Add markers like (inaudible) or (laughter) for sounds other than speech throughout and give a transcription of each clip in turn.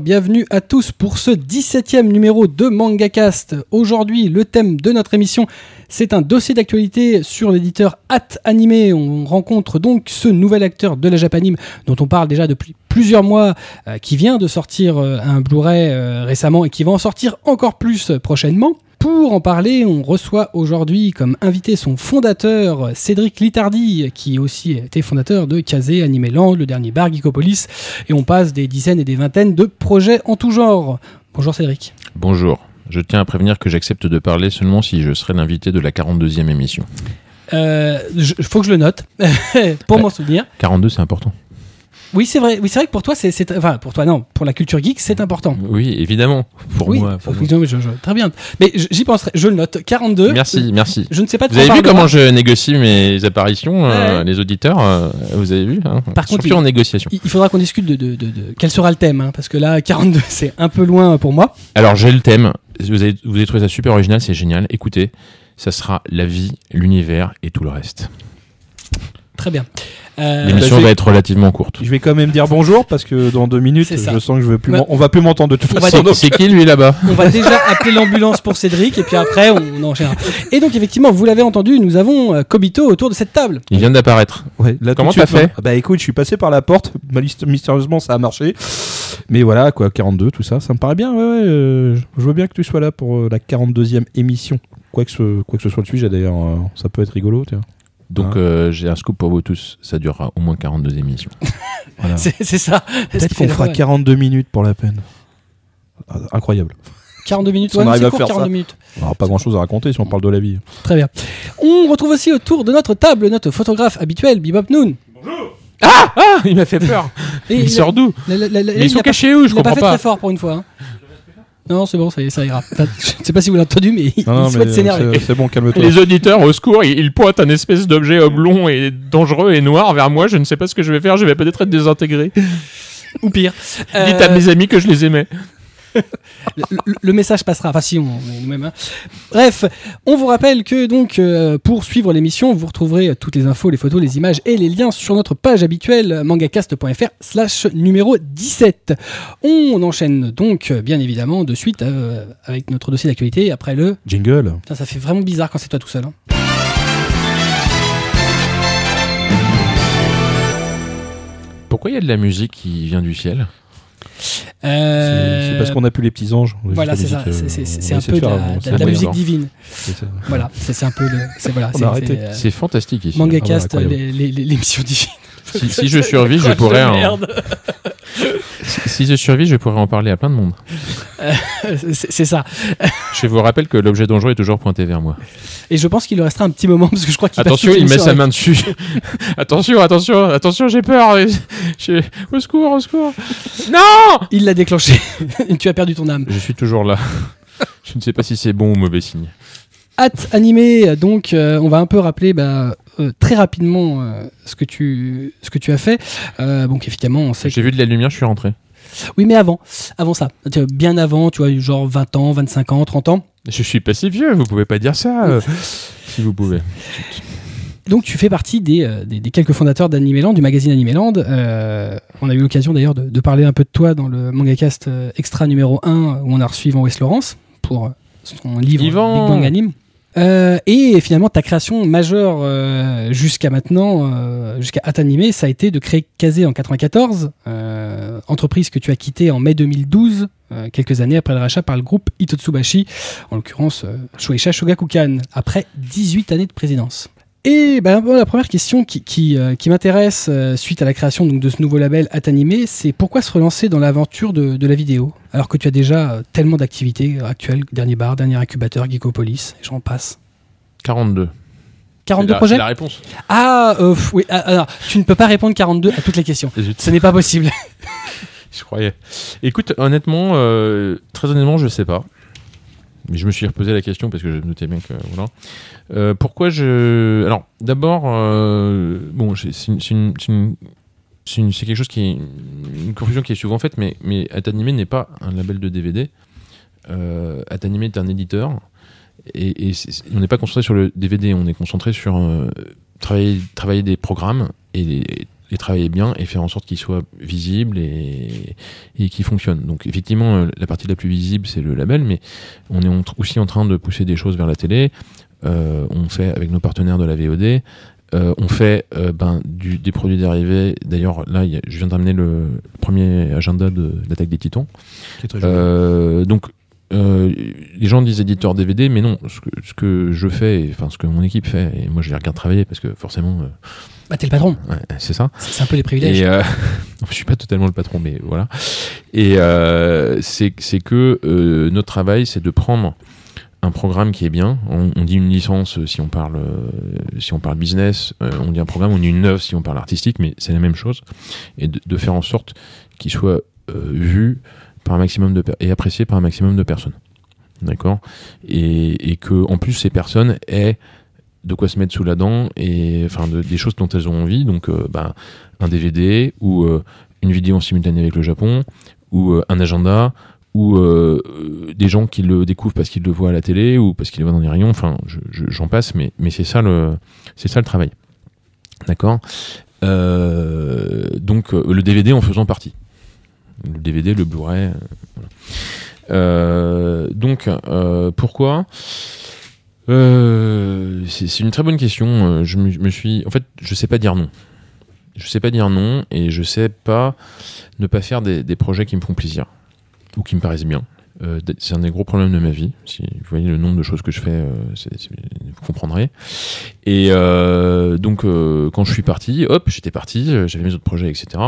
Bienvenue à tous pour ce 17e numéro de MangaCast. Aujourd'hui, le thème de notre émission, c'est un dossier d'actualité sur l'éditeur At Animé. On rencontre donc ce nouvel acteur de la Japanime dont on parle déjà depuis plusieurs mois, euh, qui vient de sortir euh, un Blu-ray euh, récemment et qui va en sortir encore plus prochainement. Pour en parler, on reçoit aujourd'hui comme invité son fondateur, Cédric Litardi, qui aussi était fondateur de Kazé, Animeland, le dernier bar Geekopolis, et on passe des dizaines et des vingtaines de projets en tout genre. Bonjour Cédric. Bonjour. Je tiens à prévenir que j'accepte de parler seulement si je serai l'invité de la 42e émission. Euh, je- faut que je le note (laughs) pour m'en souvenir. 42, c'est important. Oui, c'est vrai. Oui, c'est vrai que pour toi, c'est, c'est- enfin pour toi non, pour la culture geek, c'est important. Oui, évidemment. Pour oui, moi. pour moi. je- je- très bien. Mais j'y penserai. Je le note. 42. Merci, merci. Je ne sais pas. de Vous avez vu comment je négocie mes apparitions, euh, les auditeurs euh, Vous avez vu hein Par contre, en négociation. Il il faudra qu'on discute de, de, de, de- quel sera le thème, hein, parce que là, 42, (laughs) c'est un peu loin pour moi. Alors, j'ai le thème. Vous avez, vous avez trouvé ça super original, c'est génial. Écoutez, ça sera la vie, l'univers et tout le reste. Très bien. Euh, L'émission bah, je va vais- être relativement courte. Je vais quand même dire bonjour parce que dans deux minutes, je sens que je vais plus Ouais. on va plus m'entendre de toute On façon. C'est qui lui là-bas on va déjà appeler l'ambulance pour Cédric, et puis après, on, enchaînera. Et donc, effectivement, vous l'avez entendu, nous avons euh, Kobito autour de cette table. Il vient d'apparaître. Ouais, Comment t'as fait Bah écoute, je suis passé par la porte, mystérieusement ça a marché. Mais voilà, quoi, 42, tout ça, ça me paraît bien. Ouais, ouais, euh, je veux bien que tu sois là pour euh, la 42e émission. Quoi que, ce, quoi que ce soit le sujet d'ailleurs, euh, ça peut être rigolo. tiens. Donc, Hein. euh, j'ai un scoop pour vous tous. Ça durera au moins 42 émissions. (laughs) Voilà. C'est ça. Peut-être fait qu'on fera vraie. 42 minutes pour la peine. Ah, Incroyable. 42 minutes. Si on Ouais, arrive c'est à court, faire 42 ça. minutes. Alors, pas grand chose à raconter si on parle de la vie. Très bien. On retrouve aussi autour de notre table notre photographe habituel, Bebop Noon. Ah Il m'a fait peur Et Il il sort d'où Mais ils il sont cachés où Je Il n'a pas comprends fait pas. très fort pour une fois. hein. Non, c'est bon, ça, y est, ça ira. Enfin, je ne sais pas si vous l'avez entendu, mais il Non, souhaite s'énerver. c'est- bon, calme-toi. Les auditeurs, au secours, ils, ils pointent un espèce d'objet oblong et dangereux et noir vers moi. Je ne sais pas ce que je vais faire. Je vais peut-être être désintégré. Ou pire. Dites à Euh, mes amis que je les aimais. Le, message passera. Enfin, si, on est nous-mêmes. hein. Bref, on vous rappelle que donc euh, pour suivre l'émission, vous retrouverez toutes les infos, les photos, les images et les liens sur notre page habituelle mangacast.fr/slash numéro 17. On enchaîne donc bien évidemment de suite euh, avec notre dossier d'actualité après le. Jingle. Putain, ça fait vraiment bizarre quand c'est toi tout seul. hein. Pourquoi il y a de la musique qui vient du ciel? Euh, c'est parce qu'on a plus les petits anges. Voilà, c'est ça. C'est- euh, un peu de la, de musique divine. Voilà, c'est un peu le. C'est voilà. On c'est- a arrêté. c'est, euh, fantastique ici. Mangacast, Ah les- l'émission divine. Si, si je survis, je pourrais Merde. Si je survis, je pourrais en parler à plein de monde. C'est c'est ça. Je vous rappelle que l'objet dangereux est toujours pointé vers moi. Et je pense qu'il lui restera un petit moment parce que je crois qu'il Attention, il met sa main dessus. (laughs) attention, attention, attention, j'ai peur. Au secours, au secours. Non Il l'a déclenché. (laughs) tu as perdu ton âme. Je suis toujours là. Je ne sais pas si c'est bon ou mauvais signe. Hâte animé, donc euh, on va un peu rappeler bah, euh, très rapidement euh, ce, que tu, ce que tu as fait. Euh, donc évidemment, on sait que... J'ai vu de la lumière, je suis rentré. Oui, mais avant, avant ça, bien avant, tu vois, genre 20 ans, 25 ans, 30 ans. Je suis pas si vieux, vous pouvez pas dire ça. euh, si vous pouvez. Donc tu fais partie des, euh, des, des quelques fondateurs d'Animeland, du magazine Animeland. Euh, on a eu l'occasion d'ailleurs de, de parler un peu de toi dans le MangaCast euh, extra numéro 1 où on a reçu Yvan West Laurence pour son livre Yvan Big Bang Anime. Euh, et finalement, ta création majeure euh, jusqu'à maintenant, euh, jusqu'à Atanime, ça a été de créer Kazé en 94, euh, entreprise que tu as quittée en mai 2012, euh, quelques années après le rachat par le groupe Itotsubashi, en l'occurrence Shueisha Shogakukan, après 18 années de présidence. Et ben, la première question qui, qui, euh, qui m'intéresse euh, suite à la création donc, de ce nouveau label Atanime, c'est pourquoi se relancer dans l'aventure de, de la vidéo alors que tu as déjà euh, tellement d'activités actuelles, dernier bar, dernier incubateur, Geekopolis, et j'en passe. 42. 42 C'est la- projets la réponse. Ah, oui, ah, alors, tu ne peux pas répondre 42 à toutes les questions. Ce n'est pas possible. (laughs) je croyais. Écoute, honnêtement, très honnêtement, je sais pas. Mais je me suis reposé la question parce que je me doutais bien que voilà. Euh, pourquoi je Alors, d'abord, bon, c'est quelque chose qui est une confusion qui est souvent faite, mais mais Atanime n'est pas un label de DVD. Euh, Atanime est un éditeur et, et on n'est pas concentré sur le DVD, on est concentré sur euh, travailler travailler des programmes et les- les travailler bien et faire en sorte qu'ils soient visibles et, et qu'ils fonctionnent. Donc effectivement, euh, la partie la plus visible, c'est le label, mais on est aussi en train de pousser des choses vers la télé. Euh, on fait avec nos partenaires de la VOD. Euh, on fait euh, ben, du, des produits dérivés. D'ailleurs, là, il y a- je viens d'amener le premier agenda de l'attaque des titans. Euh, donc, euh, les gens disent éditeur DVD, mais non, ce que, ce que je fais, enfin ce que mon équipe fait, et moi je les regarde travailler parce que forcément, euh, Bah, t'es le patron. ouais, c'est ça. C'est un peu les privilèges. Et euh, (laughs) je suis pas totalement le patron, mais voilà. Et euh, c'est que euh, notre travail, c'est de prendre un programme qui est bien. On, on dit une licence si on parle si on parle business, euh, on dit un programme, on dit une œuvre si on parle artistique, mais c'est la même chose. Et de, de faire en sorte qu'il soit euh, vu par un maximum de et apprécié par un maximum de personnes. D'accord? Et, et que en plus ces personnes aient de quoi se mettre sous la dent et enfin de- des choses dont elles ont envie. Donc euh, bah, un DVD ou euh, une vidéo en simultané avec le Japon ou euh, un agenda ou euh, des gens qui le découvrent parce qu'ils le voient à la télé ou parce qu'ils le voient dans les rayons. Enfin, je- je- j'en passe, mais, mais c'est ça le c'est ça le travail. D'accord? Donc le DVD en faisant partie. Le DVD, le Blu-ray. euh. Euh, donc euh, pourquoi? C'est une très bonne question. Je me, suis, en fait, je sais pas dire non. Je sais pas dire non et je sais pas ne pas faire des projets qui me font plaisir ou qui me paraissent bien. Euh, c'est un des gros problèmes de ma vie. Si vous voyez le nombre de choses que je fais, euh, vous comprendrez. Et euh, donc, quand je suis parti, hop, j'étais parti, j'avais mes autres projets, etc.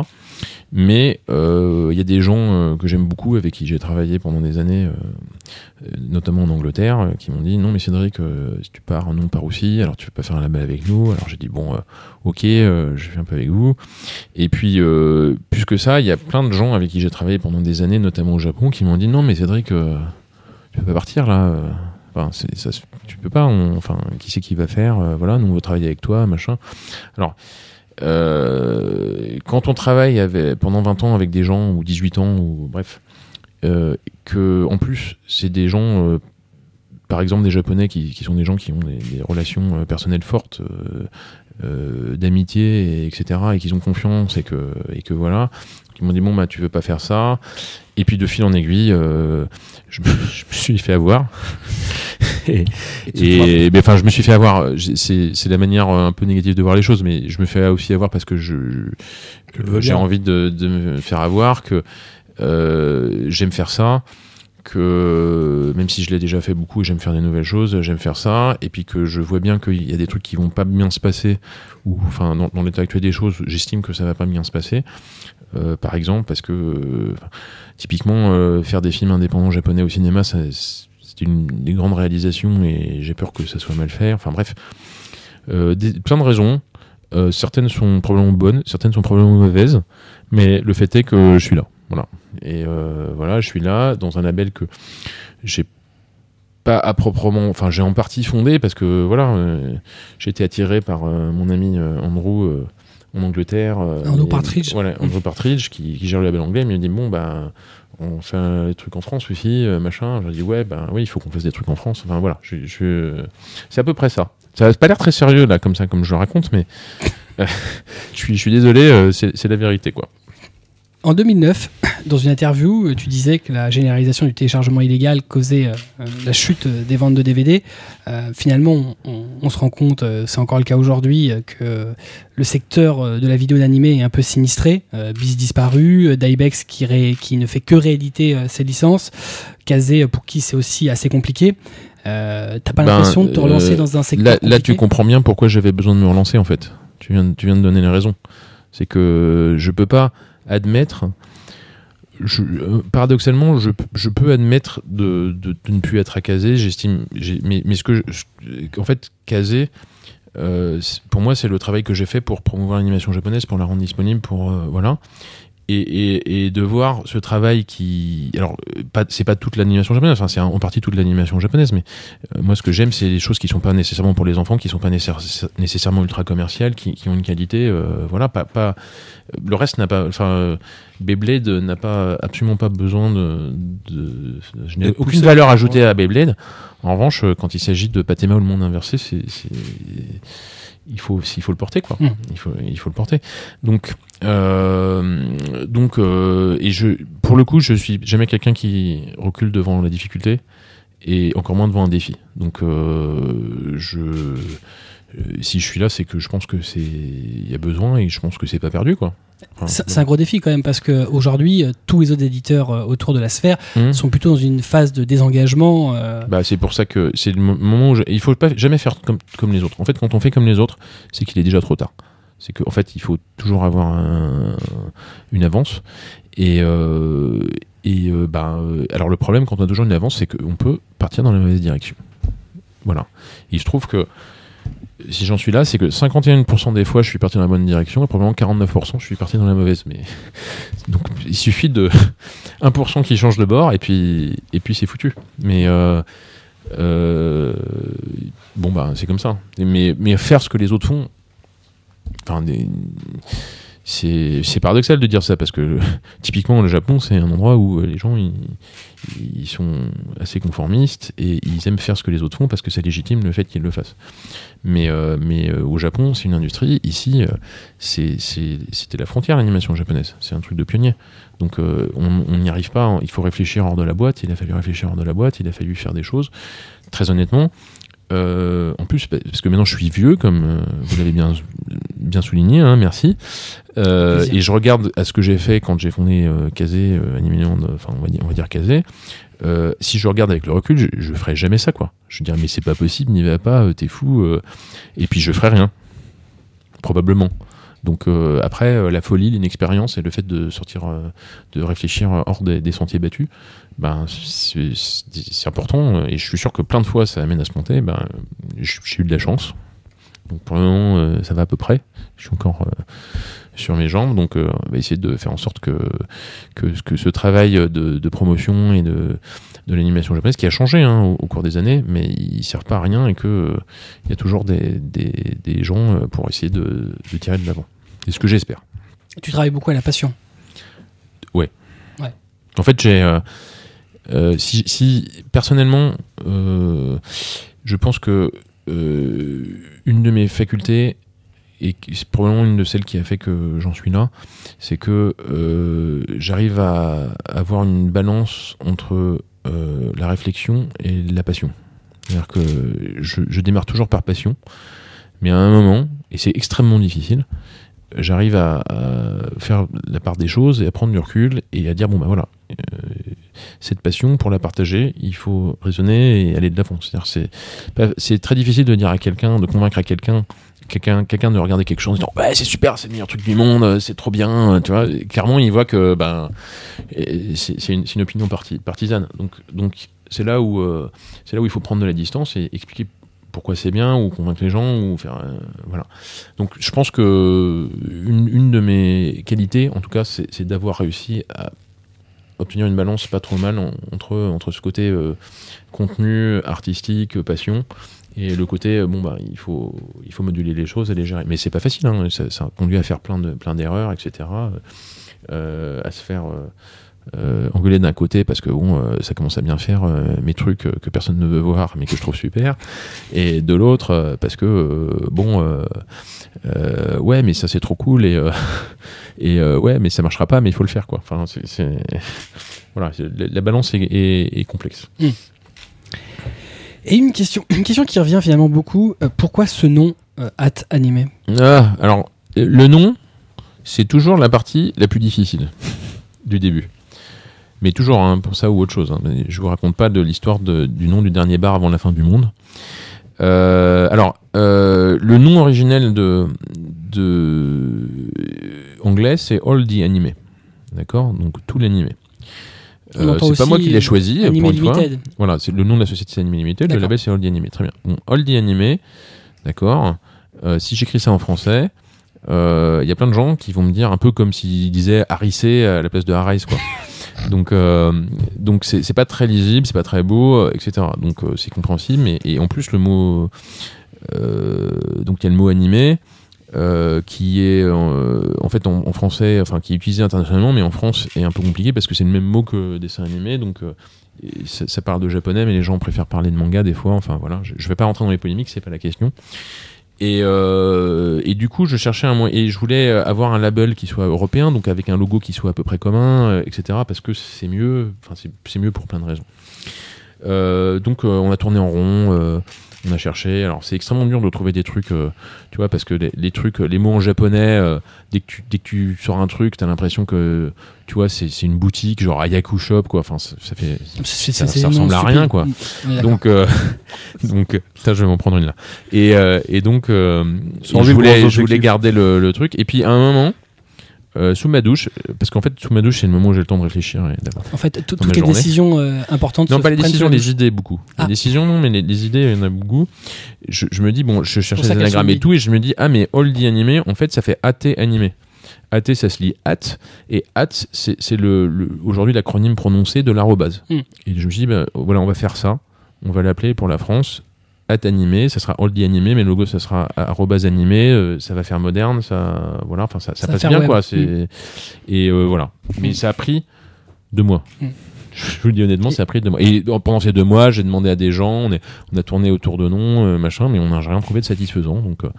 Mais il y a des gens que j'aime beaucoup, avec qui j'ai travaillé pendant des années, notamment en Angleterre, qui m'ont dit non mais Cédric, si tu pars, nous on part aussi, alors tu veux pas faire un label avec nous Alors j'ai dit bon, ok, je fais un peu avec vous. Et puis plus que ça, il y a plein de gens avec qui j'ai travaillé pendant des années, notamment au Japon, qui m'ont dit non mais Cédric, euh, tu peux pas partir là. euh. Enfin, ça, tu peux pas. enfin, qui c'est qui va faire euh, Voilà, nous on veut travailler avec toi, machin. Alors. euh, quand on travaille pendant 20 ans avec des gens ou 18 ans ou bref euh, que en plus c'est des gens par exemple des japonais qui, sont des gens qui ont des, relations personnelles fortes d'amitié et, etc et qu'ils ont confiance et que et que voilà qui m'ont dit bon bah tu veux pas faire ça et puis de fil en aiguille euh, je, me, je me suis fait avoir. Et, et ben, enfin je me suis fait avoir. C'est la manière euh, un peu négative de voir les choses mais je me fais aussi avoir parce que je, j'ai envie de, de me faire avoir que euh, j'aime faire ça que même si je l'ai déjà fait beaucoup et j'aime faire des nouvelles choses j'aime faire ça et puis que je vois bien qu'il y a des trucs qui vont pas bien se passer ou enfin dans, dans l'état actuel des choses j'estime que ça va pas bien se passer Euh, par exemple parce que euh, typiquement euh, faire des films indépendants japonais au cinéma c'est une des grandes réalisations et j'ai peur que ça soit mal fait. Enfin bref. Euh, plein de raisons. Euh, certaines sont probablement bonnes certaines sont probablement mauvaises mais le fait est que je suis là. Voilà. Et voilà je suis là dans un label que j'ai pas à proprement enfin j'ai en partie fondé parce que voilà j'ai été attiré par mon ami Andrew en Angleterre euh, Andrew et- Partridge. voilà Andrew Partridge qui, qui gère le label anglais il me dit bon bah on fait des trucs en France aussi euh, machin. Je dis ouais ben oui il faut qu'on fasse des trucs en France. Enfin voilà je, je- c'est à peu près ça. Ça n'a pas l'air très sérieux là comme ça comme je le raconte mais (laughs) je suis je suis désolé euh, c'est la vérité quoi En 2009, (coughs) dans une interview, euh, tu disais que la généralisation du téléchargement illégal causait euh, euh, la chute des ventes de DVD. Euh, finalement, on, se rend compte, c'est encore le cas aujourd'hui, que le secteur de la vidéo d'animé est un peu sinistré. Euh, Bis disparu, Dybex qui, ré- qui ne fait que rééditer ses licences, Kazé pour qui c'est aussi assez compliqué. T'as pas Ben, l'impression de te relancer dans un secteur Là, là, tu comprends bien pourquoi j'avais besoin de me relancer en fait. Tu viens, de- tu viens de donner les raisons. C'est que je peux pas admettre. Euh, paradoxalement, je, peux admettre de, ne plus être à Kazé. J'estime, mais, ce que, je- en fait, euh, c'est- pour moi, c'est le travail que j'ai fait pour promouvoir l'animation japonaise, pour la rendre disponible, pour euh, voilà. Et, de voir ce travail qui, alors, euh, c'est pas toute l'animation japonaise, enfin, c'est en partie toute l'animation japonaise, mais euh, moi, ce que j'aime, c'est les choses qui sont pas nécessairement pour les enfants, qui sont pas nécessaire- nécessairement ultra commerciales, qui, qui ont une qualité, euh, voilà, pas, pas. Le reste n'a pas, enfin, euh, Beyblade n'a pas absolument pas besoin de, de je n'ai aucune poussé. valeur ajoutée à Beyblade. En revanche, quand il s'agit de Pathéma ou le monde inversé, c'est- il faut, il faut le porter, quoi. Mm. Il faut, il faut le porter. Donc, euh, donc, euh, et je, pour le coup, je suis jamais quelqu'un qui recule devant la difficulté et encore moins devant un défi. Donc, euh, je, si je suis là, c'est que je pense que c'est, il y a besoin et je pense que c'est pas perdu, quoi. C'est un gros défi quand même parce que aujourd'hui, euh, tous les autres éditeurs euh, autour de la sphère Hum. sont plutôt dans une phase de désengagement. euh, Bah, c'est pour ça que c'est le mo- moment où je- il faut pas jamais faire comme, comme les autres. En fait, quand on fait comme les autres, c'est qu'il est déjà trop tard. C'est qu'en fait, il faut toujours avoir un- une avance. Et, euh, et euh, bah, euh, alors le problème quand on a toujours une avance, c'est qu'on peut partir dans la mauvaise direction. Voilà. Il se trouve que si j'en suis là, c'est que 51% des fois, je suis parti dans la bonne direction et probablement 49% je suis parti dans la mauvaise. Mais (laughs) donc il suffit de (laughs) 1% qui change de bord et puis et puis c'est foutu. Mais euh, euh, bon bah c'est comme ça. Mais mais faire ce que les autres font, enfin des- c'est paradoxal de dire ça parce que (laughs) typiquement le Japon c'est un endroit où euh, les gens ils, sont assez conformistes et ils aiment faire ce que les autres font parce que ça légitime le fait qu'ils le fassent. Mais, euh, mais euh, au Japon, c'est une industrie. Ici, c'est- c'est- c'était la frontière, l'animation japonaise. C'est un truc de pionnier. Donc, on on n'y arrive pas. Il faut réfléchir hors de la boîte. Il a fallu réfléchir hors de la boîte. Il a fallu faire des choses. Très honnêtement, euh, en plus, parce que maintenant je suis vieux, comme euh, vous l'avez bien, bien souligné, hein, merci. Euh, et je regarde à ce que j'ai fait quand j'ai fondé euh, Kazé, enfin on va dire, on va dire Kazé. Si je regarde avec le recul, je, je ferais jamais ça, quoi. Je dirais mais c'est pas possible, n'y va pas, t'es fou. et puis je ferais rien, probablement. Donc euh, après, euh, la folie, l'inexpérience et le fait de sortir, euh, de réfléchir hors des, des sentiers battus, ben c'est important. Et je suis sûr que plein de fois ça amène à se monter. Ben j'ai eu de la chance. Donc pour le moment, ça va à peu près. Je suis encore sur mes jambes, donc euh, on va essayer de faire en sorte que que, que ce travail de, de promotion et de de l'animation japonaise qui a changé hein, au, au cours des années, mais il sert pas à rien et que euh, il y a toujours des, des, des gens euh, pour essayer de, de tirer de l'avant. C'est ce que j'espère. Tu travailles beaucoup à la passion. En fait, j'ai. euh, si, si- personnellement, je pense que une de mes facultés, et c'est probablement une de celles qui a fait que j'en suis là, c'est que euh, j'arrive à avoir une balance entre euh, la réflexion et la passion. C'est-à-dire que je, démarre toujours par passion, mais à un moment, et c'est extrêmement difficile, j'arrive à, à faire la part des choses et à prendre du recul et à dire bon ben voilà euh, cette passion pour la partager il faut raisonner et aller de l'avant. C'est c'est très difficile de dire à quelqu'un de convaincre à quelqu'un quelqu'un de regarder quelque chose en disant c'est super c'est le meilleur truc du monde c'est trop bien tu vois. Clairement il voit que ben c'est une, opinion parti- partisane. Donc donc c'est là où euh, là où il faut prendre de la distance et expliquer pourquoi c'est bien ou convaincre les gens ou faire euh, voilà. Donc je pense que une, une de mes qualités, en tout cas, c'est d'avoir réussi à obtenir une balance pas trop mal en- entre, entre ce côté euh, contenu, artistique, passion, et le côté, euh, bon, bah, il faut, il faut moduler les choses et les gérer. Mais c'est pas facile, hein, ça, conduit à faire plein de plein d'erreurs, etc., euh, à se faire... euh, engueuler d'un côté parce que bon, euh, ça commence à bien faire euh, mes trucs euh, que personne ne veut voir mais que je trouve super. Et de l'autre parce que bon ouais mais ça c'est trop cool et (laughs) et ouais mais ça marchera pas mais il faut le faire quoi. Enfin (laughs) voilà la, la balance est, complexe. Et une question, une question qui revient finalement beaucoup. pourquoi ce nom At Animé? Ah, alors le nom c'est toujours la partie la plus difficile du début mais toujours hein, pour ça ou autre chose hein. Je vous raconte pas de l'histoire du nom du dernier bar avant la fin du monde Euh, alors, euh, le nom originel de, de anglais, c'est All the Anime. D'accord? Donc tout l'animé. Euh, c'est pas moi qui l'ai choisi, Animé pour une fois. Limited. Voilà, c'est le nom de la société c'est Anime Limited. Le label, c'est All the Anime. Très bien. Bon, All the Anime, d'accord. Euh, si j'écris ça en français, euh, il y a plein de gens qui vont me dire un peu comme s'ils disaient Harissé à la place de Harris, quoi. (laughs) donc, euh, donc c'est pas très lisible, c'est pas très beau, euh, etc. Donc, euh, c'est compréhensible. Et en plus, le mot. donc, il y a le mot animé. qui est en fait en, français, enfin qui est utilisé internationalement, mais en France est un peu compliqué parce que c'est le même mot que dessin animé, donc ça parle de japonais, mais les gens préfèrent parler de manga des fois. Enfin voilà, je, je vais pas rentrer dans les polémiques, c'est pas la question. Et, euh, et du coup, je cherchais un moyen, et je voulais avoir un label qui soit européen, donc avec un logo qui soit à peu près commun, euh, etc. Parce que c'est mieux, enfin c'est- mieux pour plein de raisons. Euh, donc euh, on a tourné en rond, euh, on a cherché. Alors c'est extrêmement dur de trouver des trucs, euh, tu vois, parce que les, les trucs, les mots en japonais, euh, dès que tu dès que tu sors un truc, t'as l'impression que, tu vois, c'est c'est une boutique genre Ayaku Shop, quoi. Enfin, ça fait, C'est- ça- c'est- ça c'est ressemble à rien, quoi. Donc, euh, (laughs) donc, euh, putain, je vais m'en prendre une là. Et, euh, et donc, euh, je voulais, je voulais garder le, le truc. Et puis à un moment, euh, sous ma douche, euh, parce qu'en fait, sous ma douche, c'est le moment où j'ai le temps de réfléchir et d'avoir En fait, toutes les journée. décisions euh, importantes. non, pas les décisions, les idées beaucoup. Ah. Les décisions, non, mais les, les idées, il y en a beaucoup. Je, je me dis, bon, je des qu'elles anagrammes et tout, et je me dis, ah, mais Oldie animé, en fait, ça fait AT animé. AT, ça se lit at, et at, c'est c'est le, le- aujourd'hui l'acronyme prononcé de l'arrobase. Hmm. Et je me suis dit, bah, voilà, on va faire ça. On va l'appeler pour la France at animé, ça sera Oldie animé, mais le logo, ça sera arrobase animé, euh, ça va faire moderne, ça, voilà, enfin, ça, ça Ça va passe bien, web. quoi. C'est, et euh, voilà. Mais ça a pris deux mois. Hmm. Je vous le dis honnêtement, ça a pris deux mois. Et pendant ces deux mois, j'ai demandé à des gens, on, a tourné autour de noms, euh, machin, mais on n'a rien trouvé de satisfaisant. Donc, euh,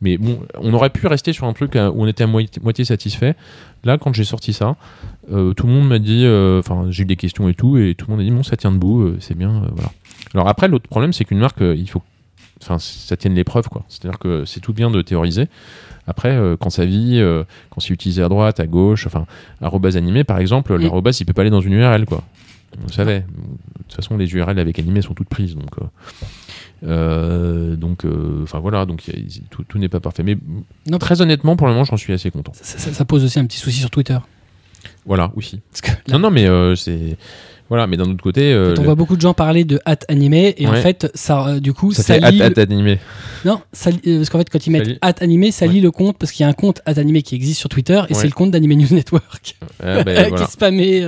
mais bon, on aurait pu rester sur un truc euh, où on était à moitié, moitié satisfait. Là, quand j'ai sorti ça, euh, tout le monde m'a dit, enfin, j'ai eu des questions et tout, et tout le monde a dit, bon, ça tient debout, c'est bien, voilà. Alors après, l'autre problème, c'est qu'une marque, il faut, enfin, ça tienne l'épreuve, quoi. C'est-à-dire que c'est tout bien de théoriser. Après, euh, quand ça vit, euh, quand c'est utilisé à droite, à gauche, enfin, arrobase animé, par exemple, Mm. l'arrobase, il peut pas aller dans une URL, quoi. On le savait. De toute façon, les URL avec animé sont toutes prises, donc. euh, donc, enfin voilà, donc il y a- tout, tout n'est pas parfait. Mais Non, très honnêtement, pour le moment, j'en suis assez content. Ça, ça- ça pose aussi un petit souci sur Twitter. Voilà, aussi. Là, Non, non, mais c'est voilà, mais d'un autre côté, euh, on le- voit beaucoup de gens parler de hâte animé et en fait, ça, euh, du coup, ça ça, fait lie. hâte, animé. Non, ça lie- euh, parce qu'en fait, quand ils mettent lie- hâte animé, ça Ouais. lit le compte parce qu'il y a un compte hâte animé qui existe sur Twitter et Ouais. c'est le compte d'Anime News Network ben, (laughs) qui est spammé.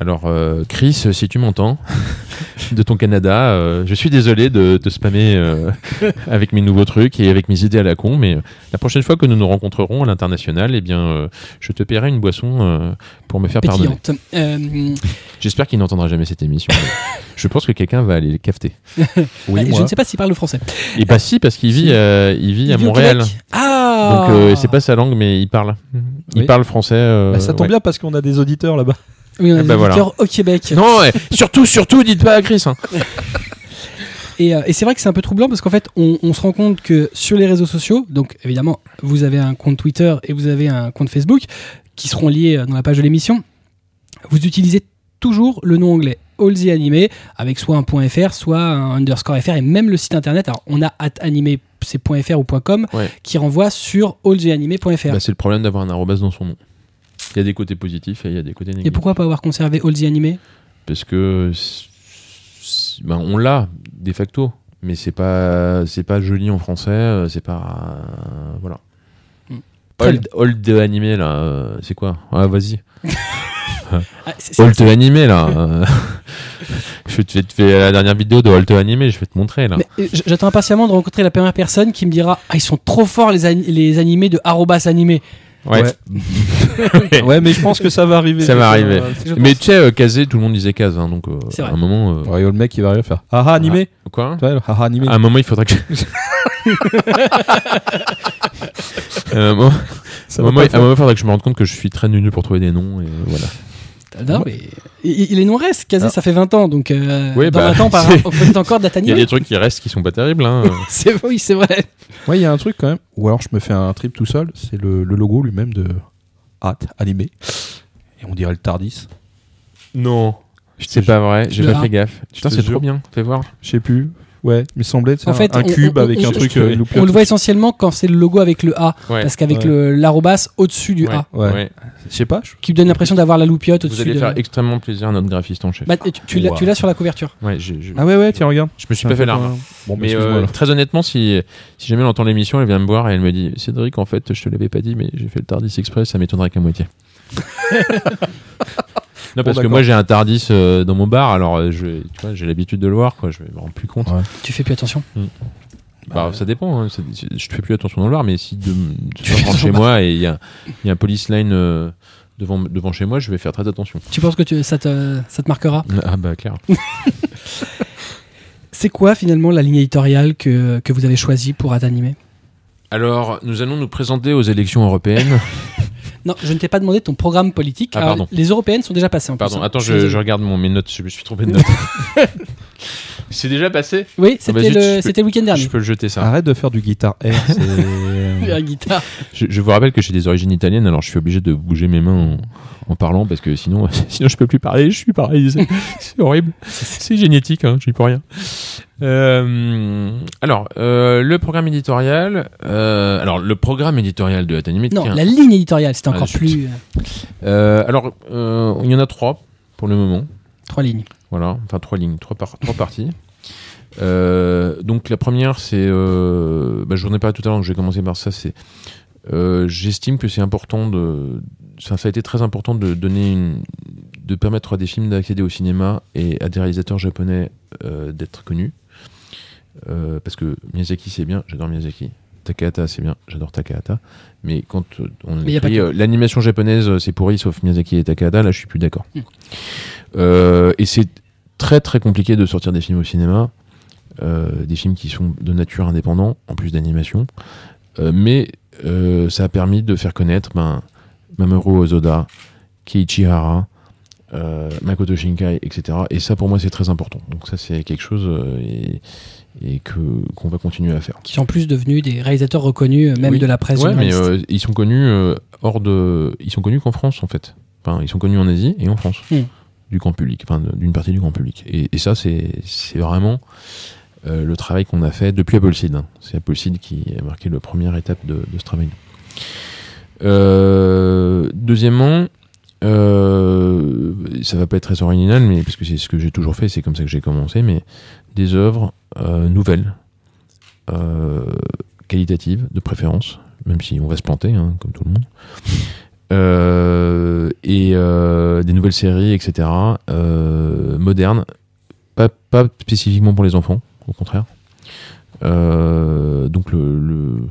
Alors, euh, Chris, si tu m'entends, (laughs) de ton Canada, euh, je suis désolé de te spammer euh, (laughs) avec mes nouveaux trucs et avec mes idées à la con, mais la prochaine fois que nous nous rencontrerons à l'international, eh bien, euh, je te paierai une boisson euh, pour me faire pardonner. pétillante. Euh, J'espère qu'il n'entendra jamais cette émission. (laughs) je pense que quelqu'un va aller les cafeter. Oui, bah, je moi. ne sais pas s'il parle le français. Et bah si, parce qu'il vit, euh, il vit à Il vit au Montréal. Ah Donc euh, c'est pas sa langue, mais il parle. Il Oui. parle français. euh, Bah, ça tombe ouais. bien parce qu'on a des auditeurs là-bas. Oui, on a des bah voilà. auditeurs au Québec. Non, ouais, surtout, surtout, dites pas à Chris. hein. (laughs) Et, euh, et c'est vrai que c'est un peu troublant parce qu'en fait, on, on se rend compte que sur les réseaux sociaux, donc évidemment, vous avez un compte Twitter et vous avez un compte Facebook qui seront liés euh, dans la page de l'émission. Vous utilisez toujours le nom anglais All the Animé avec soit un .fr, soit un underscore fr et même le site internet. Alors, on a at animé, c'est .fr ou .com Ouais. qui renvoie sur alltheanimé.fr. Bah, c'est le problème d'avoir un arrobas dans son nom. Il y a des côtés positifs et il y a des côtés négatifs. et pourquoi pas avoir conservé All the Animé Parce que ben, on l'a de facto, mais c'est pas c'est pas joli en français, euh, c'est pas euh, voilà. Old, old animé là, euh, c'est quoi? Ah vas-y. (laughs) Ah, Old animé là. euh, (laughs) je vais te faire la dernière vidéo de Old animé, je vais te montrer là. J'attends impatiemment de rencontrer la première personne qui me dira Ah, ils sont trop forts les, les animés de arrobas animé. Ouais. Ouais. (laughs) ouais, mais je pense que ça va arriver. Ça va arriver. Mais tu sais, euh, Kazé, tout le monde disait Kaz, hein, donc euh, C'est à vrai. un moment. euh, Ouais, le mec il va rien faire. Ah ah animé. Quoi Ouais, ah ah animé. À un moment, il faudra que. à un moment, Ça à un moment, il faudra que je me rende compte que je suis très nul pour trouver des noms et voilà. Non, mais il, il est non reste, Kazé, Ah. ça fait 20 ans, donc euh, Oui, dans bah, 20 ans, on (laughs) encore Il y a des trucs qui restent qui sont pas terribles. Hein. (laughs) C'est oui, c'est vrai. Ouais, il y a un truc quand même. Ou alors je me fais un trip tout seul. C'est le, le logo lui-même de Hat animé. Et on dirait le Tardis. non. Je C'est pas vrai, j'ai pas fait gaffe. Putain, c'est trop bien, fais voir. Je sais plus. Ouais, il me semblait En un, fait, un on- cube on- avec on- un truc. je- euh. On le voit essentiellement quand c'est le logo avec le A, Ouais. parce qu'avec Ouais. l'arrobas au-dessus du Ouais. A, Ouais. Ouais. Je sais pas. je- qui donne l'impression d'avoir la loupiote Vous au-dessus. allez de... faire extrêmement plaisir à notre graphiste en chef. Bah, tu tu l'as Wow. tu l'as sur la couverture. Ouais, Ah ouais, ouais, tiens, regarde. je me suis pas fait l'arme. Bon, bah, Mais excuse-moi, euh, très honnêtement, si, si jamais elle entend l'émission, elle vient me voir et elle me dit Cédric, en fait, je te l'avais pas dit, mais j'ai fait le Tardis Express, ça m'étonnerait qu'à moitié. (laughs) non, parce que moi j'ai un Tardis euh, dans mon bar, alors euh, je, tu vois, j'ai l'habitude de le voir, quoi, je me rends plus compte. Ouais. Tu fais plus attention? Bah, ça dépend. hein. Je fais plus attention dans le Var, mais si de, de je rentre chez moi et il y a, il y a un police line euh, devant, devant chez moi, je vais faire très attention. Tu penses que tu- ça, te, ça te marquera? Ah bah clair. (laughs) C'est quoi finalement la ligne éditoriale que, que vous avez choisie pour Atanimé Alors, nous allons nous présenter aux élections européennes. (laughs) Non, je ne t'ai pas demandé ton programme politique. Ah, Alors, les européennes sont déjà passées en Pardon, plus, attends, je, regarde mon, mes notes, je me suis trompé de notes. (laughs) c'est déjà passé? Oui, c'était bah, le, c'était le week-end dernier. Je peux le jeter ça. Arrête de faire du guitare air. (laughs) c'est- (laughs) La guitare. Je, je vous rappelle que j'ai des origines italiennes, alors je suis obligé de bouger mes mains en, en parlant parce que sinon, (laughs) sinon je peux plus parler. Je suis pareil, c'est (laughs) c'est horrible. C'est génétique, hein, je n'y peux rien. Euh, alors, euh, le programme éditorial. euh, alors, le programme éditorial de Atanimé. Non, la ligne éditoriale, c'était Ah, encore plus. euh, alors, il y en a trois pour le moment. trois lignes. Voilà, enfin trois lignes, trois, par- trois parties. Euh, donc la première, c'est, euh, bah, je vous en ai parlé tout à l'heure, donc je vais commencer par ça. C'est, euh, j'estime que c'est important de, ça, ça a été très important de donner une, de permettre à des films d'accéder au cinéma et à des réalisateurs japonais euh, d'être connus. Euh, parce que Miyazaki c'est bien, j'adore Miyazaki. Takahata c'est bien, j'adore Takahata. Mais quand on Mais pas écrit, euh, l'animation japonaise c'est pourri sauf Miyazaki et Takahata, là je suis plus d'accord. Hmm. Euh, et c'est très très compliqué de sortir des films au cinéma, des films qui sont de nature indépendant, en plus d'animation. Euh, mais euh, ça a permis de faire connaître ben, Mamoru Ozoda, Keiichi Hara, euh, Makoto Shinkai, etc. Et ça pour moi c'est très important. Donc ça c'est quelque chose euh, et, et que qu'on va continuer à faire. Qui sont en plus devenus des réalisateurs reconnus, euh, même Oui. de la presse Ouais, mais euh, ils sont connus euh, hors de, ils sont connus qu'en France en fait. Enfin, ils sont connus en Asie et en France Hmm. du grand public, enfin d'une partie du grand public. Et, et ça, c'est c'est vraiment euh, le travail qu'on a fait depuis Appleseed. hein. C'est Appleseed qui a marqué la première étape de, ce travail. Euh, deuxièmement, euh, ça va pas être très original, mais parce que c'est ce que j'ai toujours fait, c'est comme ça que j'ai commencé, mais des œuvres euh, nouvelles, euh, qualitatives, de préférence, même si on va se planter, hein, comme tout le monde. Et des nouvelles séries, etc. modernes, pas spécifiquement pour les enfants, au contraire. Euh, donc le, le-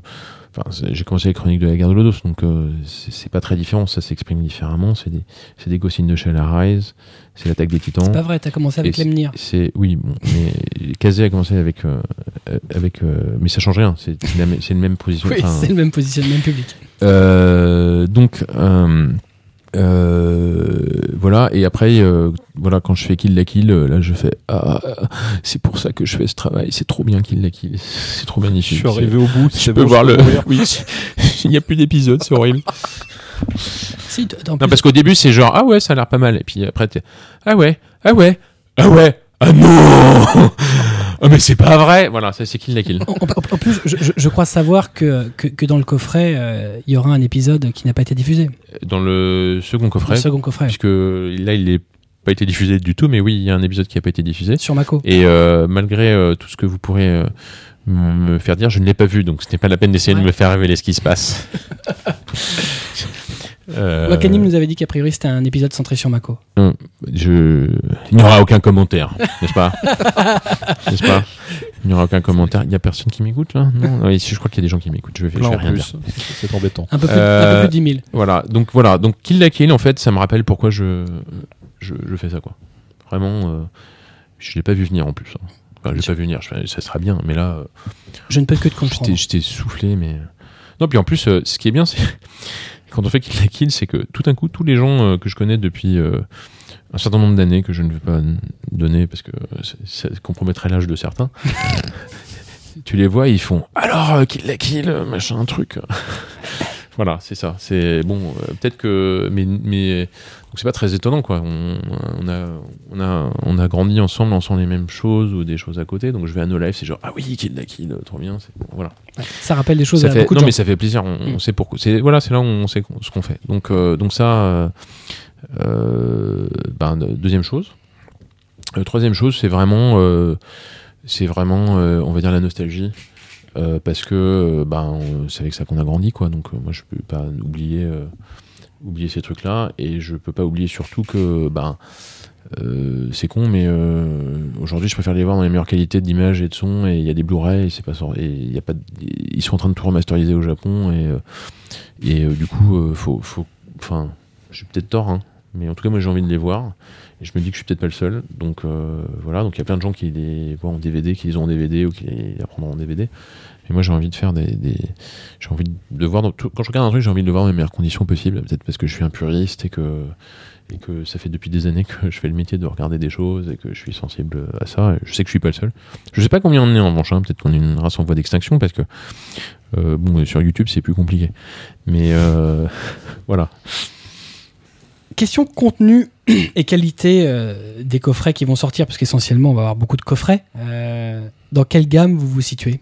enfin, c'est- j'ai commencé les chroniques de la guerre de Lodos, donc euh, c'est pas très différent, ça s'exprime différemment. C'est des, c'est des Ghost in the Shell Arise, c'est l'attaque des Titans. C'est pas vrai, t'as commencé avec Lemnir. C'est oui, bon, mais (laughs) Kazé a commencé avec euh, avec, euh, mais ça change rien. C'est même- le même position. Oui, c'est le même positionnement public. euh, donc euh, voilà et après euh, voilà quand je fais Kill la Kill euh, là je fais ah ah, c'est pour ça que je fais ce travail c'est trop bien Kill la Kill c'est trop Je magnifique suis arrivé au bout. je peux voir le (laughs) oui. (laughs) Il n'y a plus d'épisodes c'est horrible. Si, non plus- parce qu'au début c'est genre ah ouais ça a l'air pas mal et puis après t'es ah ouais ah ouais ah ouais ah non ah mais c'est pas vrai voilà ça c'est Kill la Kill En, en- plus, je, je- je crois savoir que, que, que dans le coffret, euh, il y aura un épisode qui n'a pas été diffusé. dans le second coffret Le second coffret. puisque là il n'est pas été diffusé du tout mais oui il y a un épisode qui a pas été diffusé Sur Mako. Et euh, malgré euh, tout ce que vous pourrez euh, me faire dire, je ne l'ai pas vu, donc ce n'est pas la peine d'essayer Ouais. de me faire révéler ce qui se passe. (laughs) Euh, Wakanim nous avait dit qu'a priori c'était un épisode centré sur Mako. je... Il n'y aura aucun commentaire, n'est-ce pas? (laughs) N'est-ce pas? Il n'y aura aucun commentaire. Il n'y a personne qui m'écoute là? Non, oui, je crois qu'il y a des gens qui m'écoutent. Je vais, je Plein vais en rien dire. plus. C'est embêtant. Un peu plus, Euh, un peu plus de 10 000. Voilà, donc voilà, donc Kill la Kill, en fait, ça me rappelle pourquoi je, je, je fais ça, quoi. Vraiment, euh, je l'ai pas vu venir en plus. hein. Enfin, je l'ai pas vu venir, je ça sera bien, mais là, euh, Je ne peux que te comprendre. J'étais, j'étais soufflé, mais. Non, puis en plus, euh, ce qui est bien, c'est. Quand on fait Kill la Kill, c'est que tout d'un coup, tous les gens euh, que je connais depuis euh, un certain nombre d'années, que je ne vais pas donner parce que c'est- ça compromettrait l'âge de certains, (laughs) tu les vois, ils font Alors, euh, Kill la Kill, euh, machin, un truc. (laughs) voilà, c'est ça. C'est bon, euh, peut-être que. Mais. mais donc c'est pas très étonnant, quoi. On, on, a, on, a, on a grandi ensemble, ensemble les mêmes choses ou des choses à côté. Donc je vais à nos lives, c'est genre Ah oui, Kill la Kill, trop bien. Bon, voilà Ça rappelle des choses ça à fait, beaucoup de non gens. mais ça fait plaisir on, on Mm. sait pourquoi c'est voilà c'est là où on sait ce qu'on fait donc euh, donc ça euh, euh, ben, de- deuxième chose Euh, troisième chose c'est vraiment euh, c'est vraiment euh, on va dire la nostalgie euh, parce que euh, ben c'est avec ça qu'on a grandi quoi donc euh, moi je peux pas oublier euh, oublier ces trucs là et je peux pas oublier surtout que ben euh, c'est con, mais euh, aujourd'hui, je préfère les voir dans les meilleures qualités d'image et de son. Et il y a des Blu-ray, c'est pas et y a pas, ils sont en train de tout remasteriser au Japon. Et, euh, et du coup, faut, faut, enfin, je suis peut-être tort, hein, mais en tout cas, moi, j'ai envie de les voir. Et je me dis que je suis peut-être pas le seul. Donc voilà, donc il y a plein de gens qui les voient en DVD, qui les ont en DVD ou qui les apprendront en DVD. Et moi, j'ai envie de faire des, des- j'ai envie de voir. Tout- quand je regarde un truc, j'ai envie de le voir dans les meilleures conditions possibles. Peut-être parce que je suis un puriste et que et que ça fait depuis des années (laughs) que je fais le métier de regarder des choses et que je suis sensible à ça. Je sais que je suis pas le seul. Je sais pas combien on est en revanche. hein. Peut-être qu'on est une race en voie d'extinction parce que euh, bon, sur YouTube c'est plus compliqué. Mais euh, (laughs) voilà. Question contenu (clears throat) et qualité euh, des coffrets qui vont sortir, parce qu'essentiellement on va avoir beaucoup de coffrets. Dans quelle gamme vous vous situez?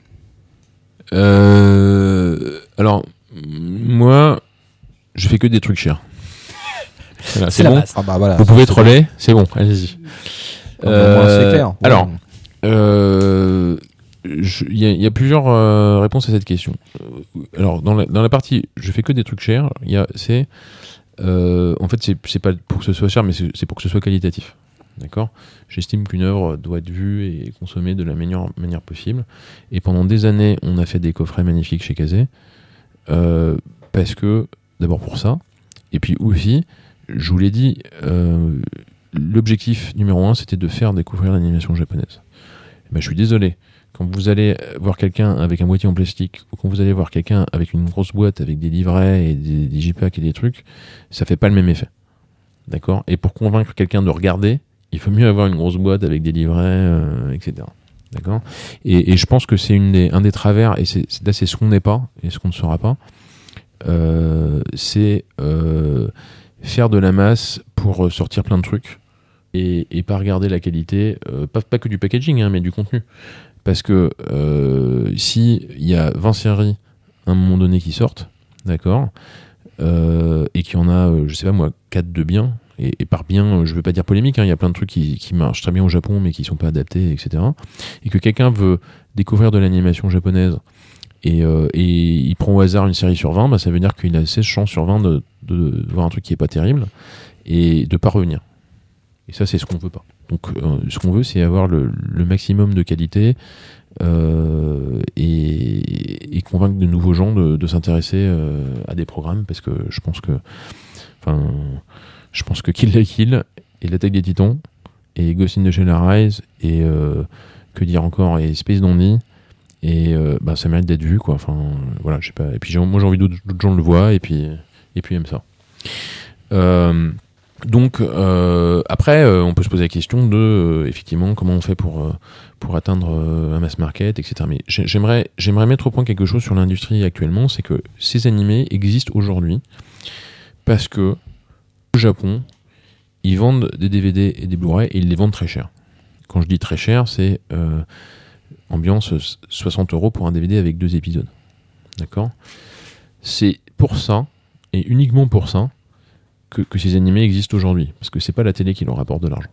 Euh, alors moi, je fais que des trucs chers. Voilà, C'est bon. Ah bah voilà. Vous pouvez troller, c'est bon. Allez-y. Euh, clair. Alors. Euh, Il y, a- il y a plusieurs euh, réponses à cette question. Euh, Alors, dans la, dans la partie, je fais que des trucs chers. C'est, en fait, c'est pas pour que ce soit cher, mais c'est pour que ce soit qualitatif. D'accord J'estime qu'une œuvre doit être vue et consommée de la meilleure manière possible. Et pendant des années, on a fait des coffrets magnifiques chez Kazé. Euh, parce que, d'abord pour ça, et puis aussi, je vous l'ai dit, euh, l'objectif numéro un, c'était de faire découvrir l'animation japonaise. Eh ben, je suis désolé. Quand vous allez voir quelqu'un avec un boîtier en plastique, ou quand vous allez voir quelqu'un avec une grosse boîte avec des livrets et des, JPEG et des trucs, ça fait pas le même effet. D'accord? Et pour convaincre quelqu'un de regarder, il faut mieux avoir une grosse boîte avec des livrets, euh, etc. D'accord? Et, je pense que c'est des, un des travers, et c'est là c'est ce qu'on n'est pas et ce qu'on ne sera pas, euh, c'est euh, faire de la masse pour sortir plein de trucs et, pas regarder la qualité, pas, que du packaging, hein, mais du contenu. Parce que si il y a 20 séries à un moment donné qui sortent, d'accord, et qu'il y en a, je sais pas moi, 4 de bien, et, par bien, euh, je veux pas dire polémique, hein, il y a plein de trucs qui, marchent très bien au Japon, mais qui sont pas adaptés, etc. Et que quelqu'un veut découvrir de l'animation japonaise et, euh, il prend au hasard une série sur 20, bah, ça veut dire qu'il a 16 chances sur 20 de, voir un truc qui est pas terrible et de pas revenir. Et ça, c'est ce qu'on veut pas. Donc, euh, ce qu'on veut, c'est avoir le, maximum de qualité et, convaincre de nouveaux gens de, s'intéresser à des programmes parce que je pense que, enfin, je pense que Kill la Kill et l'attaque des Titans et Ghost in the Shell Rise et euh, que dire encore et Space Dandy et euh, bah, ça mérite d'être vu quoi. Enfin, voilà, je sais pas. Et puis moi j'ai envie d'autres gens le voient et puis et puis ça. Euh, donc après, on peut se poser la question de effectivement comment on fait pour atteindre un mass market, etc. Mais j'ai- j'aimerais j'aimerais mettre au point quelque chose sur l'industrie actuellement, c'est que ces animés existent aujourd'hui parce que au Japon, ils vendent des DVD et des Blu-ray et ils les vendent très cher. Quand je dis très cher, c'est euh, ambiance 60 euros pour un DVD avec deux épisodes. D'accord? C'est pour ça, et uniquement pour ça, que, que ces animés existent aujourd'hui. Parce que c'est pas la télé qui leur rapporte de l'argent.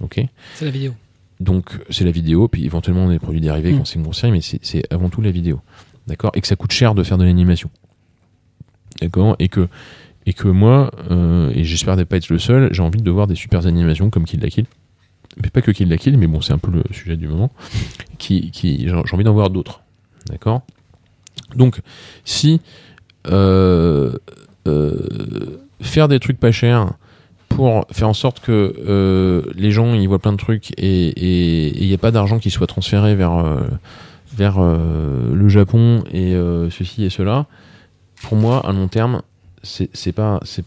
Ok? C'est la vidéo. Donc c'est la vidéo, puis éventuellement des produits dérivés Mm. quand c'est une grosse série, mais c'est c'est avant tout la vidéo. D'accord? Et que ça coûte cher de faire de l'animation. D'accord? Et que, et que moi, euh, et j'espère ne pas être le seul, j'ai envie de voir des super animations comme Kill la Kill. Mais pas que Kill la Kill, mais bon, c'est un peu le sujet du moment. Qui, qui, j'ai envie d'en voir d'autres. D'accord? Donc, si euh, euh, faire des trucs pas chers pour faire en sorte que les gens ils voient plein de trucs et il n'y a pas d'argent qui soit transféré vers, vers le Japon et ceci et cela, pour moi, à long terme, c'est pas. c'est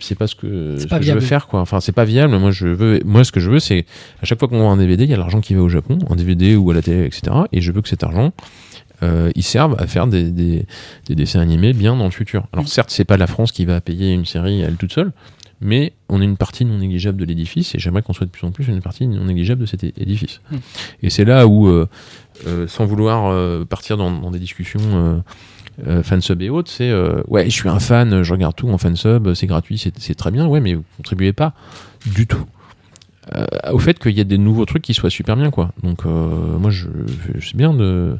c'est pas ce que, C'est ce pas que je veux faire quoi enfin c'est pas viable moi je veux moi ce que je veux c'est à chaque fois qu'on voit un DVD il y a l'argent qui va au Japon en DVD ou à la télé etc et je veux que cet argent euh, il serve à faire des, des, des dessins animés bien dans le futur alors certes c'est pas la France qui va payer une série elle toute seule mais on est une partie non négligeable de l'édifice et j'aimerais qu'on soit de plus en plus une partie non négligeable de cet édifice. Mm. Et c'est là où, euh, euh, sans vouloir euh, partir dans, dans des discussions euh, fansub et autres, c'est euh, ouais, je suis un fan, je regarde tout en fansub, c'est gratuit, c'est très bien, ouais, mais vous contribuez pas du tout. euh, au fait qu'il y a des nouveaux trucs qui soient super bien quoi donc moi je, je sais bien de,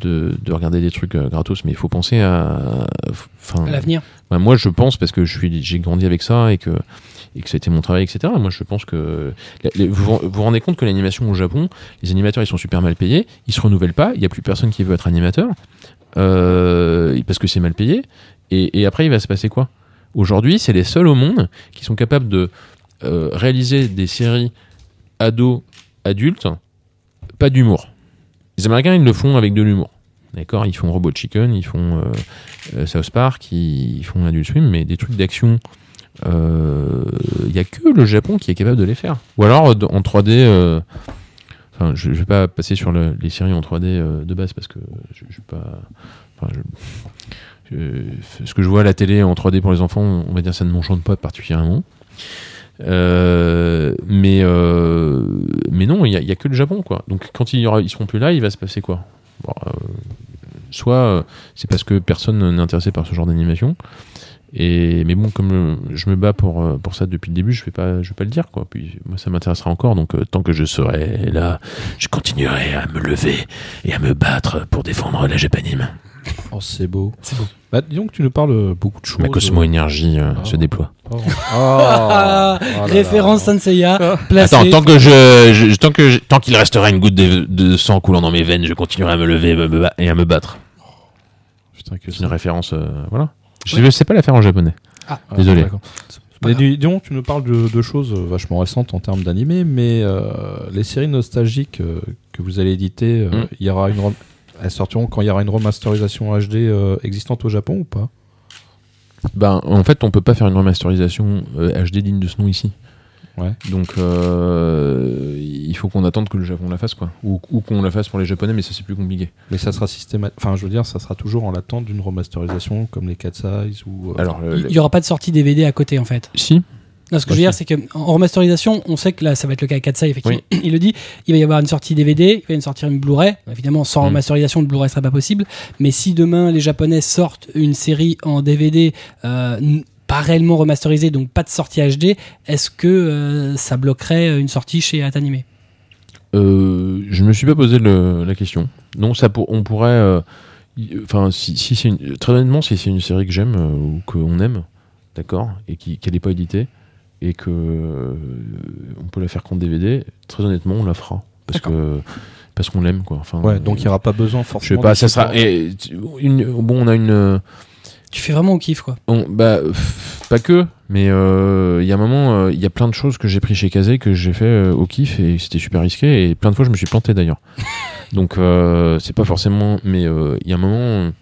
de, de regarder des trucs gratos mais il faut penser à enfin l'avenir. Moi, je pense parce que je suis, j'ai grandi avec ça et que et que ça a été mon travail, etc. Moi, je pense que la- les- vous vous vous rendez compte que l'animation au Japon, les animateurs, ils sont super mal payés, ils se renouvellent pas, il y a plus personne qui veut être animateur euh, parce que c'est mal payé. Et, après, il va se passer quoi? Aujourd'hui, c'est les seuls au monde qui sont capables de euh, réaliser des séries ados, adultes, pas d'humour. Les Américains, ils le font avec de l'humour. D'accord? Ils font Robot Chicken, ils font euh, South Park, ils, font Adult Swim, mais des trucs d'action, il n'y a que le Japon qui est capable de les faire. Ou alors en 3D. Je, je vais pas passer sur le- les séries en 3D euh, de base parce que je, je suis pas. Ce que je vois à la télé en 3D pour les enfants, on va dire ça ne m'enchante pas particulièrement. Euh, mais euh, mais non, il y, y a que le Japon quoi. Donc quand il y aura, ils seront plus là, il va se passer quoi? Soit c'est parce que personne n'est intéressé par ce genre d'animation. Et mais bon, comme euh, je me bats pour euh, pour ça depuis le début, je vais pas je vais pas le dire quoi. Puis moi ça m'intéressera encore. Donc euh, tant que je serai là, je continuerai à me lever et à me battre pour défendre la Japanime. Oh, c'est beau. C'est beau. Bah, disons que tu nous parles beaucoup de choses. Ma Cosmo Énergie euh, Oh. se déploie. Oh. (laughs) Ah. (laughs) Oh là Référence. Senseiya, placée. Attends, tant que je, je- tant que je- tant qu'il restera une goutte de, de sang coulant dans mes veines, je continuerai à me lever me- me ba- et à me battre. Putain, que C'est une référence, euh, voilà. Je ne sais pas la faire en japonais. Ah, Désolé. d'accord. pas Mais disons, tu nous parles de, de choses vachement récentes en termes d'animé, mais euh, les séries nostalgiques euh, que vous allez éditer, euh, Mm. il y aura une elles sortiront quand il y aura une remasterisation HD euh, existante au Japon ou pas? Ben, en fait, on peut pas faire une remasterisation euh, HD digne de ce nom ici. Ouais. Donc, euh, il faut qu'on attende que le Japon la fasse, quoi. Ou, ou qu'on la fasse pour les Japonais, mais ça c'est plus compliqué. Mais ça sera systématique. Enfin, je veux dire, ça sera toujours en l'attente d'une remasterisation comme les Cat Size ou. euh, Alors, Il n'y aura pas de sortie DVD à côté en fait. si. Non, ce que Bah, je veux dire, c'est qu'en remasterisation, on sait que là, ça va être le cas à Katsai, effectivement. Il le dit, il va y avoir une sortie DVD, il va y sortir une Blu-ray. Évidemment, sans Mm. remasterisation, le Blu-ray serait pas possible. Mais si demain, les Japonais sortent une série en DVD, euh, pas réellement remasterisée, donc pas de sortie HD, est-ce que euh, ça bloquerait une sortie chez Atanime Euh, je me suis pas posé le- la question. Non, ça pour, on pourrait. euh, Enfin, si, si c'est une, très honnêtement, si c'est une série que j'aime euh, ou qu'on aime, d'accord, et qui qu'elle n'est pas éditée et que euh, on peut la faire qu'en DVD, très honnêtement, on la fera parce D'accord. que parce qu'on l'aime quoi. Enfin, Ouais, donc il n'y aura pas besoin je sais forcément. pas, de ça sera. et, une, bon, on a une. Tu fais vraiment au kiff, quoi. on- bah, pff, pas que, mais euh, il y a un moment, euh, il y a plein de choses que j'ai pris chez Kazé que j'ai fait euh, au kiff et c'était super risqué et plein de fois je me suis planté d'ailleurs. (laughs) Donc euh, c'est pas forcément, mais euh, il y a un moment,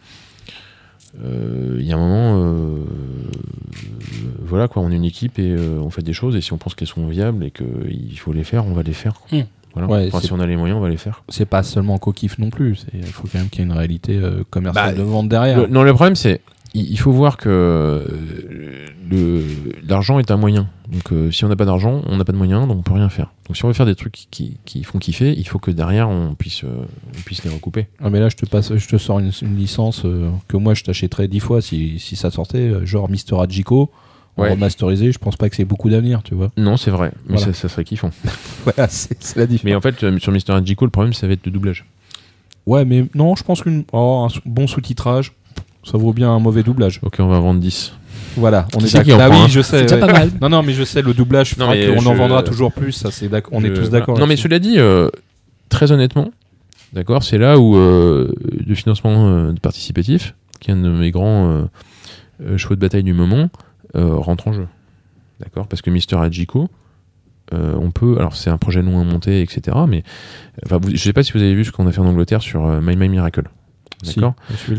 euh, il y a un moment, euh, voilà quoi, on est une équipe et euh, on fait des choses et si on pense qu'elles sont viables et qu'il faut les faire, on va les faire. Hmm. Voilà. Ouais, Enfin, si on a les moyens, on va les faire. C'est pas seulement qu'au kiff non plus. Il faut quand même qu'il y ait une réalité euh, commerciale Bah, de vente derrière. Le- non, le problème, c'est il faut voir que euh, l'argent est un moyen. Donc, euh, si on n'a pas d'argent, on n'a pas de moyens, donc on peut rien faire. Donc, si on veut faire des trucs qui, qui font kiffer, il faut que derrière on puisse euh, on puisse les recouper. Ah mais là je te passe, je te sors une, une licence euh, que moi je t'achèterais dix fois si, si ça sortait, genre Mister en Ouais. remasterisé, je pense pas que c'est beaucoup d'avenir, tu vois. Non, c'est vrai, mais Voilà. ça, ça serait kiffant. (laughs) Voilà, c'est la différence. Mais en fait, sur Mister Hajiko, le problème, ça va être le doublage. Ouais, mais non, je pense qu'un un sou- bon sous-titrage, ça vaut bien un mauvais doublage. Ok, on va vendre 10. Voilà, on Qui est c'est qui d'accord. en Ah prend, oui, hein je sais. C'est déjà ouais. pas mal. Non, non, mais je sais, le doublage Non, qu'on en vendra toujours plus, ça c'est d'accord. On est tous d'accord. Non, mais cela dit, euh, très honnêtement, d'accord, c'est là où euh, le financement euh, participatif, qui est un de mes grands euh, chevaux de bataille du moment, euh, rentre en jeu. D'accord Parce que Mister Hajiko, euh, on peut. Alors, c'est un projet long à monter, etc. Mais enfin, vous- je sais pas si vous avez vu ce qu'on a fait en Angleterre sur euh, My My Miracle. D'accord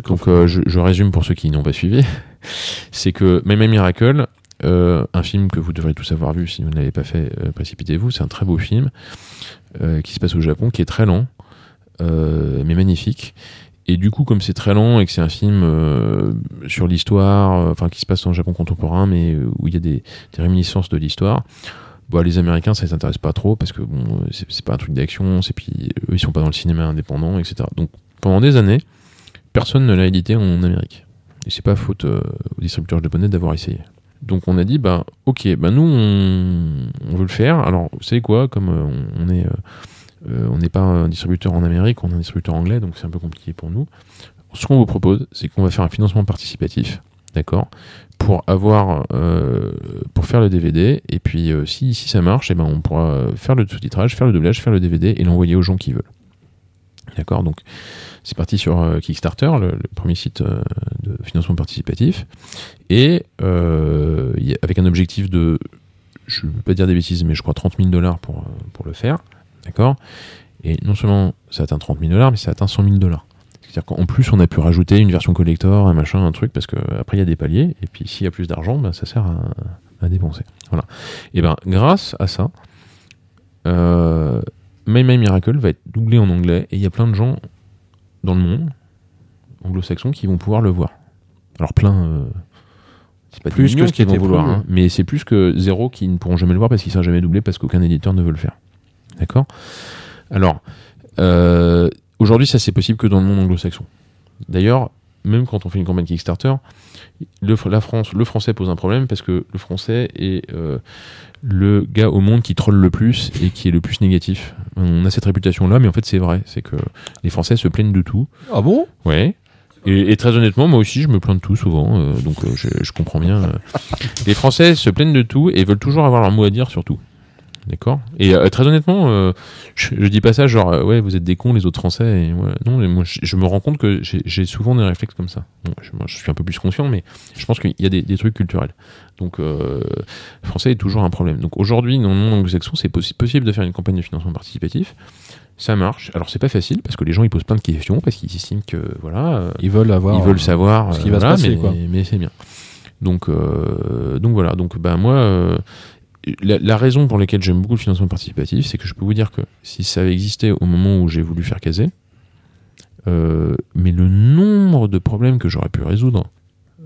donc euh, je, je résume pour ceux qui n'ont pas suivi. (laughs) c'est que My Miracle, euh, un film que vous devrez tous avoir vu si vous ne l'avez pas fait, euh, précipitez-vous. C'est un très beau film qui se passe au Japon, qui est très lent, mais magnifique. Et du coup, comme c'est très lent et que c'est un film sur l'histoire, enfin qui se passe dans le Japon contemporain, mais où il y a des, des réminiscences de l'histoire, bah, les Américains, ça les intéresse pas trop parce que bon, c'est c'est pas un truc d'action, c'est puis eux, ils sont pas dans le cinéma indépendant, etc. Donc pendant des années, personne ne l'a édité en Amérique. Et c'est pas faute euh, aux distributeurs japonais d'avoir essayé. Donc on a dit, bah ok, bah nous on, veut le faire. Alors vous savez quoi, comme euh, euh, on n'est pas un distributeur en Amérique, on est un distributeur anglais, donc c'est un peu compliqué pour nous. Ce qu'on vous propose, c'est qu'on va faire un financement participatif d'accord, pour avoir, pour faire le DVD. Et puis, si, si ça marche, eh ben, on pourra faire le sous-titrage, faire le doublage, faire le DVD et l'envoyer aux gens qui veulent. D'accord Donc, c'est parti sur euh, Kickstarter, le, premier site euh, de financement participatif. Et euh, avec un objectif de, je ne veux pas dire des bêtises, mais je crois 30 000 dollars pour, pour le faire. D'accord? Et non seulement ça atteint 30 000 dollars, mais ça atteint 100 000 dollars. C'est-à-dire qu'en plus, on a pu rajouter une version collector, un machin, un truc, parce qu'après, il y a des paliers. Et puis, s'il y a plus d'argent, ben, ça sert à, dépenser. Voilà. Et ben, grâce à ça, My My Miracle va être doublé en anglais. Et il y a plein de gens dans le monde anglo-saxons qui vont pouvoir le voir. Alors, plein. euh, c'est pas Plus plus que qui vont vouloir, hein, mais c'est plus que zéro qui ne pourront jamais le voir parce qu'il sera jamais doublé parce qu'aucun éditeur ne veut le faire. D'accord? Alors, euh, aujourd'hui, ça c'est possible que dans le monde anglo-saxon. D'ailleurs, même quand on fait une campagne Kickstarter, le, la France, le français pose un problème parce que le français est euh, le gars au monde qui troll le plus et qui est le plus négatif. On a cette réputation-là, mais en fait, c'est vrai. C'est que les Français se plaignent de tout. Ah bon? Ouais. Et, et très honnêtement, moi aussi, je me plains de tout souvent, euh, donc euh, je, je comprends bien. euh. Les Français se plaignent de tout et veulent toujours avoir leur mot à dire sur tout. D'accord Et euh, très honnêtement, euh, je, je dis pas ça genre, euh, ouais, vous êtes des cons, les autres Français. Et, ouais, non, mais moi, je, je me rends compte que j'ai souvent des réflexes comme ça. Bon, je, moi, je suis un peu plus conscient, mais je pense qu'il y a des, des trucs culturels. Donc, le français est toujours un problème. Donc, aujourd'hui, dans le monde anglo-saxon, c'est possi- possible de faire une campagne de financement participatif. Ça marche. Alors, c'est pas facile parce que les gens ils posent plein de questions parce qu'ils estiment que voilà, Ils veulent avoir. ils veulent savoir ce qui va se voilà, passer, mais, mais c'est bien. Donc, euh, donc voilà. Donc, bah, moi, euh, la, raison pour laquelle j'aime beaucoup le financement participatif, c'est que je peux vous dire que si ça avait existé au moment où j'ai voulu faire caser, euh, mais le nombre de problèmes que j'aurais pu résoudre,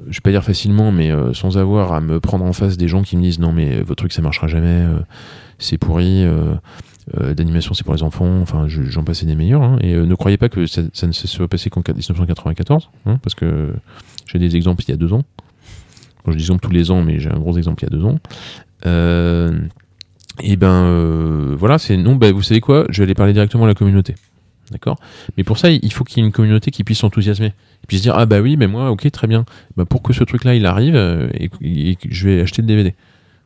je vais pas dire facilement, mais euh, sans avoir à me prendre en face des gens qui me disent non mais votre truc ça marchera jamais, euh, c'est pourri, euh, euh, d'animation c'est pour les enfants, enfin je- j'en passais des meilleurs. hein. et euh, ne croyez pas que ça, ça ne se soit passé qu'en 1994, hein, parce que j'ai des exemples il y a deux ans. Bon, je dis exemple tous les ans, mais j'ai un gros exemple il y a deux ans. Euh, et ben euh, voilà, c'est non, bah, vous savez quoi, je vais aller parler directement à la communauté. D'accord? Mais pour ça, il faut qu'il y ait une communauté qui puisse s'enthousiasmer. Qui puisse dire Ah bah oui, mais moi, ok, très bien. Bah, pour que ce truc-là, il arrive, euh, et, je vais acheter le DVD.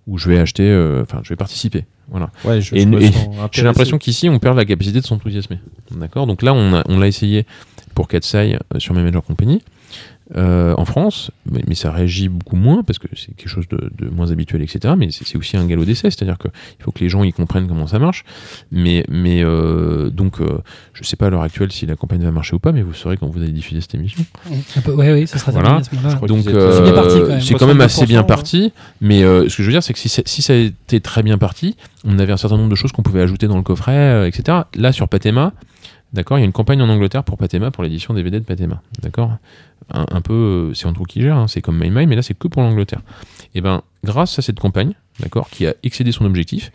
Ou je vais acheter, euh, enfin, je vais participer. Voilà. Ouais, je, Et-. (laughs) J'ai l'impression qu'ici, on perd la capacité de s'enthousiasmer. D'accord? Donc là, on a- on l'a essayé pour Katsai euh, sur My Major Company. Euh, en France, mais, mais ça réagit beaucoup moins parce que c'est quelque chose de, de moins habituel, etc. Mais c'est aussi un galop d'essai, c'est-à-dire qu'il faut que les gens y comprennent comment ça marche. Mais, mais euh, donc, euh, je sais pas à l'heure actuelle si la campagne va marcher ou pas, mais vous saurez quand vous allez diffuser cette émission. Ouais, oui, ça sera Voilà. terminé à ce moment-là. Donc euh, C'est quand même. c'est quand même assez bien 62%, parti. Mais euh, ce que je veux dire, c'est que si, ça- si ça a été très bien parti, on avait un certain nombre de choses qu'on pouvait ajouter dans le coffret, euh, etc. Là, sur Patema, d'accord, il y a une campagne en Angleterre pour Patema, pour l'édition DVD de Patema, d'accord? Un, un peu, euh, c'est qui gère, hein, c'est comme MyMy, mais là, c'est que pour l'Angleterre. Et ben, grâce à cette campagne, d'accord, qui a excédé son objectif,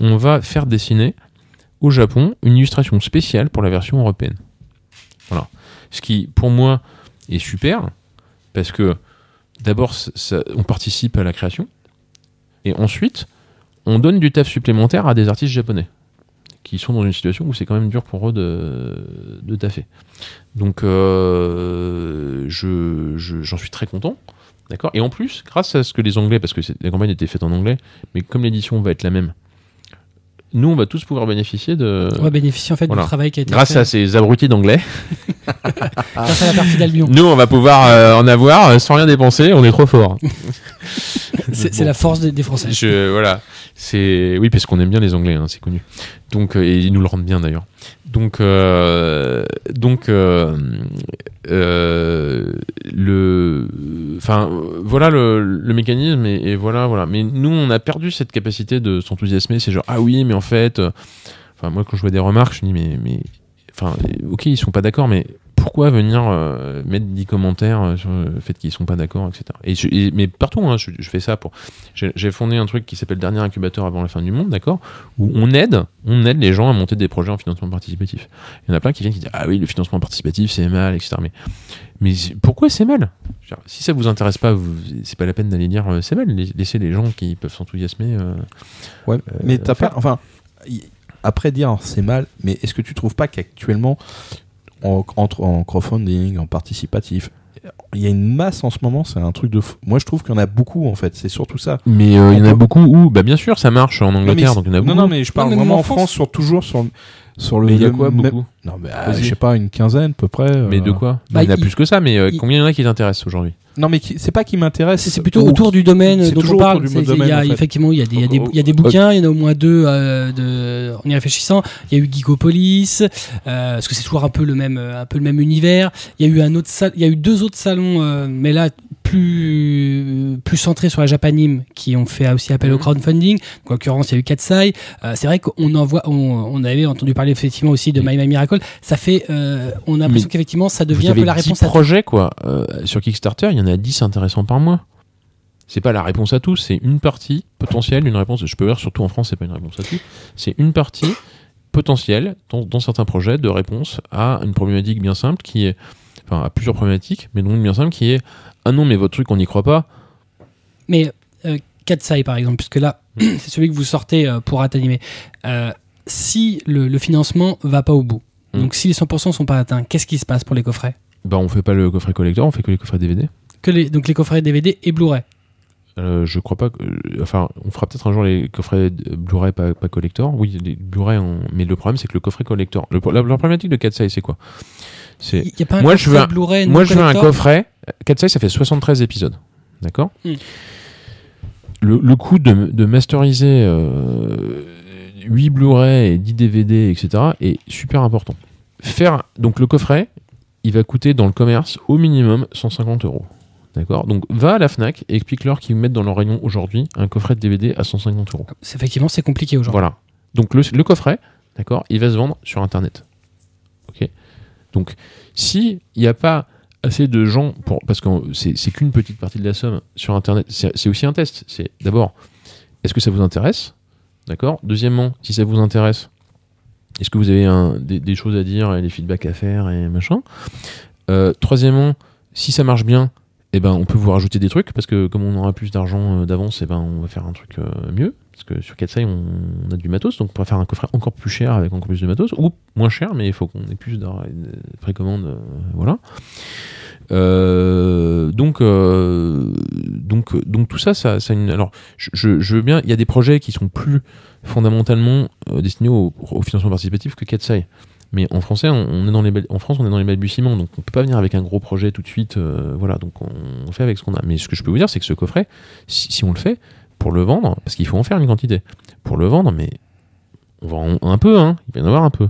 on va faire dessiner au Japon une illustration spéciale pour la version européenne. Voilà. Ce qui, pour moi, est super, parce que d'abord, on participe à la création, et ensuite, on donne du taf supplémentaire à des artistes japonais qui sont dans une situation où c'est quand même dur pour eux de, de taffer. Donc, euh, je, je- j'en suis très content. D'accord? Et en plus, grâce à ce que les Anglais, parce que la campagne était faite en anglais, mais comme l'édition va être la même, nous, on va tous pouvoir bénéficier de. On va bénéficier en fait Voilà. du travail qui a été Grâce fait. à ces abrutis d'anglais, (laughs) grâce à la perfide Albion. nous, on va pouvoir euh, en avoir euh, sans rien dépenser. On est trop fort. (laughs) C'est Bon. la force des, des Français. Je, voilà, c'est oui parce qu'on aime bien les Anglais, hein, c'est connu. Donc euh, et ils nous le rendent bien d'ailleurs. Donc euh, euh, euh, le, enfin voilà le, mécanisme et, voilà. Mais nous on a perdu cette capacité de s'enthousiasmer. C'est genre ah oui mais en fait, enfin moi quand je vois des remarques je me dis mais mais enfin ok ils sont pas d'accord mais pourquoi venir euh, mettre 10 commentaires euh, sur le fait qu'ils sont pas d'accord, etc. Et, je- et- mais partout, hein, je, je fais ça pour. J'ai fondé un truc qui s'appelle Dernier incubateur avant la fin du monde, d'accord Où on aide, on aide les gens à monter des projets en financement participatif. Il y en a plein qui viennent qui disent Ah oui, le financement participatif c'est mal, etc. Mais, pourquoi c'est mal? Dire, Si ça vous intéresse pas, c'est pas la peine d'aller dire euh, c'est mal. Lais- Laissez les gens qui peuvent s'enthousiasmer. euh, Ouais, mais t'as pas. Enfin, y- après dire c'est mal, mais est-ce que tu trouves pas qu'actuellement, en, entre, en crowdfunding, en participatif, il y a une masse en ce moment, c'est un truc de fou. Moi, je trouve qu'il y en a beaucoup en fait. C'est surtout ça. Mais euh, il y en a beaucoup où, bah bien sûr, ça marche en Angleterre, donc il y en a non, beaucoup. non, mais je parle mais vraiment en en France, France. sur toujours sur sur le. mais il y a quoi beaucoup Non, mais Vas-y. je sais pas, une quinzaine à peu près. Mais euh. de quoi Bah, Il y en a il- plus que ça, mais euh, il- combien il y en a qui t'intéressent aujourd'hui Non, mais qui- c'est pas qui m'intéresse. C'est plutôt ou autour qui- du domaine dont on parle. autour du C'est- il y domaine, a, en fait. Effectivement, il y a des, il y a des, il y a des Ok. bouquins, il y en a au moins deux euh, de, en y réfléchissant. Il y a eu Geekopolis, euh, parce que c'est toujours un peu le même, euh, un peu le même univers. Il y a eu un autre sal- il y a eu deux autres salons, euh, mais là plus plus centrés sur la Japanime, qui ont fait aussi appel au Mhm. crowdfunding. Donc, en l'occurrence, il y a eu Katsai. Euh, c'est vrai qu'on en voit, on, on avait entendu parler effectivement aussi de My My Miracle. Ça fait, euh, on a l'impression qu'effectivement, ça devient un avez peu la 10 réponse à tout. projets, quoi. Euh, sur Kickstarter, il y en a 10 intéressants par mois. C'est pas la réponse à tout, c'est une partie potentielle, une réponse. Je peux dire, surtout en France, c'est pas une réponse à tout. C'est une partie potentielle dans, dans certains projets de réponse à une problématique bien simple qui est, enfin, à plusieurs problématiques, mais non une bien simple qui est ah non, mais votre truc, on n'y croit pas. Mais euh, Katsai, par exemple, puisque là, (clears throat) c'est celui que vous sortez euh, pour Atanimer. Euh, si le, le financement va pas au bout, Mm. donc si les 100% sont pas atteints, qu'est-ce qui se passe pour les coffrets? Bah, on fait pas le coffret collector, on fait que les coffrets DVD. que les, Donc les coffrets DVD et Blu-ray. Euh, je crois pas que. euh, enfin, on fera peut-être un jour les coffrets de- Blu-ray pas, pas collector. Oui, les Blu-ray, mais le problème, c'est que le coffret collector. Le, la, la problématique de Katsai, c'est quoi? Il y a pas un Moi, je veux un- Blu-ray Moi, non je veux un collector coffret. Katsai, ça fait 73 épisodes. D'accord Hmm. le, le coût de, de masteriser euh, 8 Blu-ray et 10 DVD, etc., est super important. Faire. Donc, le coffret, il va coûter dans le commerce au minimum 150 euros. D'accord Donc, va à la Fnac et explique-leur qu'ils mettent dans leur rayon aujourd'hui un coffret de DVD à 150 euros. C'est- Effectivement, c'est compliqué aujourd'hui. Voilà. Donc le, le coffret, d'accord, il va se vendre sur Internet. Donc si il n'y a pas assez de gens pour parce que c'est qu'une petite partie de la somme sur Internet, c'est aussi un test. C'est d'abord est-ce que ça vous intéresse, d'accord? Deuxièmement, si ça vous intéresse, est-ce que vous avez des choses à dire et des feedbacks à faire et machin? Euh, troisièmement, si ça marche bien, eh ben, on peut vous rajouter des trucs parce que comme on aura plus d'argent euh, d'avance, eh ben, on va faire un truc euh, mieux. Parce que sur Katsai, on, a du matos, donc on pourra faire un coffret encore plus cher avec encore plus de matos, ou moins cher, mais il faut qu'on ait plus de de précommandes. euh, voilà. Euh, donc, euh, donc, donc tout ça, ça, ça une- alors, je, veux bien. Il y a des projets qui sont plus fondamentalement destinés au, financement participatif que Katsai. Mais en français, on, est dans les en France, on est dans les balbutiements, donc on peut pas venir avec un gros projet tout de suite. voilà, donc on, fait avec ce qu'on a. Mais ce que je peux vous dire, c'est que ce coffret, si on le fait pour le vendre, parce qu'il faut en faire une quantité, pour le vendre, mais on va en- un peu, hein, il va y en avoir un peu,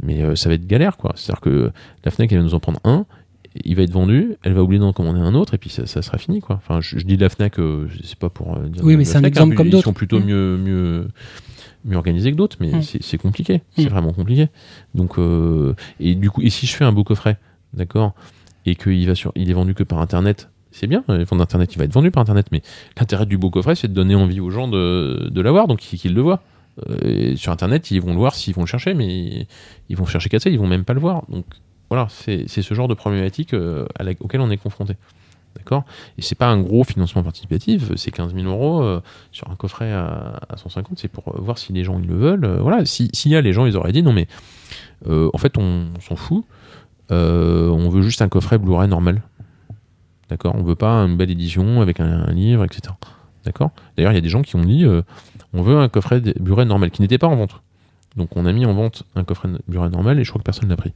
mais euh, ça va être galère, quoi. C'est-à-dire que la Fnac, elle va nous en prendre un, il va être vendu, elle va oublier d'en commander un autre, et puis ça, ça sera fini, quoi. Enfin, je, je dis la Fnac, euh, c'est pas pour euh, dire Oui, mais c'est un Fnac, exemple hein, comme Ils d'autres. sont plutôt Mm. mieux, mieux, mieux organisés que d'autres, mais Mm. c'est c'est compliqué, c'est Mm. vraiment compliqué. Donc, et du coup, et si je fais un beau coffret, d'accord, et qu'il va sur, il est vendu que par internet, c'est bien, le fond d'internet, il va être vendu par internet, mais l'intérêt du beau coffret, c'est de donner envie aux gens de, de l'avoir, donc qu'ils le voient. Euh, sur internet, ils vont le voir s'ils vont le chercher, mais ils vont chercher Katsai, ils vont même pas le voir. Donc voilà, c'est ce genre de problématique euh, auquel on est confronté. D'accord? Et c'est pas un gros financement participatif, c'est 15 000 euros euh, sur un coffret à, à 150, c'est pour voir si les gens ils le veulent. Voilà, si- s'il y a les gens, ils auraient dit non, mais en fait, on, on s'en fout, on veut juste un coffret Blu-ray normal. D'accord On veut pas une belle édition avec un, un livre, etc. D'accord? D'ailleurs, il y a des gens qui ont dit euh, on veut un coffret de- Blu-ray normal qui n'était pas en vente. Donc on a mis en vente un coffret Blu-ray normal et je crois que personne l'a pris.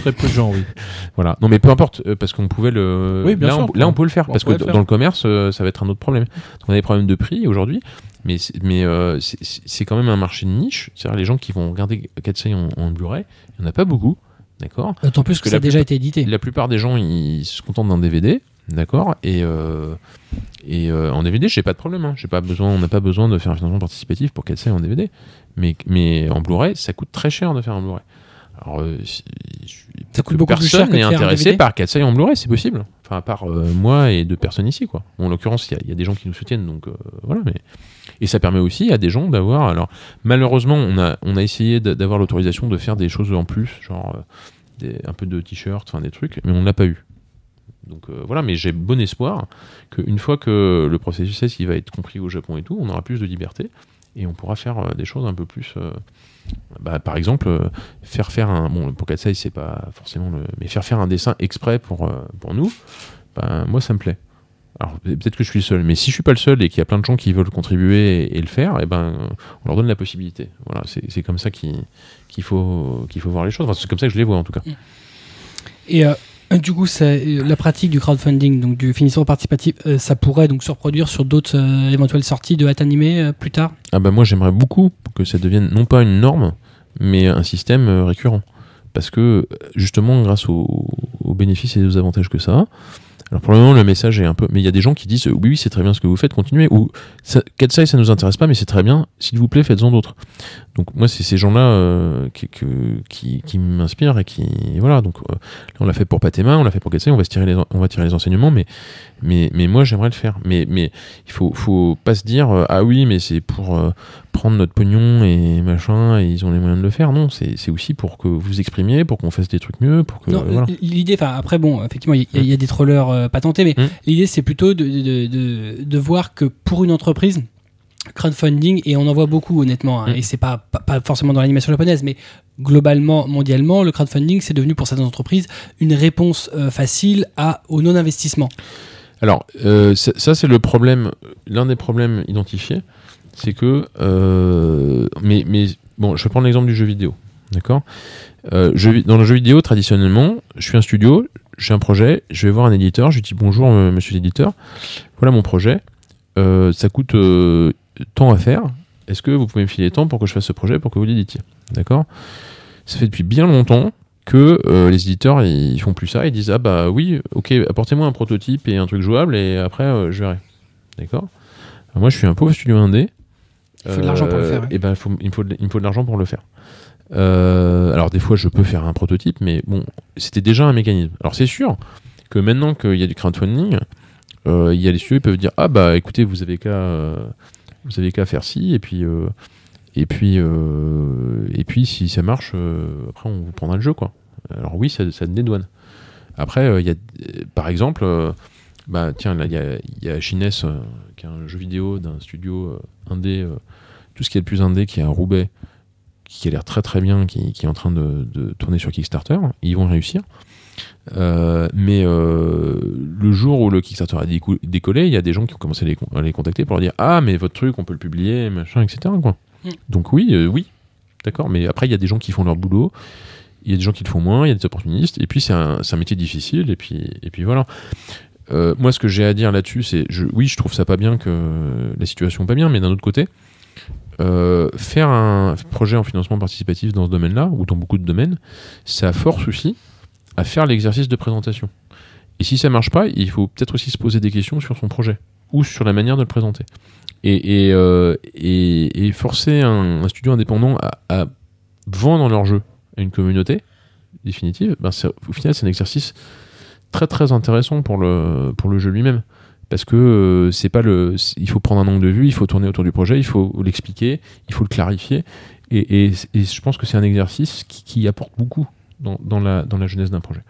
Très peu de gens, oui. (laughs) Voilà. Non mais peu importe euh, parce qu'on pouvait le. Oui, bien là, sûr. on, là on peut le faire parce que le faire. dans le commerce euh, ça va être un autre problème. Donc, on a des problèmes de prix aujourd'hui, mais c'est- mais euh, c'est- c'est c'est quand même un marché de niche. C'est-à-dire les gens qui vont regarder Katsai en, en Blu-ray, il n'y en a pas beaucoup, d'accord. D'autant plus que, que ça a déjà été édité. La plupart des gens ils se contentent d'un DVD, d'accord. Et euh, et euh, en DVD j'ai pas de problème. Hein. J'ai pas besoin, on n'a pas besoin de faire un financement participatif pour Katsai en DVD. Mais mais en Blu-ray ça coûte très cher de faire un Blu-ray. Alors, euh, Ça coûte beaucoup plus cher personne que de n'est intéressé par Katsai en Blu-ray, c'est possible. Enfin, à part euh, moi et deux personnes ici, quoi. Bon, en l'occurrence, il y a- il y, a des gens qui nous soutiennent, donc euh, voilà. Mais et ça permet aussi à des gens d'avoir. Alors, malheureusement, on a on a essayé d'a- d'avoir l'autorisation de faire des choses en plus, genre euh, un peu de t-shirt, enfin des trucs, mais on l'a pas eu. Donc euh, voilà, mais j'ai bon espoir qu'une fois que le processus il va être compris au Japon et tout, on aura plus de liberté et on pourra faire euh, des choses un peu plus. bah, par exemple, faire faire un. Bon, pour Katsai, c'est pas forcément le. Mais faire faire un dessin exprès pour, pour nous, ben, moi, ça me plaît. Alors, peut-être que je suis le seul, mais si je suis pas le seul et qu'il y a plein de gens qui veulent contribuer et, et le faire, et ben, on leur donne la possibilité. Voilà, c'est comme ça qu'il faut, qu'il faut voir les choses. Enfin, c'est comme ça que je les vois, en tout cas. Et euh, du coup, euh, la pratique du crowdfunding, donc du financement participatif, euh, ça pourrait donc se reproduire sur d'autres euh, éventuelles sorties de hâte animée plus tard? Ah bah moi j'aimerais beaucoup que ça devienne non pas une norme, mais un système récurrent. Parce que justement grâce aux, aux bénéfices et aux avantages que ça a, alors pour le moment le message est un peu... Mais il y a des gens qui disent euh, oui oui c'est très bien ce que vous faites, continuez. Ou Katsai ça nous intéresse pas mais c'est très bien, s'il vous plaît faites-en d'autres. Donc moi c'est ces gens-là euh, qui, qui, qui m'inspirent et qui... Voilà donc euh, on l'a fait pour Patema, on l'a fait pour Katsai, on va, se tirer les, on va tirer les enseignements mais, mais, mais moi j'aimerais le faire. Mais, mais il faut, faut pas se dire euh, ah oui mais c'est pour... euh, prendre notre pognon et machin, et ils ont les moyens de le faire. Non, c'est aussi pour que vous exprimiez, pour qu'on fasse des trucs mieux, pour que. Voilà. L'idée, enfin après bon, effectivement, il y, a- il y a des trollers euh, patentés, mais Mm. l'idée c'est plutôt de, de, de, de voir que pour une entreprise, crowdfunding, et on en voit beaucoup honnêtement, hein, Mm. et c'est pas, pas, pas forcément dans l'animation japonaise, mais globalement, mondialement, le crowdfunding c'est devenu pour certaines entreprises une réponse euh, facile à, au non-investissement. Alors, euh, ça, ça, c'est le problème, l'un des problèmes identifiés, c'est que. euh, mais, mais bon, je vais prendre l'exemple du jeu vidéo. D'accord? Euh, Dans le jeu vidéo, traditionnellement, je suis un studio, j'ai un projet, je vais voir un éditeur, je lui dis bonjour, euh, monsieur l'éditeur, voilà mon projet, euh, ça coûte euh, tant à faire, est-ce que vous pouvez me filer tant pour que je fasse ce projet, pour que vous l'éditiez? D'accord? Ça fait depuis bien longtemps que les éditeurs ils font plus ça, ils disent ah bah oui, ok, apportez-moi un prototype et un truc jouable et après je verrai. D'accord? Moi je suis un pauvre studio indé. Il faut de l'argent pour le faire, ouais. Et ben il faut- il me faut de, il me faut de l'argent pour le faire. Euh, alors des fois je peux faire un prototype, mais bon, c'était déjà un mécanisme. Alors c'est sûr que maintenant qu'il y a du crowdfunding, euh, il y a les studios qui peuvent dire ah bah écoutez vous avez qu'à euh, vous avez qu'à faire ci et puis euh, et puis euh, et puis si ça marche euh, après on vous prendra le jeu quoi. Alors oui ça, ça dédouane. Après euh, il y a euh, par exemple euh, bah tiens là il y a, il y a Chines euh, qui est un jeu vidéo d'un studio euh, indé euh, tout ce qui est le plus indé qui est à Roubaix qui a l'air très très bien, qui, qui est en train de, de tourner sur Kickstarter. Ils vont réussir. Euh, mais euh, le jour où le Kickstarter a décollé, il y a des gens qui ont commencé à les, con- à les contacter pour leur dire Ah, mais votre truc, on peut le publier, machin, etc. Quoi. Mm. Donc, oui, euh, oui, d'accord. Mais après, il y a des gens qui font leur boulot, il y a des gens qui le font moins, il y a des opportunistes, et puis c'est un, un métier difficile, et puis, et puis voilà. Moi, ce que j'ai à dire là-dessus, c'est je, oui, je trouve ça pas bien que la situation pas bien, mais d'un autre côté, euh, faire un projet en financement participatif dans ce domaine-là, ou dans beaucoup de domaines, ça force aussi à faire l'exercice de présentation. Et si ça marche pas, il faut peut-être aussi se poser des questions sur son projet, ou sur la manière de le présenter. Et, euh, forcer un, studio indépendant à, vendre leur jeu à une communauté définitive, ben au final, c'est un exercice très très intéressant pour le jeu lui-même parce que euh, c'est pas le il faut prendre un angle de vue il faut tourner autour du projet il faut l'expliquer il faut le clarifier. Et, et- et je pense que c'est un exercice qui, qui apporte beaucoup dans, dans la, dans la jeunesse d'un projet.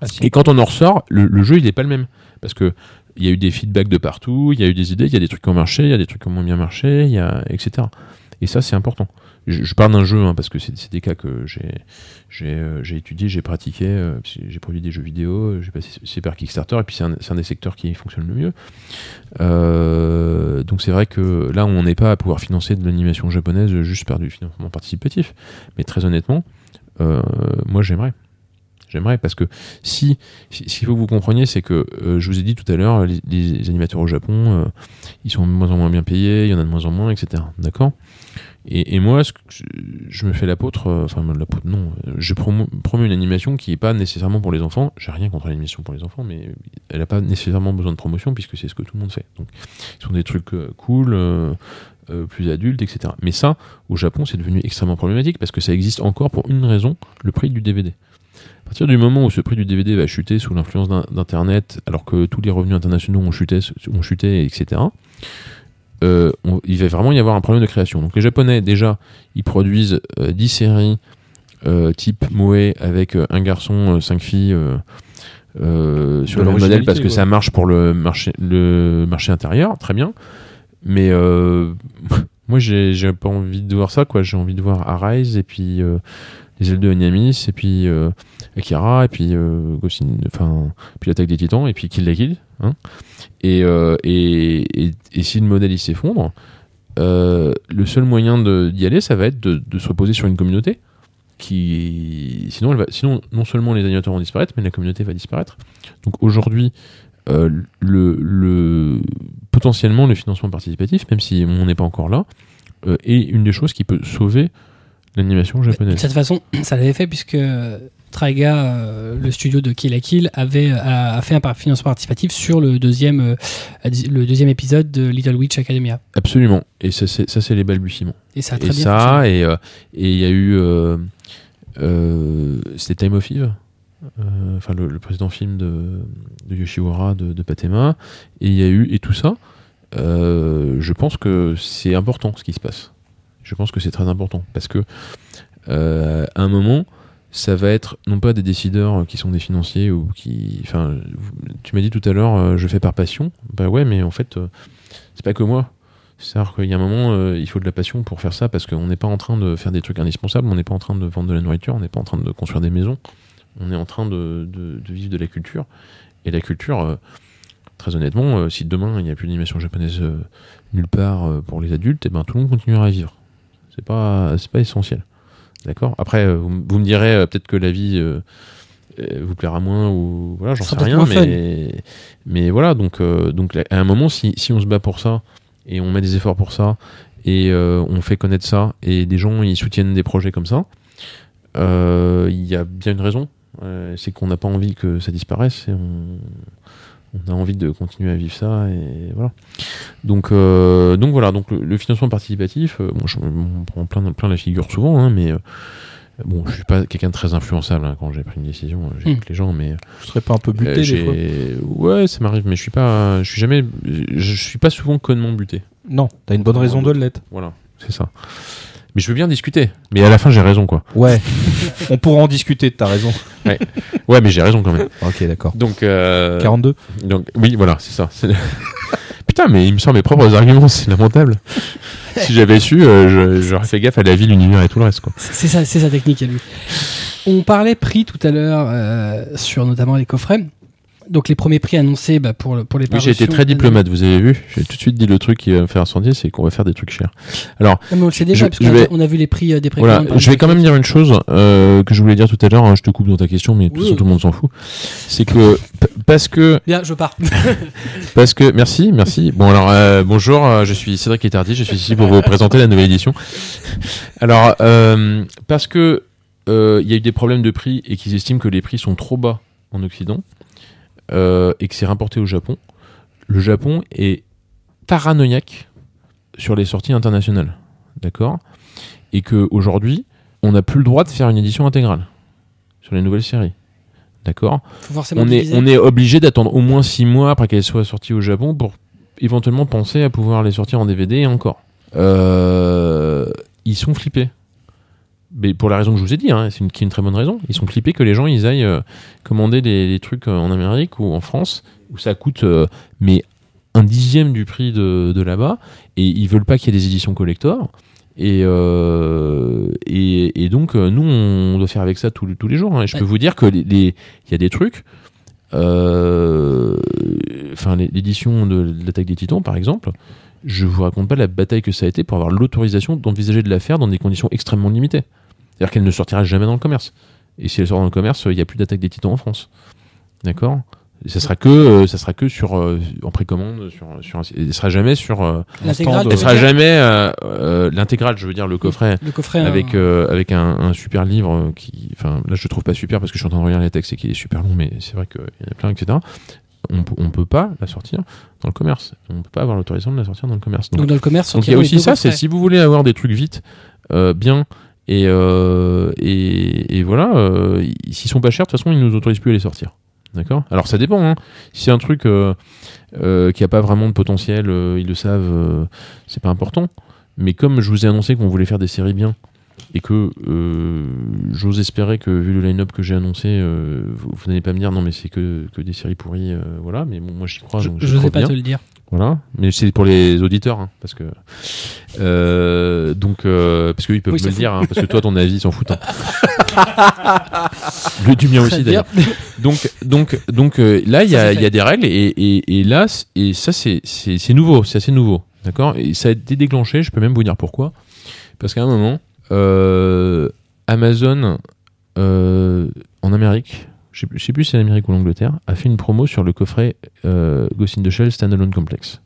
Ah, si. et quand on en ressort le, le jeu il n'est pas le même. Parce que il y a eu des feedbacks de partout il y a eu des idées il y a des trucs qui ont marché il y a des trucs qui ont moins bien marché il y a etc et ça c'est important je, parle d'un jeu hein, parce que c'est des cas que j'ai euh, étudié, j'ai pratiqué, euh, parce que j'ai produit des jeux vidéo, euh, j'ai passé c'est par Kickstarter, et puis c'est un, un des secteurs qui fonctionne le mieux. Euh, donc c'est vrai que là, on n'est pas à pouvoir financer de l'animation japonaise juste par du financement participatif. Mais très honnêtement, euh, moi j'aimerais. J'aimerais parce que si, si- ce qu'il faut que vous compreniez, c'est que euh, je vous ai dit tout à l'heure, les, animateurs au Japon, euh, ils sont de moins en moins bien payés, il y en a de moins en moins, etc. D'accord? Et, moi, je, me fais l'apôtre, euh, enfin l'apôtre, non, je promo, promeux une animation qui n'est pas nécessairement pour les enfants. J'ai rien contre l'animation pour les enfants, mais elle n'a pas nécessairement besoin de promotion puisque c'est ce que tout le monde fait. Donc, ce sont des trucs cool, plus adultes, etc. Mais ça, au Japon, c'est devenu extrêmement problématique parce que ça existe encore pour une raison, le prix du DVD. À partir du moment où ce prix du DVD va chuter sous l'influence d'in- d'Internet, alors que tous les revenus internationaux ont chuté, ont chuté etc., euh, on- il va vraiment y avoir un problème de création. Donc les Japonais, déjà, ils produisent euh, 10 séries euh, type Moe avec euh, un garçon, 5 filles euh, euh, sur le même modèle parce que ça marche pour le marché, le marché intérieur, très bien. Mais euh, (laughs) Moi, j'ai j'ai pas envie de voir ça, quoi. J'ai envie de voir Arise et puis euh, les ailes de Anyamis et puis euh, Akira et puis euh, enfin puis l'attaque des Titans et puis Kill la Kill. Hein. Et, euh, et, et, et si le modèle il s'effondre, euh, le seul moyen d'y aller, ça va être de, se reposer sur une communauté qui, sinon, elle va, sinon non seulement les animateurs vont disparaître, mais la communauté va disparaître. Donc aujourd'hui, euh, le, le potentiellement le financement participatif, même si on n'est pas encore là, est une des choses qui peut sauver l'animation De japonaise. cette façon, (clears throat) ça l'avait fait puisque Traiga, euh, le studio de Kill la Kill, avait, a, a fait un financement participatif sur le deuxième, euh, le deuxième épisode de Little Witch Academia. Absolument. Et ça, c'est ça, c'est les balbutiements. Et ça a très et bien ça, et euh, et il y a eu, euh, euh, c'était Time of Eve, euh, enfin le, le précédent film de, de Yoshiwara de, de Patema, et il y a eu et tout ça. euh, je pense que c'est important ce qui se passe. Je pense que c'est très important parce que euh, à un moment, ça va être non pas des décideurs qui sont des financiers ou qui, enfin, tu m'as dit tout à l'heure, euh, je fais par passion. Bah ouais, mais en fait, euh, c'est pas que moi. C'est-à-dire qu'il y a un moment, euh, il faut de la passion pour faire ça parce qu'on n'est pas en train de faire des trucs indispensables, on n'est pas en train de vendre de la nourriture, on n'est pas en train de construire des maisons, on est en train de, vivre de la culture. Et la culture, euh, très honnêtement, euh, si demain il n'y a plus d'animation japonaise euh, nulle part euh, pour les adultes, et ben tout le monde continuera à vivre. C'est pas, c'est pas essentiel. D'accord? Après, euh, vous, me direz euh, peut-être que la vie euh, vous plaira moins ou voilà, j'en sais rien, mais, mais voilà, donc, euh, donc à un moment, si, si on se bat pour ça et on met des efforts pour ça et euh, on fait connaître ça et des gens ils soutiennent des projets comme ça, euh, il y a bien une raison. C'est qu'on n'a pas envie que ça disparaisse et on, on a envie de continuer à vivre ça et voilà. Donc, euh, donc voilà, donc le, le financement participatif, euh, bon, je m'en prends plein, plein la figure souvent, hein, mais euh, bon, je suis pas quelqu'un de très influençable hein, quand j'ai pris une décision, euh, j'écoute les gens, mais Je serais pas un peu buté euh, des j'ai- fois ouais, ça m'arrive, mais je suis pas, je suis jamais, je suis pas souvent connement buté. Non, t'as une bonne raison de l'être. Voilà, c'est ça. Mais je veux bien discuter, mais à la fin j'ai raison quoi. Ouais. (laughs) On pourra en discuter, t'as raison. Ouais, mais j'ai raison quand même. Ok, d'accord. Donc, euh, 42 donc oui, voilà, c'est ça. c'est- (laughs) Putain, mais il me sort mes propres arguments, c'est lamentable. si j'avais su, euh, je- j'aurais fait gaffe à la vie, l'univers et tout le reste quoi. C'est ça, c'est sa technique à lui. On parlait prix tout à l'heure euh, sur notamment les coffrets. Donc les premiers prix annoncés bah, pour, pour les Oui, j'ai été parutions- très diplomate, vous avez vu. J'ai tout de suite dit le truc qui va me faire sentir, c'est qu'on va faire des trucs chers. Alors, Ah, mais on le sait déjà, Je- parce je qu'on vais- a, vu les prix euh, des voilà, précommandes. je vais quand même dire une chose euh, que je voulais dire tout à l'heure. hein, je te coupe dans ta question, mais de toute Oui. façon tout le monde s'en fout. C'est que parce que Bien, je pars. (laughs) parce que merci, merci. Bon alors euh, bonjour, euh, je suis Cédric Etardi, je suis ici pour vous présenter la nouvelle édition. Alors parce que il y a eu des problèmes de prix et qu'ils estiment que les prix sont trop bas en Occident et que c'est rapporté au Japon. Le Japon est paranoïaque sur les sorties internationales, d'accord? Et que aujourd'hui, on n'a plus le droit de faire une édition intégrale sur les nouvelles séries, d'accord? On est, on est obligé d'attendre au moins 6 mois après qu'elle soit sortie au Japon pour éventuellement penser à pouvoir les sortir en DVD et encore. Euh, ils sont flippés. Mais pour la raison que je vous ai dit, hein, c'est une, qui est une très bonne raison. Ils sont flippés que les gens ils aillent euh, commander des, des trucs euh, en Amérique ou en France où ça coûte euh, mais un dixième du prix de, de là-bas et ils veulent pas qu'il y ait des éditions collector. Et, euh, et, et donc, nous, on doit faire avec ça tous, tous les jours. hein. Et je peux vous dire que les- y a des trucs. Enfin, l'édition de l'attaque des titans, par exemple, je vous raconte pas la bataille que ça a été pour avoir l'autorisation d'envisager de la faire dans des conditions extrêmement limitées. C'est-à-dire qu'elle ne sortira jamais dans le commerce. Et si elle sort dans le commerce, il n'y a plus d'attaque des titans en France. D'accord? Ça sera que, euh, ça sera que sur, euh, en précommande, sur, sur elle sera jamais sur, euh, L'intégrale, elle veux sera jamais euh, euh, l'intégrale, je veux dire le coffret Le coffret. avec euh, euh, avec un, un super livre euh, qui enfin là je le trouve pas super parce que je suis en train de relire les textes et qu'il est super long mais c'est vrai qu'il y en a plein etc on, peut- on peut pas la sortir dans le commerce on peut pas avoir l'autorisation de la sortir dans le commerce donc donc dans le commerce. donc il y a aussi ça, c'est si vous voulez avoir des trucs vite, euh, bien, et, euh, et, et voilà, euh, ils- s'ils sont pas chers, de toute façon, ils nous autorisent plus à les sortir. D'accord? Alors ça dépend. Hein. Si c'est un truc euh, euh, qui a pas vraiment de potentiel, ils le savent, c'est pas important. Mais comme je vous ai annoncé qu'on voulait faire des séries bien, et que j'ose espérer que vu le line-up que j'ai annoncé, vous, vous n'allez pas me dire non mais c'est que, que des séries pourries, voilà. Mais bon, moi j'y crois. Je donc j'y je crois sais pas bien. te le dire. Voilà, mais c'est pour les auditeurs, hein, parce que euh, donc euh, parce qu'ils peuvent Oui, me le dire, hein, parce que toi ton avis ils s'en foutent. hein. (laughs) le du mien aussi d'ailleurs. Donc donc donc euh, là il y y a des règles et, et, et là et ça c'est c'est nouveau, c'est assez nouveau, d'accord? Et ça a été déclenché, je peux même vous dire pourquoi, parce qu'à un moment euh, Amazon en Amérique, je sais, plus- je sais plus si c'est l'Amérique ou l'Angleterre, a fait une promo sur le coffret euh, Ghost in the Shell Standalone Complex.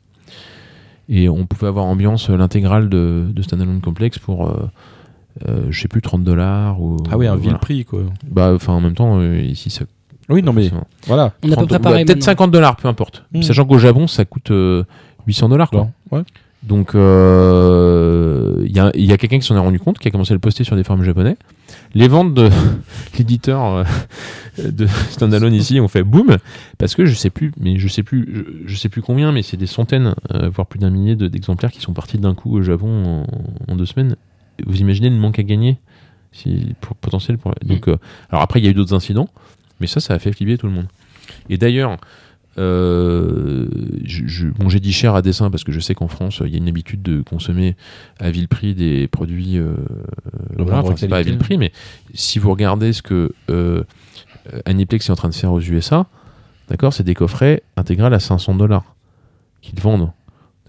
Et on pouvait avoir ambiance euh, l'intégrale de, de Standalone Complex pour, euh, euh, je sais plus, 30 dollars. ou Ah oui, un voilà. vil prix, quoi. Bah, enfin, en même temps, euh, ici, ça. Oui, non, mais voilà. On a à peu 30 près pareil. Peut-être maintenant. 50 dollars, peu importe. Hmm. Sachant qu'au Japon, ça coûte euh, 800 dollars, quoi. Ouais. Donc, euh, il y a, il y a quelqu'un qui s'en est rendu compte, qui a commencé à le poster sur des forums japonais. Les ventes de (laughs) l'éditeur euh, de (laughs) Standalone ici ont fait boum, parce que je sais plus, mais je sais plus, je, je sais plus combien, mais c'est des centaines, euh, voire plus d'un millier de- d'exemplaires qui sont partis d'un coup au Japon en, en deux semaines. Vous imaginez le manque à gagner si, pour, potentiel pour, donc, euh, alors après, il y a eu d'autres incidents, mais ça, ça a fait flipper tout le monde. Et d'ailleurs, euh, je- je- bon, j'ai dit cher à dessein parce que je sais qu'en France, il y a une habitude de consommer à vil prix des produits. euh, voilà, enfin, c'est pas à vil prix, mais si vous regardez ce que euh, Aniplex est en train de faire aux USA, d'accord, c'est des coffrets intégrales à 500 dollars qu'ils vendent.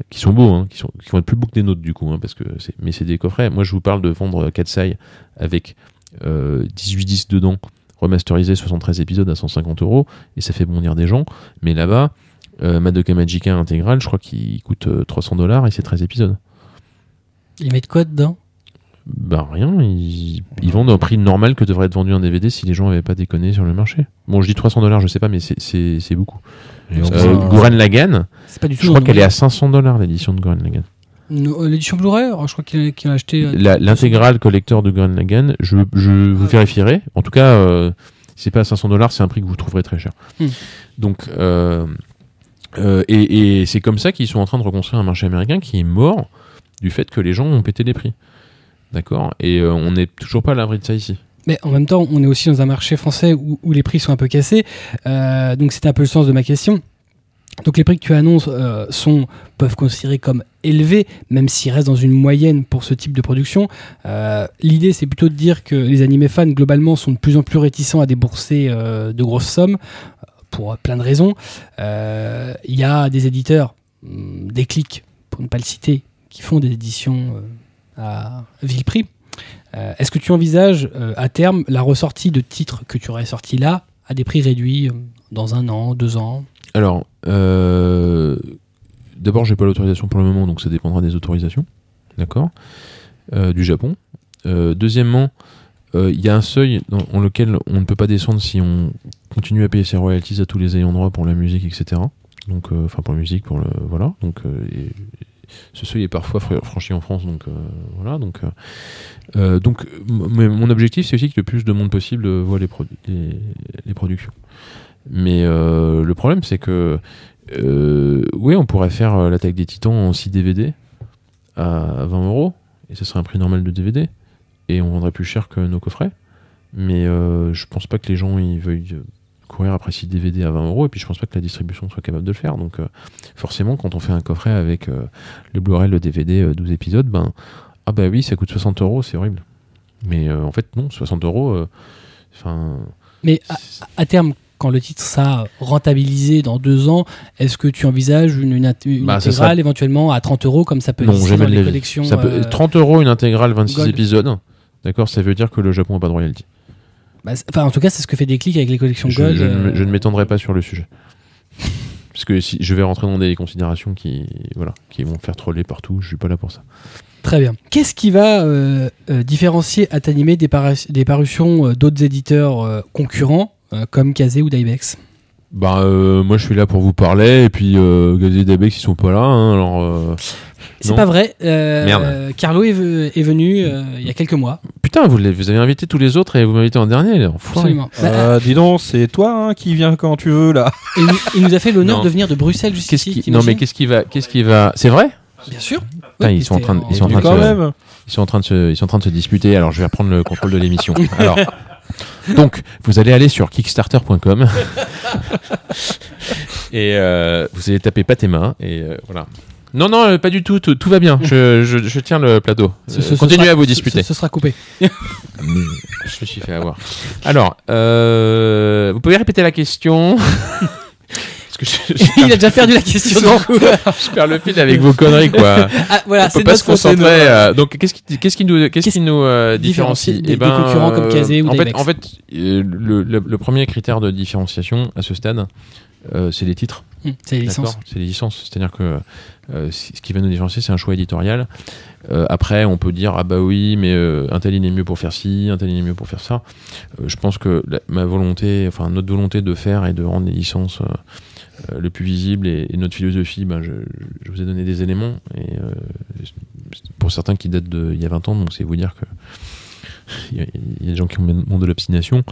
Qui sont beaux, hein, qui, sont, qui vont être plus beaux que des nôtres du coup, hein, parce que c'est, mais c'est des coffrets. Moi je vous parle de vendre Katsai avec euh, 18 disques dedans, remasterisé 73 épisodes à 150 euros, et ça fait bondir des gens. Mais là-bas, euh, Madoka Magica intégral, je crois qu'il coûte euh, 300 dollars et c'est 13 épisodes. Ils mettent quoi dedans? Bah rien, ils, ils vendent au prix normal que devrait être vendu un DVD si les gens n'avaient pas déconné sur le marché. Bon, je dis 300 dollars, je sais pas, mais c'est- beaucoup. Euh, Gurren Lagann, C'est pas du tout. je crois qu'elle est à 500 dollars l'édition de Gurren Lagann. nos- euh, L'édition Blu-ray, je crois qu'il a, acheté. euh, L'intégrale collector de Gurren Lagann, je, je vous vérifierai. En tout cas, euh, si c'est pas à 500 dollars, c'est un prix que vous trouverez très cher. Hmm. Donc, euh, euh, et, et c'est comme ça qu'ils sont en train de reconstruire un marché américain qui est mort du fait que les gens ont pété les prix. D'accord Et euh, on n'est toujours pas à l'abri de ça ici. Mais en même temps, on est aussi dans un marché français où, les prix sont un peu cassés. Euh, donc c'était un peu le sens de ma question. Donc les prix que tu annonces euh, sont, peuvent considérer comme élevés, même s'ils restent dans une moyenne pour ce type de production. Euh, L'idée, c'est plutôt de dire que les animés fans, globalement, sont de plus en plus réticents à débourser de grosses sommes, pour plein de raisons. Il y a des éditeurs, hum, des clics, pour ne pas le citer, qui font des éditions à vil prix. Euh, Est-ce que tu envisages euh, à terme la ressortie de titres que tu aurais sortis là à des prix réduits euh, dans un an, deux ans? Alors, euh, d'abord, j'ai pas l'autorisation pour le moment, donc ça dépendra des autorisations, d'accord, du Japon. Deuxièmement, il y a un seuil dans, lequel on ne peut pas descendre si on continue à payer ses royalties à tous les ayants droit pour la musique, etc. Donc, enfin pour la musique, pour le voilà. Donc, ce seuil est parfois fr- franchi en France, donc euh, voilà. Donc, euh, euh, donc, mon objectif, c'est aussi que le plus de monde possible voit les, produ- les, les productions. Mais le problème, c'est que oui, on pourrait faire l'attaque des titans en 6 DVD à 20 euros, et ce serait un prix normal de DVD, et on vendrait plus cher que nos coffrets. Mais euh, je pense pas que les gens ils veuillent courir après 6 DVD à 20 euros, et puis je pense pas que la distribution soit capable de le faire. Donc euh, forcément, quand on fait un coffret avec euh, le Blu-ray, le DVD, euh, 12 épisodes, ben ah bah oui, ça coûte 60 euros, c'est horrible. Mais euh, en fait, non, 60 euros, euh, enfin. Mais à, à terme, quand le titre sera rentabilisé dans deux ans, est-ce que tu envisages une, une, int- une Bah, intégrale éventuellement à 30 euros comme ça peut Non, exister dans les collections Ça peut- euh, 30 euros une intégrale, 26 Gold. épisodes. D'accord, ça veut dire que le Japon n'a pas de royalty. Bah, Enfin, en tout cas, c'est ce que fait Déclic avec les collections Je, Gold. je ne, euh, je ne m'étendrai pas sur le sujet. (laughs) Parce que si je vais rentrer dans des considérations qui, voilà, qui vont faire troller partout, je suis pas là pour ça. Très bien. Qu'est-ce qui va euh, euh, différencier Atanime des, des parutions d'autres éditeurs concurrents comme Kazé ou Daibex Bah, euh, moi je suis là pour vous parler, et puis euh, et Dabex ils sont pas là, hein, alors. euh, C'est pas vrai. euh, Merde. euh, Carlo est, ve- est venu euh, il y a quelques mois. Putain, vous, avez invité tous les autres et vous m'invitez en dernier. Absolument. Bah, Euh, dis donc, c'est toi hein, qui viens quand tu veux là. (laughs) il, nous- il nous a fait l'honneur de venir de Bruxelles jusqu'ici. Non, mais qu'est-ce qui va. Qu'est-ce qui va. C'est vrai? Bien sûr. Putain, Ouais, ils sont en train de- ils sont en train de quand se- même. Ils sont en train de se, ils sont en train de se disputer. Alors, je vais reprendre le contrôle de l'émission. Alors, (laughs) donc, vous allez aller sur Kickstarter.com (laughs) et euh, vous allez taper Patema et euh, voilà. Non, non, euh, pas du tout, tout, tout va bien. Je, (laughs) je, je tiens le plateau. Ce- ce- ce continuez sera- à vous disputer. Ce, sera coupé. (laughs) (laughs) Je me suis fait avoir. Alors, euh, vous pouvez répéter la question Parce que je, je Il a déjà perdu la question. coup. (laughs) je perds le fil avec vos conneries, quoi. Ah, voilà, On peut c'est pas se concentrer. euh, donc, qu'est-ce qui, qu'est-ce qui nous, qu'est-ce Qu'est-ce qui nous euh, différencie des- Eh des concurrents comme Kazé ou en fait, en fait, euh, le, le- le premier critère de différenciation à ce stade, euh, c'est les titres. Hum, C'est les licences. C'est les licences. C'est-à-dire que ce qui va nous différencier, c'est un choix éditorial. Après, on peut dire ah bah oui, mais un tel il est mieux pour faire ci, un tel il est mieux pour faire ça. Je pense que la- ma volonté, enfin notre volonté de faire et de rendre les licences le plus visible et, notre philosophie, ben je, je vous ai donné des éléments. Et euh, pour certains qui datent de il y a 20 ans, donc c'est vous dire que il y, a, des gens qui ont de l'obstination,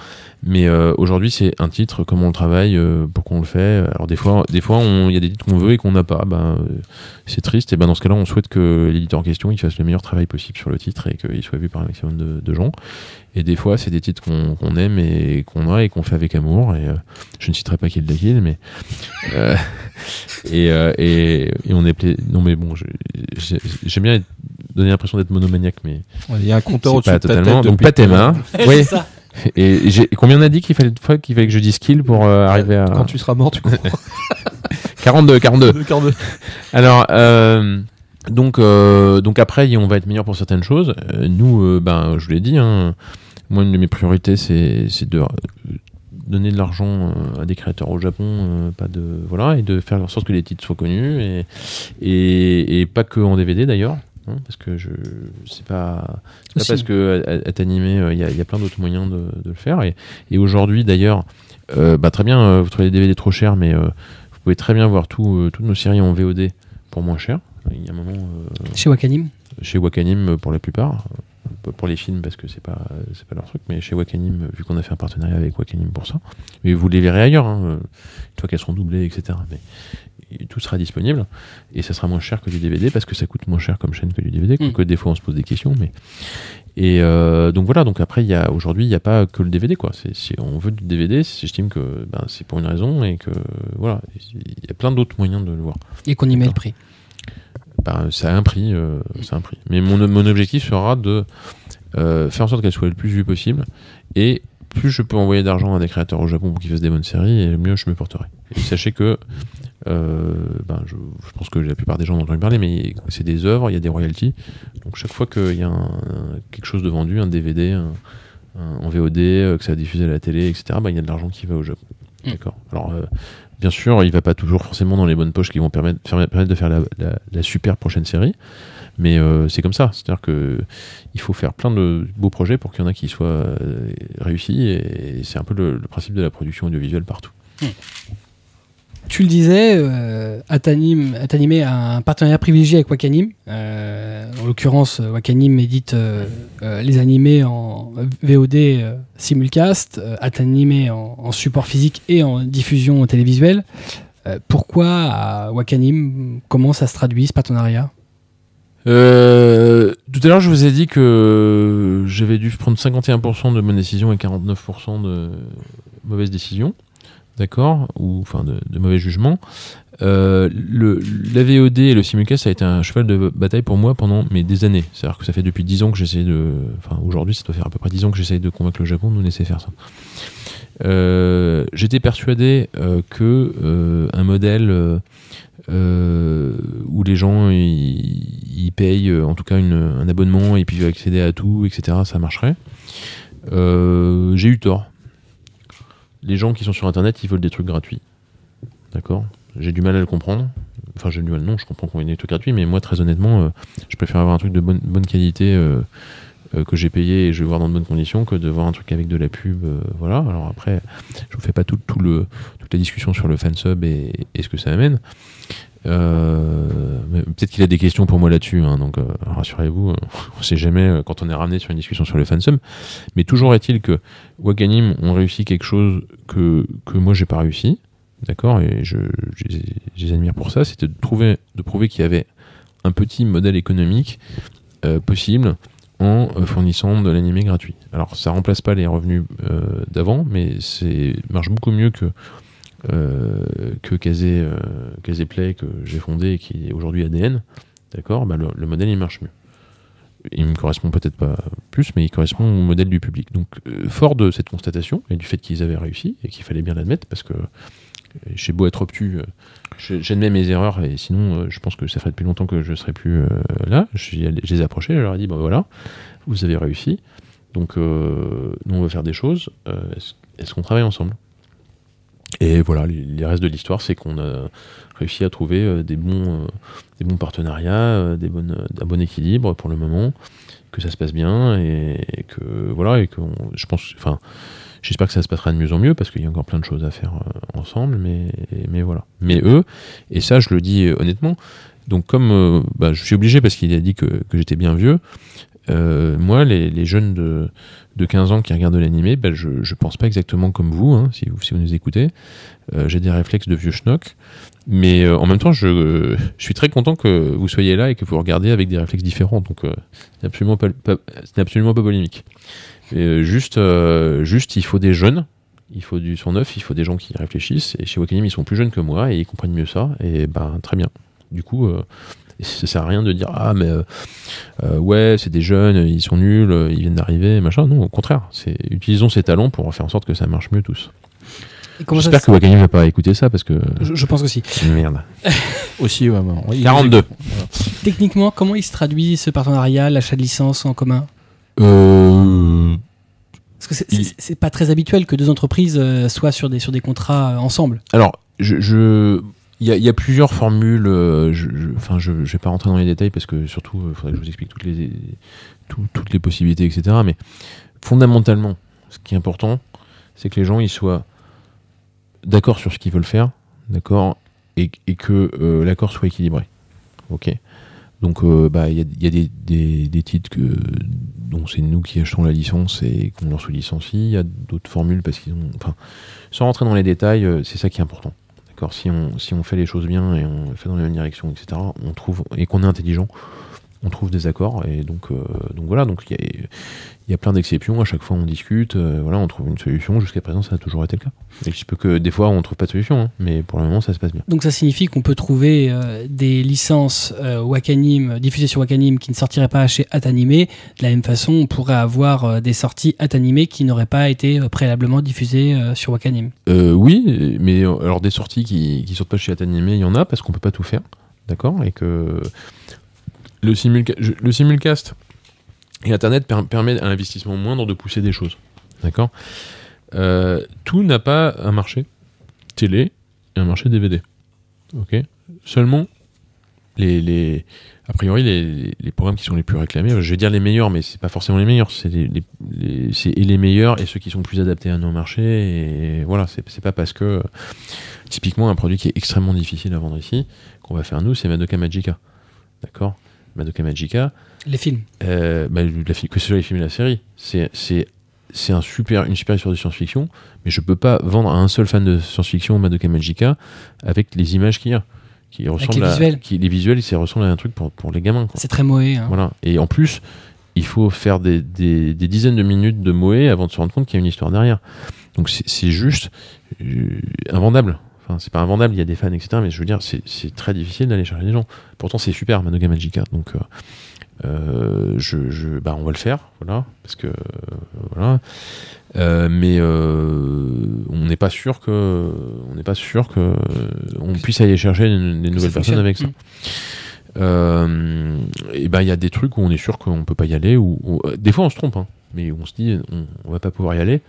mais euh, aujourd'hui c'est un titre, comment on le travaille, euh, pourquoi on le fait. Alors des fois, des fois il y a des titres qu'on veut et qu'on n'a pas, ben euh, c'est triste. Et ben dans ce cas-là, on souhaite que l'éditeur en question il fasse le meilleur travail possible sur le titre et qu'il soit vu par un maximum de, gens. Et des fois, c'est des titres qu'on aime et qu'on a et qu'on fait avec amour. Et je ne citerai pas Kill Kill, mais (laughs) et, et, on est non mais bon, j'aime bien être- donner l'impression d'être monomaniaque, mais Il y a un compteur au-dessus de ta totalement. tête Donc. C'est oui. ça. Et j'ai combien on a dit qu'il fallait qu'il fallait que je dise kill pour euh, arriver à Quand tu seras mort, tu comprends. 42 42. Deux quarts de- Alors, euh, donc, euh, donc après, on va être meilleur pour certaines choses. Euh, nous, euh, ben, je vous l'ai dit, hein, moi, une de mes priorités, c'est de donner de l'argent à des créateurs au Japon, euh, pas de voilà, et de faire en sorte que les titres soient connus et et, et pas que en DVD d'ailleurs. Hein, parce que je c'est pas parce que à, à t'animer euh, il y, a, il y a plein d'autres moyens de, de le faire et, et aujourd'hui d'ailleurs euh, bah, très bien euh, vous trouvez les DVD trop chers mais euh, vous pouvez très bien voir tout, euh, toutes nos séries en VOD pour moins cher. Il y a un moment euh, Chez Wakanim. chez Wakanim euh, pour la plupart, euh, pour les films parce que c'est pas c'est pas leur truc, mais chez Wakanim euh, vu qu'on a fait un partenariat avec Wakanim pour ça. Mais vous les verrez ailleurs, hein, euh, une fois qu'elles seront doublées, etc. Mais et tout sera disponible et ça sera moins cher que du DVD parce que ça coûte moins cher comme chaîne que du DVD. Mm. Que des fois on se pose des questions, mais et euh, donc voilà. Donc après il y a aujourd'hui il n'y a pas que le DVD quoi. C'est si on veut du DVD, j'estime que ben, c'est pour une raison et que voilà il y a plein d'autres moyens de le voir Et qu'on y met le prix. ben, ça a un prix, euh, un prix. Mais mon, mon objectif sera de euh, faire en sorte qu'elle soit le plus vue possible. Et plus je peux envoyer d'argent à des créateurs au Japon pour qu'ils fassent des bonnes séries, et mieux je me porterai. Et sachez que, euh, ben, je, je pense que la plupart des gens en ont entendu parler, mais c'est des œuvres, il y a des royalties. Donc chaque fois qu'il y a un- quelque chose de vendu, un DVD, un, en VOD, euh, que ça a diffusé à la télé, etc., ben, il y a de l'argent qui va au Japon. Mm. D'accord. Alors, euh, bien sûr, il va pas toujours forcément dans les bonnes poches qui vont permettre, de faire la, la- la super prochaine série. Mais euh, c'est comme ça. C'est-à-dire que il faut faire plein de beaux projets pour qu'il y en a qui soient réussis. Et c'est un peu le, le principe de la production audiovisuelle partout. Tu le disais, euh, Atanim, Atanime a un partenariat privilégié avec Wakanim. Euh, en l'occurrence, euh, Wakanim édite euh, les animés en VOD simulcast, Atanime en, support physique et en diffusion télévisuelle. Pourquoi Wakanim Comment ça se traduit ce partenariat? Tout à l'heure, je vous ai dit que j'avais dû prendre 51% de bonnes décisions et 49% de mauvaises décisions. D'accord Ou enfin de, mauvais jugements. Euh, le, la VOD et le simulcast, ça a été un cheval de bataille pour moi pendant mais des années. C'est-à-dire que ça fait depuis 10 ans que j'essaie de. Enfin, aujourd'hui, ça doit faire à peu près 10 ans que j'essaie de convaincre le Japon de nous laisser faire ça. Euh, J'étais persuadé euh, que euh, un modèle où les gens ils, payent en tout cas une- un abonnement et puis accéder à tout, etc. Ça marcherait. J'ai eu tort. Les gens qui sont sur Internet, ils veulent des trucs gratuits. D'accord? J'ai du mal à le comprendre. Enfin, j'ai du mal, non, je comprends qu'on ait des trucs gratuits, mais moi, très honnêtement, euh, je préfère avoir un truc de bonne, qualité euh, euh, que j'ai payé et je vais voir dans de bonnes conditions que de voir un truc avec de la pub. voilà. Alors après, je vous fais pas tout, tout le, toute la discussion sur le fansub et, et ce que ça amène. Euh, Peut-être qu'il a des questions pour moi là-dessus, hein, donc euh, rassurez-vous, euh, (laughs) on sait jamais quand on est ramené sur une discussion sur le fansub. Mais toujours est-il que Wakanim ont réussi quelque chose que, que moi j'ai pas réussi, d'accord, et je, les- admire pour ça, c'était de, trouver, de prouver qu'il y avait un petit modèle économique possible en fournissant de l'animé gratuit. Alors ça remplace pas les revenus d'avant, mais c'est marche beaucoup mieux que que Kazé, euh, Kazé Play que j'ai fondé et qui est aujourd'hui ADN, d'accord, bah, le, le modèle il marche mieux. Il me correspond peut-être pas plus, mais il correspond au modèle du public. Donc, euh, fort de cette constatation et du fait qu'ils avaient réussi et qu'il fallait bien l'admettre, parce que euh, j'ai beau être obtus, euh, j'admets mes erreurs et sinon, euh, je pense que ça ferait depuis longtemps que je serais plus euh, là. Je, les ai approchés, je leur ai dit, ben voilà, vous avez réussi, donc euh, nous on va faire des choses. euh, est-ce qu'on travaille ensemble? Et voilà, les, restes de l'histoire, c'est qu'on a réussi à trouver euh, des bons, euh, des bons partenariats, euh, un bon équilibre pour le moment, que ça se passe bien et, que voilà et que je pense, enfin, j'espère que ça se passera de mieux en mieux parce qu'il y a encore plein de choses à faire ensemble, mais voilà. Mais eux, et ça je le dis honnêtement, donc comme bah, je suis obligé parce qu'il a dit que, j'étais bien vieux, moi les jeunes de, de 15 ans qui regardent de l'animé, bah, je, pense pas exactement comme vous, hein, si, vous nous écoutez. Euh, J'ai des réflexes de vieux schnock, mais euh, en même temps, je, suis très content que vous soyez là et que vous regardiez avec des réflexes différents. Donc, euh, c'est absolument pas, pas- c'est absolument pas polémique. Juste, juste, il faut des jeunes, il faut du son neuf, il faut des gens qui réfléchissent. Et chez Wakanim, ils sont plus jeunes que moi et ils comprennent mieux ça. Et ben, très bien. Du coup, euh, ça sert à rien de dire ah mais euh, euh, ouais c'est des jeunes, ils sont nuls, euh, ils viennent d'arriver, machin. Non, au contraire, c'est utilisons ces talents pour faire en sorte que ça marche mieux tous. Et J'espère que Wakanim va pas écouter ça parce que je, je pense aussi. merde. (laughs) Aussi, ouais. bon, il- 42. Techniquement, comment il se traduit ce partenariat, l'achat de licence en commun? Euh, Parce que c'est- Il- pas très habituel que deux entreprises soient sur des, sur des contrats ensemble. alors, je, je- il y, a, il y a plusieurs formules. euh, je, enfin, je, je vais pas rentrer dans les détails parce que surtout, il faudrait que je vous explique toutes les, tout- toutes les possibilités, etc. Mais fondamentalement, ce qui est important, c'est que les gens ils soient d'accord sur ce qu'ils veulent faire, d'accord, et, et que euh, l'accord soit équilibré. Ok? Donc, euh, bah, il y a, il y a des, des- des titres que, dont c'est nous qui achetons la licence et qu'on leur sous-licencie. Il y a d'autres formules parce qu'ils ont. Enfin, sans rentrer dans les détails, euh, c'est ça qui est important. Si on, si on fait les choses bien et on fait dans la même direction, etc., on trouve, et qu'on est intelligent, on trouve des accords. Et donc, euh, donc voilà, donc il y a, il y a plein d'exceptions. À chaque fois, on discute, euh, voilà, on trouve une solution. Jusqu'à présent, ça a toujours été le cas. Et il se peut que des fois, on trouve pas de solution, hein, mais pour le moment, ça se passe bien. Donc ça signifie qu'on peut trouver euh, des licences Wakanim, diffusées sur Wakanim qui ne sortiraient pas chez Atanime. De la même façon, on pourrait avoir des sorties Atanime qui n'auraient pas été préalablement diffusées sur Wakanim. Oui, mais alors des sorties qui, qui sortent pas chez Atanime, il y en a parce qu'on peut pas tout faire, d'accord Et que le, simulcast et Internet per- permet à l'investissement moindre de pousser des choses, d'accord? Euh, Tout n'a pas un marché télé et un marché DVD, ok? Seulement a priori les, programmes qui sont les plus réclamés, je vais dire les meilleurs, mais c'est pas forcément les meilleurs, c'est les, et les meilleurs et ceux qui sont plus adaptés à nos marchés. Et voilà, c'est pas parce que typiquement un produit qui est extrêmement difficile à vendre ici qu'on va faire nous, c'est Madoka Magica, d'accord? Madoka Magica, Les films. euh, bah, la que ce soit les films et la série, c'est c'est c'est un super une super histoire de science-fiction, mais je peux pas vendre à un seul fan de science-fiction Madoka Magica avec les images qu'il y a, qui ressemblent les à visuels. qui les visuels, ça ressemble à un truc pour pour les gamins. Quoi. C'est très moé. hein. Voilà. Et en plus, il faut faire des, des- des dizaines de minutes de moé avant de se rendre compte qu'il y a une histoire derrière. Donc c'est c'est juste euh, invendable. Enfin, c'est pas invendable, il y a des fans, etc. Mais je veux dire, c'est très difficile d'aller chercher les gens. Pourtant, c'est super, Manoga Magica. Donc, euh, euh, je, je- bah, on va le faire, voilà. Parce que, euh, voilà. Euh, mais on n'est pas sûr que on n'est pas sûr que on puisse aller chercher des, des nouvelles personnes avec ça. Mm. Euh, et ben il y a des trucs où on est sûr qu'on peut pas y aller ou, des fois on se trompe hein, mais on se dit on, on va pas pouvoir y aller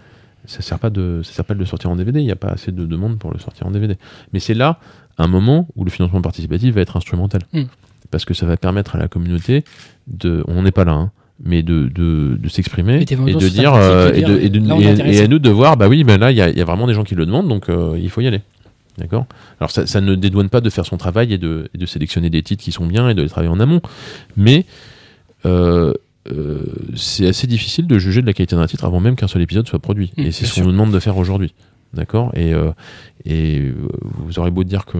ça sert pas de ça sert pas de le sortir en DVD il n'y a pas assez de demandes pour le sortir en DVD mais c'est là un moment où le financement participatif va être instrumental. Mm. parce que ça va permettre à la communauté de on n'est pas là hein, mais de, de, de s'exprimer Et et de dire euh, et, de, et, de- là, à nous de voir bah oui ben là il y a, il y a vraiment des gens qui le demandent donc euh, il faut y aller. D'accord? Alors ça, ça ne dédouane pas de faire son travail et de, et de sélectionner des titres qui sont bien et de les travailler en amont. Mais euh, euh, c'est assez difficile de juger de la qualité d'un titre avant même qu'un seul épisode soit produit. Mmh, et c'est ce qu'on nous demande de faire aujourd'hui. D'accord? Et, euh, et euh, vous aurez beau dire que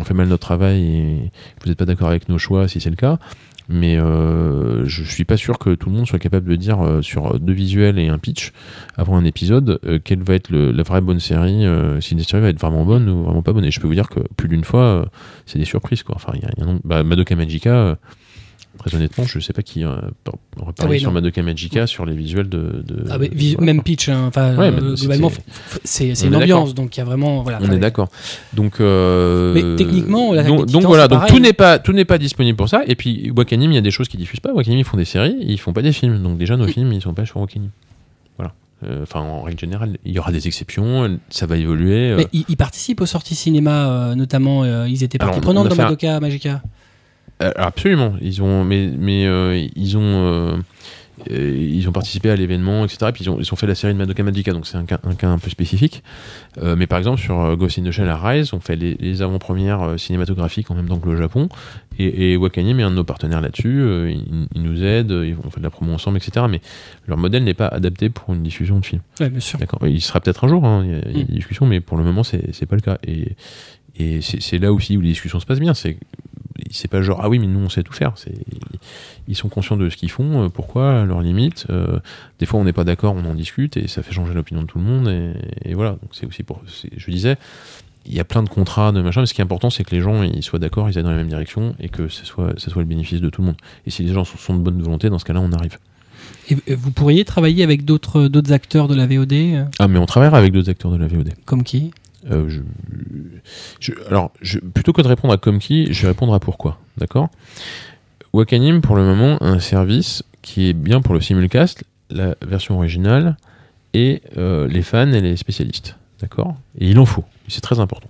on fait mal notre travail et que vous n'êtes pas d'accord avec nos choix si c'est le cas. mais euh, je suis pas sûr que tout le monde soit capable de dire sur deux visuels et un pitch avant un épisode quelle va être le- la vraie bonne série, si une série va être vraiment bonne ou vraiment pas bonne. Et je peux vous dire que plus d'une fois, c'est des surprises quoi. Enfin, il y a, il y a un nombre- bah, Madoka Magica. Très honnêtement, je sais pas qui euh, aurait parlé oui, sur. Madoka Magica sur les visuels de. de- Ah, mais vis- voilà. Même pitch, hein. Ouais, euh, globalement, c'est- une ambiance, donc il y a vraiment. Voilà, On est d'accord. Donc, euh, Mais techniquement, l'attaque donc, donc voilà, donc tout n'est pas tout n'est pas disponible pour ça. Et puis Wakanim, il y a des choses qu'ils diffusent pas. Wakanim, ils font des séries, ils font pas des films. Donc déjà, nos films, ils sont pas sur Wakanim. Voilà. Euh, Enfin, en règle générale, il y aura des exceptions. Ça va évoluer. euh. Mais ils, ils participent aux sorties cinéma, euh, notamment, ils étaient partie prenante dans Madoka Magica. Euh, absolument. Ils ont, mais, mais euh, ils ont, euh, ils ont participé à l'événement, etc. Et puis ils ont, ils ont fait la série de Madoka Magica, donc c'est un cas, un cas un peu spécifique. Euh, mais par exemple sur Ghost in the Shell à Rise, on fait les, les avant-premières cinématographiques en même temps que le Japon. Et, et Wakanim est un de nos partenaires là-dessus. ils, ils nous aident, ils- on fait de la promo ensemble, etc. Mais leur modèle n'est pas adapté pour une diffusion de film. Ouais, bien sûr. D'accord. Il sera peut-être un jour, hein, il y a, il y a Mm. des discussions, mais pour le moment, c'est c'est pas le cas. Et, et c'est c'est là aussi où les discussions se passent bien. C'est c'est pas genre, ah oui, mais nous, on sait tout faire. C'est Ils sont conscients de ce qu'ils font, euh, pourquoi, leurs limites. euh, des fois, on n'est pas d'accord, on en discute, et ça fait changer l'opinion de tout le monde. Et, et voilà. Donc, c'est aussi pour. Je disais, il y a plein de contrats, de machin, mais ce qui est important, c'est que les gens ils soient d'accord, ils aillent dans la même direction, et que ce soit, ce soit le bénéfice de tout le monde. Et si les gens sont, sont de bonne volonté, dans ce cas-là, on arrive. Et euh, vous pourriez travailler avec d'autres acteurs de la VOD, Ah, mais on travaillera avec d'autres acteurs de la VOD. comme qui? Euh, alors, plutôt que de répondre à comme qui, je vais répondre à pourquoi. D'accord? Wakanim, pour le moment, a un service qui est bien pour le simulcast, la version originale, et euh, les fans et les spécialistes. D'accord? Et il en faut. C'est très important.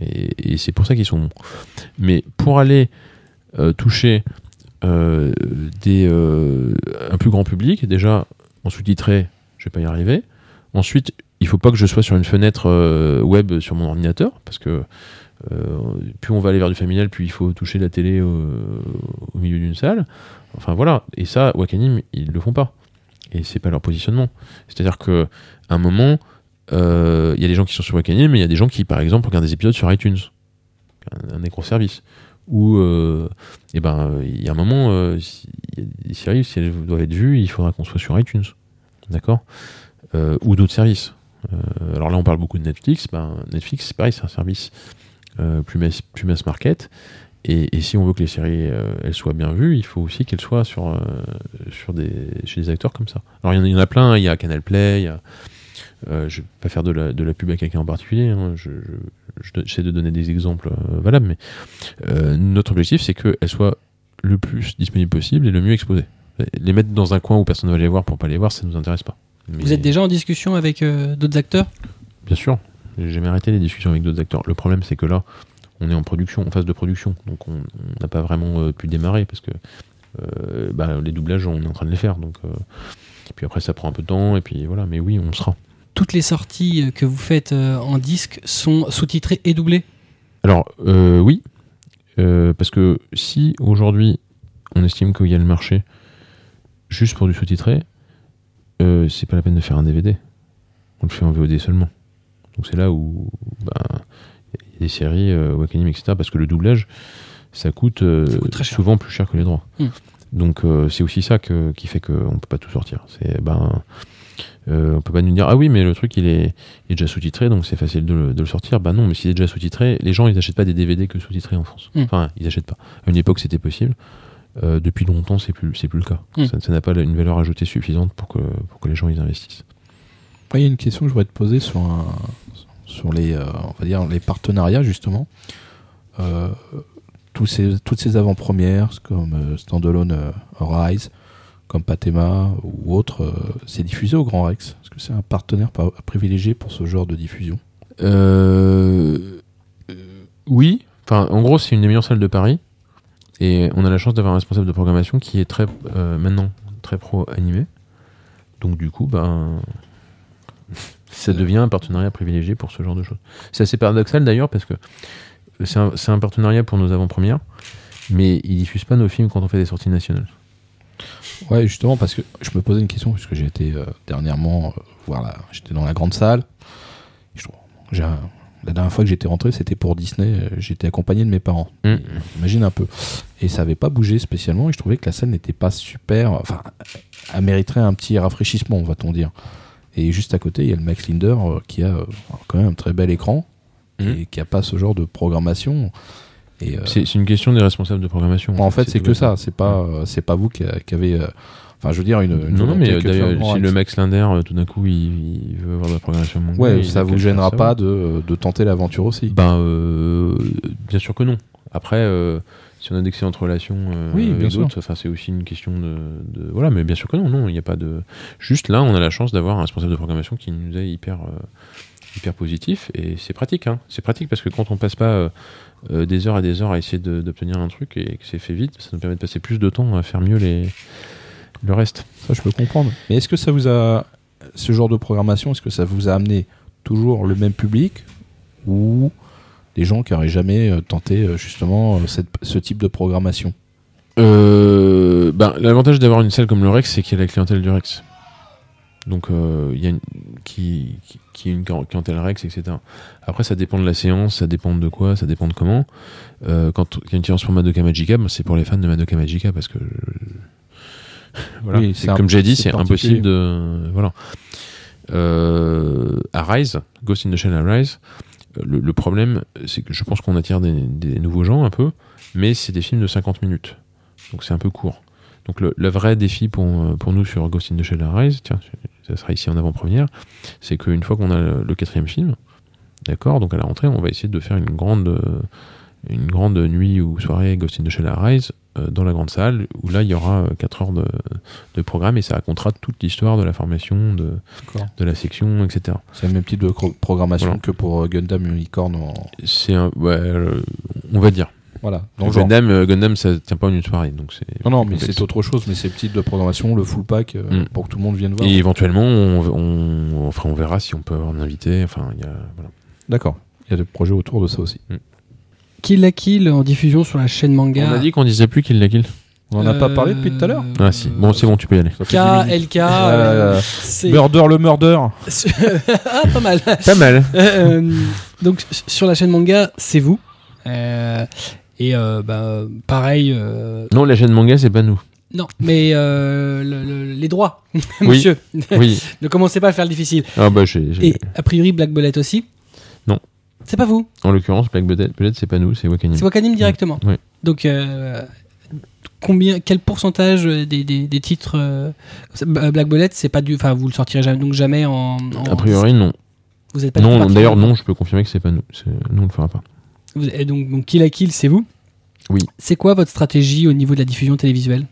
Et, c'est pour ça qu'ils sont bons. Mais pour aller euh, toucher un plus grand public, déjà en sous-titré, je vais pas y arriver. Ensuite, il faut pas que je sois sur une fenêtre euh, web sur mon ordinateur, parce que euh, plus on va aller vers du familial, plus il faut toucher la télé au, milieu d'une salle. Enfin voilà, et ça, Wakanim, ils le font pas. Et c'est pas leur positionnement. C'est-à-dire que à un moment, euh, il y a des gens qui sont sur Wakanim, mais il y a des gens qui, par exemple, regardent des épisodes sur iTunes, un, un des gros euh, eh ben, il y a un moment, euh, si- y a des séries, si elles doivent être vues, il faudra qu'on soit sur iTunes. D'accord? Ou d'autres services. Euh, alors là, on parle beaucoup de Netflix. Ben, Netflix, c'est pareil, c'est un service euh, plus, mass, market. Et, si on veut que les séries euh, elles soient bien vues, il faut aussi qu'elles soient sur, des, chez des acteurs comme ça. Alors il y en a- plein, il y a Canal Play, je vais pas faire de la, de la pub à quelqu'un en particulier, hein. je, je- je- j'essaie de donner des exemples valables, mais notre objectif c'est qu'elles soient le plus disponibles possible et le mieux exposées. Les mettre dans un coin où personne ne va les voir pour pas les voir, ça nous intéresse pas. Mais- Vous êtes déjà en discussion avec euh, d'autres acteurs? Bien sûr, j'ai jamais arrêté les discussions avec d'autres acteurs. Le problème, c'est que là, on est en production, en phase de production, donc on n'a pas vraiment euh, pu démarrer parce que euh, bah, les doublages, on est en train de les faire. Donc, euh, puis après, ça prend un peu de temps, et puis voilà. Mais oui, on sera. Toutes les sorties que vous faites en disque sont sous-titrées et doublées? Alors, oui, parce que si aujourd'hui on estime qu'il y a le marché juste pour du sous-titré, euh, c'est pas la peine de faire un DVD. On le fait en VOD seulement. Donc c'est là où ben, il y a des séries, euh, Wakanim, etc. Parce que le doublage, ça coûte, euh, Ça coûte très cher. souvent plus cher que les droits. Hmm. Donc euh, c'est aussi ça que- qui fait qu'on peut pas tout sortir. C'est ben on peut pas nous dire ah oui mais le truc il est, il est déjà sous-titré donc c'est facile de le, de le sortir. Bah non mais s'il est déjà sous-titré, les gens ils achètent pas des DVD que sous-titrés en France. Hmm. Enfin ils achètent pas. À une époque c'était possible. Euh, depuis longtemps c'est plus c'est plus le cas. Hmm. Ça n'a pas une valeur ajoutée suffisante pour que pour que les gens ils investissent. Après, il y a une question que je voudrais te poser sur, un, sur les, euh, on va dire, les partenariats, justement. Euh, tous ces, toutes ces avant-premières, comme euh, Standalone euh, Rise, comme Patema ou autres, euh, c'est diffusé au Grand Rex. Est-ce que c'est un partenaire privilégié pour ce genre de diffusion? Euh, euh, oui. Enfin, en gros, c'est une des meilleures salles de Paris. Et on a la chance d'avoir un responsable de programmation qui est très, euh, maintenant, très pro animé. Donc, du coup, ben, (laughs) ça devient un partenariat privilégié pour ce genre de choses. C'est assez paradoxal d'ailleurs parce que c'est un, partenariat pour nos avant-premières, mais ils diffusent pas nos films quand on fait des sorties nationales. Ouais, justement, parce que je me posais une question, puisque j'ai été euh, dernièrement euh. J'étais dans la grande salle. J'ai un- la dernière fois que j'étais rentré, c'était pour Disney. euh, J'étais accompagné de mes parents. Mm. Imagine un peu. Et ça avait pas bougé spécialement. Et je trouvais que la salle n'était pas super. Enfin, elle mériterait un petit rafraîchissement, va-t-on dire. Et juste à côté, il y a le Max Linder euh, qui a euh, quand même un très bel écran Mm. et qui a pas ce genre de programmation. Euh, C'est une question des responsables de programmation. en fait, c'est que ça. C'est pas, euh, c'est pas vous qui avez. Euh, Enfin, je veux dire une. une Non, non, mais euh, d'ailleurs, si le accès. Max Linder, euh, tout d'un coup, il, il veut avoir de la programmation manga, Ouais, ça vous gênera pas de, de tenter l'aventure aussi. Ben, euh, bien sûr que non. Après, euh, si on a d'excellentes relations euh, Oui, bien avec d'autres, enfin, c'est aussi une question de, de- Voilà, mais bien sûr que non, non, il n'y a pas de. Juste là, on a la chance d'avoir un responsable de programmation qui nous est hyper, euh, hyper positif et c'est pratique. Hein. C'est pratique parce que quand on passe pas euh, euh, des heures et des heures à essayer d'obtenir un truc et que c'est fait vite, ça nous permet de passer plus de temps à faire mieux les, le reste. Ça, je peux comprendre. Mais est-ce que ça vous a. Ce genre de programmation, est-ce que ça vous a amené toujours le même public ou des gens qui n'auraient jamais euh, tenté euh, justement euh, cette- ce type de programmation? Euh, ben, L'avantage d'avoir une salle comme le Rex, c'est qu'il y a la clientèle du Rex. Donc, euh, il y a une, qui, qui, qui est une clientèle Rex, etc. Après, ça dépend de la séance, ça dépend de quoi, ça dépend de comment. Euh, quand il y a une séance pour Madoka Magica, ben, c'est pour les fans de Madoka Magica parce que. Voilà. Oui, C'est comme j'ai dit, c'est impossible de. Voilà. Euh, Arise, Ghost in the Shell Arise, le, le problème, c'est que je pense qu'on attire des, des nouveaux gens un peu, mais c'est des films de 50 minutes. Donc c'est un peu court. Donc le, le vrai défi pour, pour nous sur Ghost in the Shell Arise, tiens, ça sera ici en avant-première, c'est qu'une fois qu'on a le, le quatrième film, d'accord, donc à la rentrée, on va essayer de faire une grande, une grande nuit ou soirée Ghost in the Shell Arise dans la grande salle, où là il y aura 4 heures de, de programme et ça racontera toute l'histoire de la formation, de, de la section, etc. C'est le même type de programmation Voilà. que pour euh, Gundam Unicorn. En... C'est un, ouais, euh, on va dire. Voilà. Dans le genre. Gundam, euh, Gundam, ça tient pas en une soirée, donc c'est. Non, non, mais c'est- autre chose. Mais c'est le type de programmation, le full pack, euh, Mm. pour que tout le monde vienne voir. Et éventuellement, on, on, enfin, on verra si on peut avoir un invité. Enfin, il y a, voilà. D'accord. Il y a des projets autour de ça aussi. Kill la Kill en diffusion sur la chaîne manga. On a dit qu'on disait plus qu'il l'a kill. On en a pas parlé depuis tout à l'heure Ah si. Bon, c'est bon, tu peux y aller. KLK. Ah, euh, c'est- Murder le murder. (laughs) ah, pas mal. Pas mal. (laughs) Euh, donc sur la chaîne manga, c'est vous. Euh, et euh, bah, pareil. euh, Non, la chaîne manga, c'est pas nous. non, mais euh, le- le- les droits, (laughs) monsieur. Oui. ne commencez pas à faire le difficile. Ah bah, j'ai- Et a priori, Black Bullet aussi. C'est pas vous. En l'occurrence, Black Bullet, peut-être c'est pas nous, c'est Wakanim. C'est Wakanim directement. Donc, euh, combien, quel pourcentage des, des- des titres euh, Black Bullet, c'est pas du, enfin, vous le sortirez jamais, donc jamais en. en- A priori, non. vous êtes pas Non, d'ailleurs, non, je peux confirmer que c'est pas nous. Nous, on le fera pas. Vous- et donc, donc Kill la Kill, c'est vous. Oui. C'est quoi votre stratégie au niveau de la diffusion télévisuelle?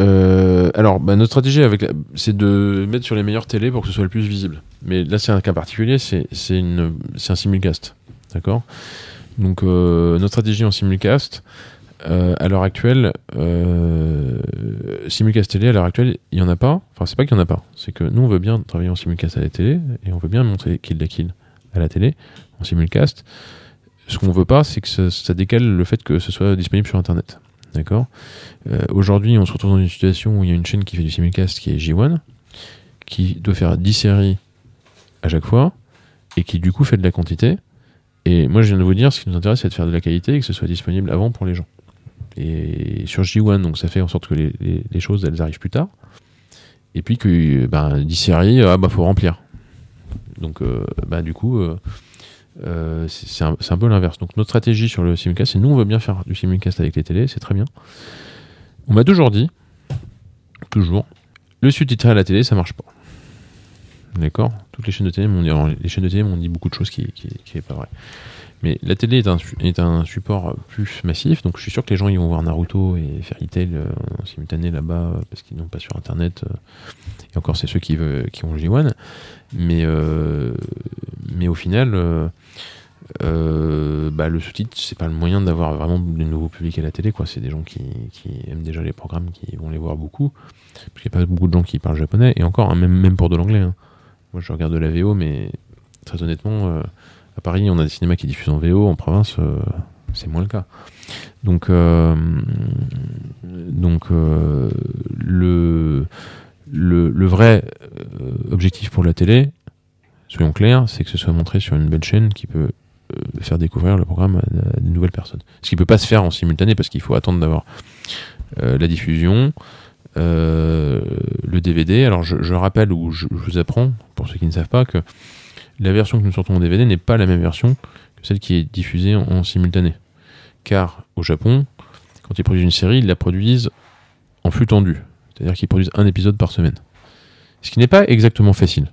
Euh, alors, bah, notre stratégie, avec c'est de mettre sur les meilleures télés pour que ce soit le plus visible. Mais là, c'est un cas particulier, c'est un simulcast. D'accord? Donc, euh, notre stratégie en simulcast, euh, à l'heure actuelle, simulcast télé, à l'heure actuelle, il n'y en a pas. Enfin, c'est pas qu'il n'y en a pas. C'est que nous, on veut bien travailler en simulcast à la télé et on veut bien montrer Kill la Kill à la télé, en simulcast. Ce qu'on veut pas, c'est que ça décale le fait que ce soit disponible sur Internet. D'accord euh, Aujourd'hui, on se retrouve dans une situation où il y a une chaîne qui fait du simulcast qui est J1, qui doit faire 10 séries à chaque fois, et qui du coup fait de la quantité. Et moi, je viens de vous dire, ce qui nous intéresse, c'est de faire de la qualité et que ce soit disponible avant pour les gens. Et sur J1, donc ça fait en sorte que les, choses, elles arrivent plus tard. Et puis que ben, 10 séries, ah bah faut remplir. Donc euh, bah, du coup, euh, euh, c'est un, peu l'inverse. Donc notre stratégie sur le simulcast, c'est nous, on veut bien faire du simulcast avec les télés, c'est très bien. On m'a toujours dit, toujours, le sous-titré à la télé, ça marche pas. D'accord? Toutes les chaînes de télé m'ont dit, les chaînes de télé m'ont dit beaucoup de choses qui qui, qui pas vrai. Mais la télé est un, support plus massif, donc je suis sûr que les gens ils vont voir Naruto et Fairy Tail euh, en simultané là-bas parce qu'ils n'ont pas sur internet. euh, encore, c'est ceux qui, veulent, qui ont le J1. Mais, euh, mais au final, euh, euh, bah, le sous-titre, c'est pas le moyen d'avoir vraiment de nouveaux publics à la télé. quoi. C'est des gens qui, aiment déjà les programmes, qui vont les voir beaucoup. Parce qu'il n'y a pas beaucoup de gens qui parlent japonais. Et encore, hein, même, même pour de l'anglais. hein. Moi, je regarde de la VO, mais très honnêtement, à Paris, on a des cinémas qui diffusent en VO. En province, c'est moins le cas. Donc, donc le, le, le vrai euh, objectif pour la télé, soyons clairs, c'est que ce soit montré sur une belle chaîne qui peut euh, faire découvrir le programme à, de nouvelles personnes. Ce qui peut pas se faire en simultané parce qu'il faut attendre d'avoir euh, la diffusion, euh, le DVD. Alors je, je rappelle ou je, je vous apprends, pour ceux qui ne savent pas, que la version que nous sortons en DVD n'est pas la même version que celle qui est diffusée en, en simultané. Car au Japon, quand ils produisent une série, ils la produisent en flux tendu. C'est-à-dire qu'ils produisent un épisode par semaine. Ce qui n'est pas exactement facile.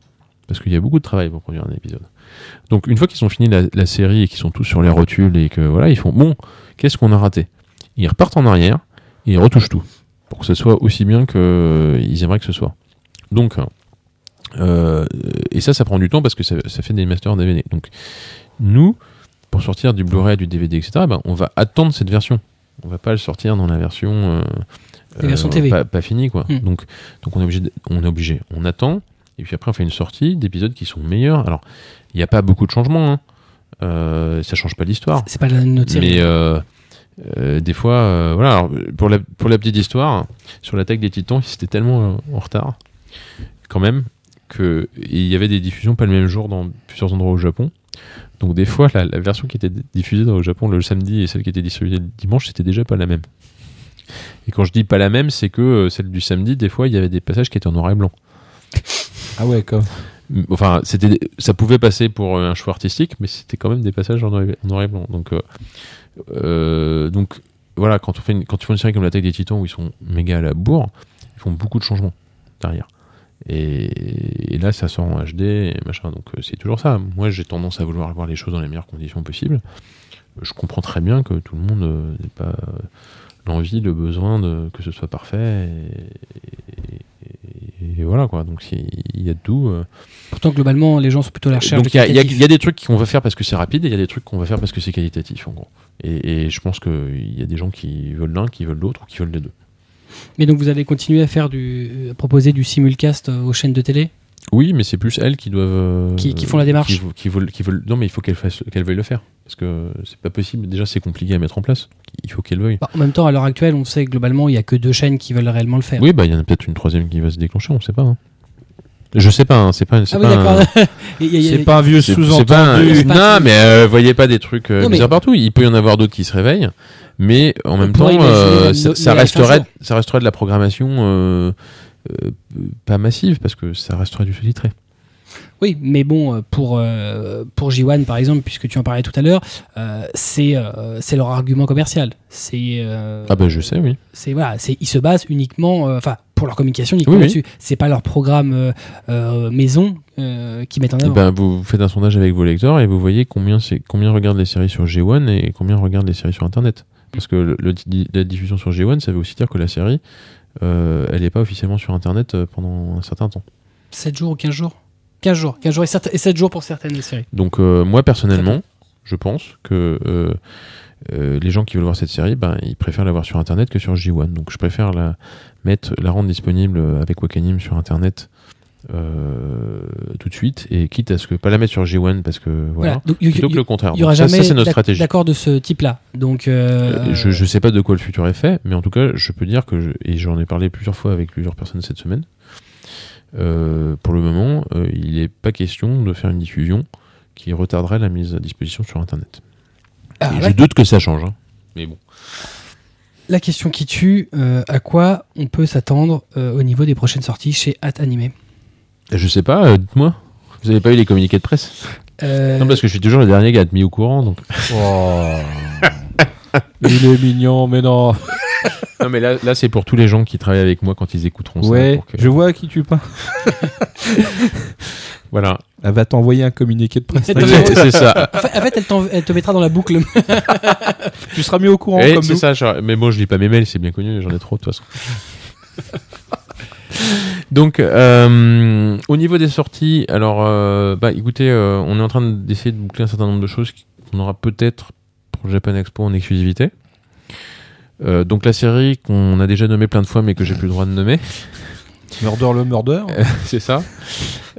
Parce qu'il y a beaucoup de travail pour produire un épisode. Donc une fois qu'ils ont fini la, série et qu'ils sont tous sur les rotules et que voilà, ils font bon, qu'est-ce qu'on a raté? Ils repartent en arrière et ils retouchent tout. Pour que ce soit aussi bien qu'ils aimeraient que ce soit. Donc, euh, et ça, ça prend du temps parce que ça, fait des masters DVD. Donc nous, pour sortir du Blu-ray, du DVD, etc., ben, on va attendre cette version. On va pas le sortir dans la version, euh, La version TV. Pas, pas finie, quoi. Hmm. Donc, donc on est obligé, de- on est obligé, on attend, et puis après on fait une sortie d'épisodes qui sont meilleurs. Alors, il n'y a pas beaucoup de changements, hein. Euh, ça change pas l'histoire. C'est pas la notre série. Mais euh, euh, des fois, euh, voilà. alors, pour la pour la petite histoire, sur l'attaque des Titans, ils étaient tellement euh, en retard, quand même, que et il y avait des diffusions pas le même jour dans plusieurs endroits au Japon. Donc des fois, la, la version qui était diffusée au Japon le samedi et celle qui était distribuée le dimanche, c'était déjà pas la même. Et quand je dis pas la même, c'est que euh, celle du samedi, des fois, il y avait des passages qui étaient en noir et blanc. Ah ouais, comme. Enfin, c'était, ça pouvait passer pour euh, un choix artistique, mais c'était quand même des passages en noir et, blanc. Donc, euh, euh, donc voilà, quand on fait une, quand ils font une série comme l'attaque des Titans où ils sont méga à la bourre, ils font beaucoup de changements derrière. Et, et là, ça sort en HD et machin. Donc c'est toujours ça. Moi, j'ai tendance à vouloir voir les choses dans les meilleures conditions possibles. Je comprends très bien que tout le monde n'ait pas l'envie, le besoin de que ce soit parfait. Et, et- et voilà quoi. Donc il y a de tout. euh. Pourtant, globalement, les gens sont plutôt à la recherche Donc il y, a- y y des trucs qu'on va faire parce que c'est rapide et il y a des trucs qu'on va faire parce que c'est qualitatif en gros. Et, et je pense qu'il y a des gens qui veulent l'un, qui veulent l'autre ou qui veulent les deux. Mais donc, vous allez continuer à faire du, à proposer du simulcast euh, aux chaînes de télé? Oui, mais c'est plus elles qui doivent. euh, Qui- qui font la démarche. Qui, qui veulent, qui veulent, non, mais il faut qu'elles fassent- qu'elles veuillent le faire. Parce que c'est pas possible. Déjà, c'est compliqué à mettre en place. Il faut qu'elles veuillent. Bah, En même temps, à l'heure actuelle, on sait que globalement, il y a que deux chaînes qui veulent réellement le faire. Oui, bah il y en a peut-être une troisième qui va se déclencher, on sait pas. hein. Je sais pas, hein, c'est pas. c'est Ah oui, pas un- (laughs) pas un vieux un- sous-entendu. Non, mais euh, voyez pas des trucs euh, Non, mais- bizarres partout. Il peut y en avoir d'autres qui se réveillent, mais en même temps, euh, ça, resterait, ça resterait de la programmation euh, pas massive parce que ça resterait du sous-titré. Oui, mais bon, euh, pour, euh, pour J1 par exemple, puisque tu en parlais tout à l'heure, euh, c'est euh, c'est leur argument commercial. C'est euh, Ah bah je sais, oui. c'est voilà, c'est ils se basent uniquement, euh, enfin pour leur communication uniquement Oui, oui. là-dessus. C'est pas leur programme euh, euh, maison euh, qui mettent en avant. ben, vous faites un sondage avec vos lecteurs et vous voyez combien c'est combien regardent les séries sur G1 et combien regardent les séries sur Internet. Parce que le- le- la diffusion sur G1, ça veut aussi dire que la série, euh, elle n'est pas officiellement sur Internet euh, pendant un certain temps. 7 jours ou 15 jours? 15 jours, 15 jours et, certes- et 7 jours pour certaines séries. Donc euh, moi personnellement, je pense que euh, euh, les gens qui veulent voir cette série, ben, ils préfèrent la voir sur Internet que sur J1. Donc je préfère la mettre, la rendre disponible avec Wakanim sur Internet euh, tout de suite et quitte à ce que pas la mettre sur J1 parce que voilà. Voilà. Donc, y- Plutôt que le contraire. il y aura Donc ça, jamais ça, c'est notre stratégie. d'accord de ce type-là. Donc euh, Euh, je, je sais pas de quoi le futur est fait, mais en tout cas, je peux dire que, je- et j'en ai parlé plusieurs fois avec plusieurs personnes cette semaine, euh, pour le moment, euh, il n'est pas question de faire une diffusion qui retarderait la mise à disposition sur Internet. ah, Et je doute que ça change. hein. Mais bon. la question qui tue, euh, à quoi on peut s'attendre euh, au niveau des prochaines sorties chez At Animé Je sais pas, euh, dites-moi. Vous avez pas eu les communiqués de presse Euh, Non, parce que je suis toujours le dernier qui a été mis au courant. Donc... Oh. (laughs) Il est mignon, mais non. (laughs) non, mais là, là c'est pour tous les gens qui travaillent avec moi quand ils écouteront ça. Ouais, pour que- je vois à qui tu parles. (laughs) Voilà. Elle va t'envoyer un communiqué de presse. C'est ça. En fait, en fait, elle, te mettra dans la boucle. tu seras mis au courant Eh, comme c'est nous. ça, genre- mais bon, je lis pas mes mails, c'est bien connu, j'en ai trop de toute façon. Donc, euh, au niveau des sorties, alors, euh, bah, écoutez, euh, on est en train d'essayer de boucler un certain nombre de choses qu'on aura peut-être pour Japan Expo en exclusivité. Euh, donc la série qu'on a déjà nommée plein de fois mais que j'ai plus le droit de nommer, (laughs) Murder le murder. c'est ça.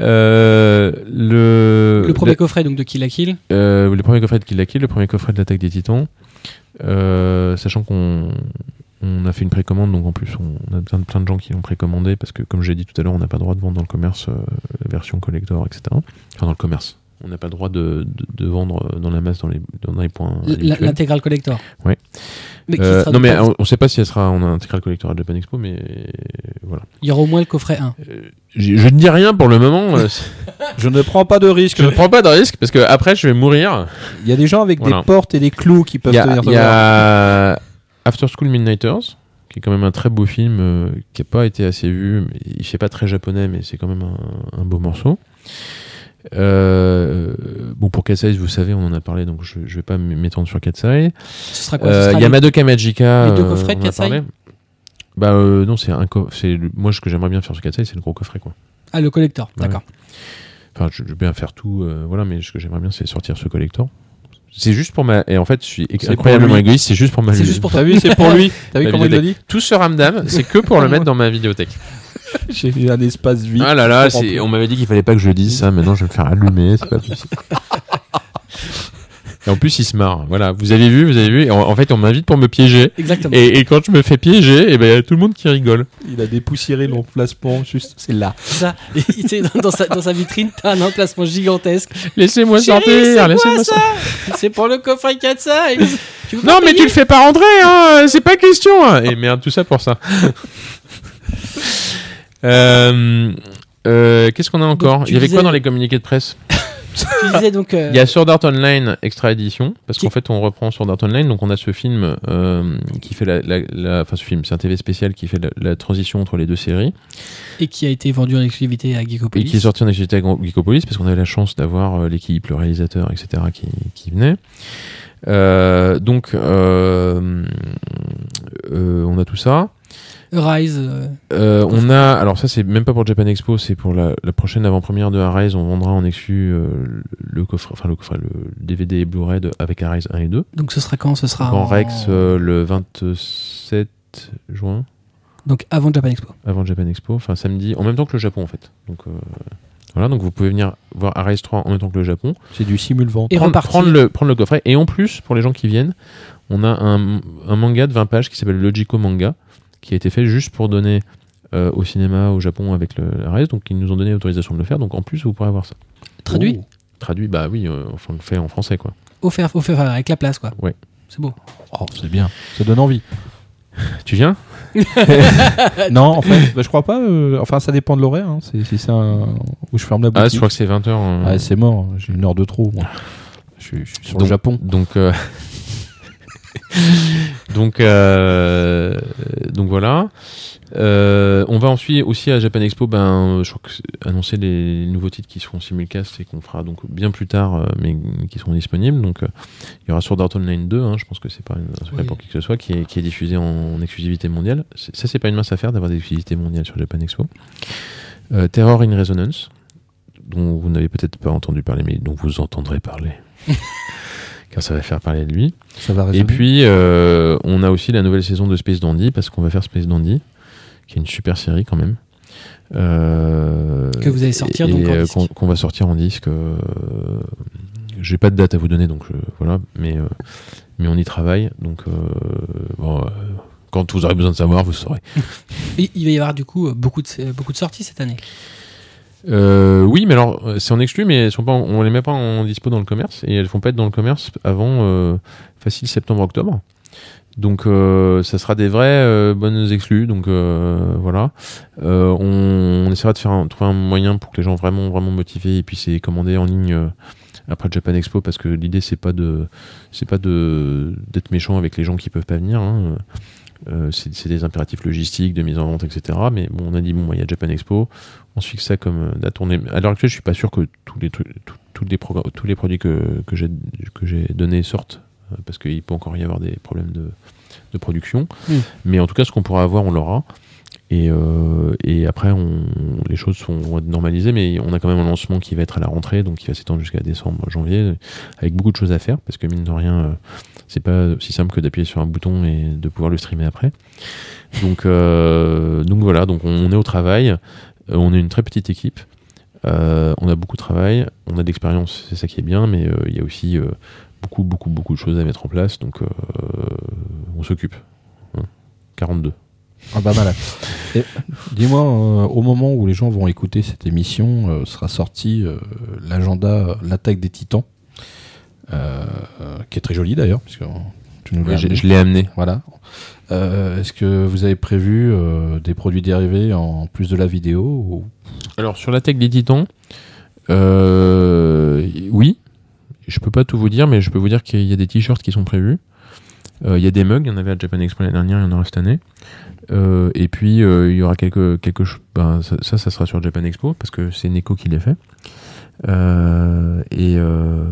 Euh, le, le premier la- coffret donc de Kill la Kill. euh, le premier coffret de Kill la Kill, le premier coffret de l'attaque des titans. Euh, sachant qu'on On a fait une précommande, donc en plus on a plein de, plein de gens qui l'ont précommandé parce que comme j'ai dit tout à l'heure, on n'a pas le droit de vendre dans le commerce euh, la version collector, etc. Enfin dans le commerce. On n'a pas le droit de, de- de vendre dans la masse dans les, dans les points. L- habituels. L'intégral collector. Mais qui Euh, non mais pas- on, on sait pas si elle sera en intégral collector à Japan Expo, mais voilà. il y aura au moins le coffret 1. Je, je ne dis rien pour le moment. euh, (laughs) Je ne prends pas de risque. je ne prends pas de risque parce que après je vais mourir. Il y a des gens avec Voilà. des portes et des clous qui peuvent Il y a, tenir il y a After School Midnighters, qui est quand même un très beau film euh, qui n'a pas été assez vu. Mais il fait pas très japonais, mais c'est quand même un, un beau morceau. Euh, bon, pour Katsai, vous savez, on en a parlé, donc je, je vais pas m'étendre sur Katsai. Ce sera quoi? Euh, sera les- Yamadoka Magica. les deux euh, coffrets de a Katsai. Bah euh, non, c'est un c'est moi ce que j'aimerais bien faire sur Katsai, c'est le gros coffret quoi. Ah, le collector, Ouais. d'accord. Enfin, je, je veux bien faire tout, euh, voilà, mais ce que j'aimerais bien, c'est sortir ce collector. C'est juste pour ma. Et en fait, je suis incroyablement égoïste, c'est juste pour ma. C'est juste pour toi. vu, c'est pour (laughs) lui. T'as vu comment il le dit Tout ce ramdam, c'est que pour le mettre dans ma vidéothèque. (laughs) J'ai un espace vide. Ah là là, on m'avait dit qu'il fallait pas que je le dise ça, maintenant je vais me faire allumer, c'est pas possible. (laughs) Et en plus, il se marre. Voilà, vous avez vu, vous avez vu. Et en, en fait, on m'invite pour me piéger. Exactement. Et, et quand je me fais piéger, et ben, y a tout le monde qui rigole. Il a dépoussiéré l'emplacement, juste, c'est là. Ça. Et, dans, dans sa, dans sa vitrine, t'as un emplacement gigantesque. Laissez-moi sortir, c'est laissez-moi sortir. C'est pour le coffret 4 Tu veux Non, pas mais tu le fais pas rentrer, hein, c'est pas question. hein. Et merde, tout ça pour ça. (laughs) Euh, euh, Qu'est-ce qu'on a encore? Donc, Il y avait disais- quoi dans les communiqués de presse? Tu (laughs) disais donc. euh, Il y a Sword Art Online Extra Edition, parce qu'en fait on reprend Sword Art Online, donc on a ce film euh, qui fait la, la- la- enfin ce film, c'est un TV spécial qui fait la, la transition entre les deux séries Et qui a été vendu en exclusivité à et Geekopolis. qui est sorti en exclusivité avec Geekopolis parce qu'on avait la chance d'avoir euh, l'équipe, le réalisateur, etc. qui, qui venait. Euh, donc euh, euh, on a tout ça. Rise. euh, Euh, on a, alors ça c'est même pas pour Japan Expo, c'est pour la, la prochaine avant-première de Arise. On vendra en exclu euh, le coffret, enfin le coffret, le DVD et Blu-ray avec Arise 1 et 2. donc ce sera quand? Ce sera en en- Rex euh, le 27 juin, Donc avant Japan Expo. avant Japan Expo, enfin samedi, en même temps que le Japon en fait. Donc euh, voilà, donc vous pouvez venir voir Arise 3 en même temps que le Japon, C'est du simul-vente. Et prendre le, prendre le coffret. Et en plus, pour les gens qui viennent, on a un, un manga de 20 pages qui s'appelle Logico Manga, qui a été fait juste pour donner euh, au cinéma au Japon avec le Arise, donc ils nous ont donné l'autorisation de le faire. Donc en plus, vous pourrez avoir ça. Traduit Oh. Traduit, bah oui, euh, enfin, on le fait en français quoi. Offert, offert avec la place, quoi. Ouais. C'est beau. Oh, c'est bien. Ça donne envie. (laughs) Tu viens? (laughs) Non, en fait, bah, je crois pas. euh, enfin, ça dépend de l'horaire. hein. C'est si c'est un où je ferme la Ah, boutique. je crois que c'est 20h. Ah, c'est mort. J'ai une heure de trop. moi. Je suis, je suis sur le Japon. Donc, euh, (laughs) donc, euh, donc voilà. Euh, on va ensuite aussi à Japan Expo, ben, je crois que annoncer les nouveaux titres qui seront simulcast et qu'on fera donc bien plus tard, euh, mais qui seront disponibles. Donc, euh, il y aura Sword Art Online 2, hein, je pense que c'est pas une- un secret Oui. pour qui que ce soit, qui est, qui est diffusé en, exclusivité mondiale. Ça, c'est pas une mince affaire d'avoir des exclusivités mondiales sur Japan Expo. Euh, Terror in Resonance, dont vous n'avez peut-être pas entendu parler, mais dont vous entendrez parler. (laughs) Car ça va faire parler de lui. Ça va Et puis, euh, on a aussi la nouvelle saison de Space Dandy, parce qu'on va faire Space Dandy, qui est une super série quand même. Euh, Que vous allez sortir, et, donc, en euh, disque. qu'on qu'on va sortir en disque. euh, J'ai pas de date à vous donner, donc je- voilà, mais, euh, mais on y travaille. Donc, euh, bon, euh, quand vous aurez besoin de savoir, vous saurez. (laughs) Et il va y avoir du coup beaucoup de, beaucoup de sorties cette année. Euh, oui, mais alors euh, c'est en exclu, mais elles sont pas, on les met pas en dispo dans le commerce et elles vont pas être dans le commerce avant euh, facile septembre-octobre. Donc ça sera des vraies bonnes exclus. Donc voilà, on, essaiera de faire trouver un moyen pour que les gens vraiment vraiment motivés et puis c'est commandé en ligne après Japan Expo parce que l'idée c'est pas de c'est pas de d'être méchant avec les gens qui peuvent pas venir. hein. Euh, c'est des impératifs logistiques, de mise en vente, etc. Mais bon, on a dit bon, bah, il y a Japan Expo, on se fixe ça comme date. On est- À l'heure actuelle, je suis pas sûr que tous les trucs, tous- tous les programmes- tous les produits que, que j'ai donnés sortent euh, parce qu'il peut encore y avoir des problèmes de, de production. Mm. Mais en tout cas, ce qu'on pourra avoir, on l'aura. Et, euh, et après, les choses sont, vont être normalisées, mais on a quand même un lancement qui va être à la rentrée, donc qui va s'étendre jusqu'à décembre, janvier, avec beaucoup de choses à faire, parce que mine de rien, euh, c'est pas aussi simple que d'appuyer sur un bouton et de pouvoir le streamer après. Donc, euh, voilà, donc on, est au travail, on est une très petite équipe, on a beaucoup de travail, on a d'expérience, c'est ça qui est bien, mais il y a aussi beaucoup, beaucoup, beaucoup de choses à mettre en place, donc on s'occupe. Hein. 42. Ah bah malade. Dis-moi, euh, au moment où les gens vont écouter cette émission, euh, sera sorti euh, l'agenda L'attaque des titans, qui est très joli d'ailleurs, puisque tu nous l'as je l'ai amené. Voilà. Est-ce que vous avez prévu des produits dérivés en plus de la vidéo ou- Alors sur la tech des titans, oui, je peux pas tout vous dire, mais je peux vous dire qu'il y a des t-shirts qui sont prévus. Euh, Il y a des mugs, il y en avait à Japan Expo l'année dernière, il y en aura cette année. Euh, et puis euh, il y aura quelques quelque chose. Ben, ça, ça, sera sur Japan Expo parce que c'est Neko qui l'a fait. Euh, et euh,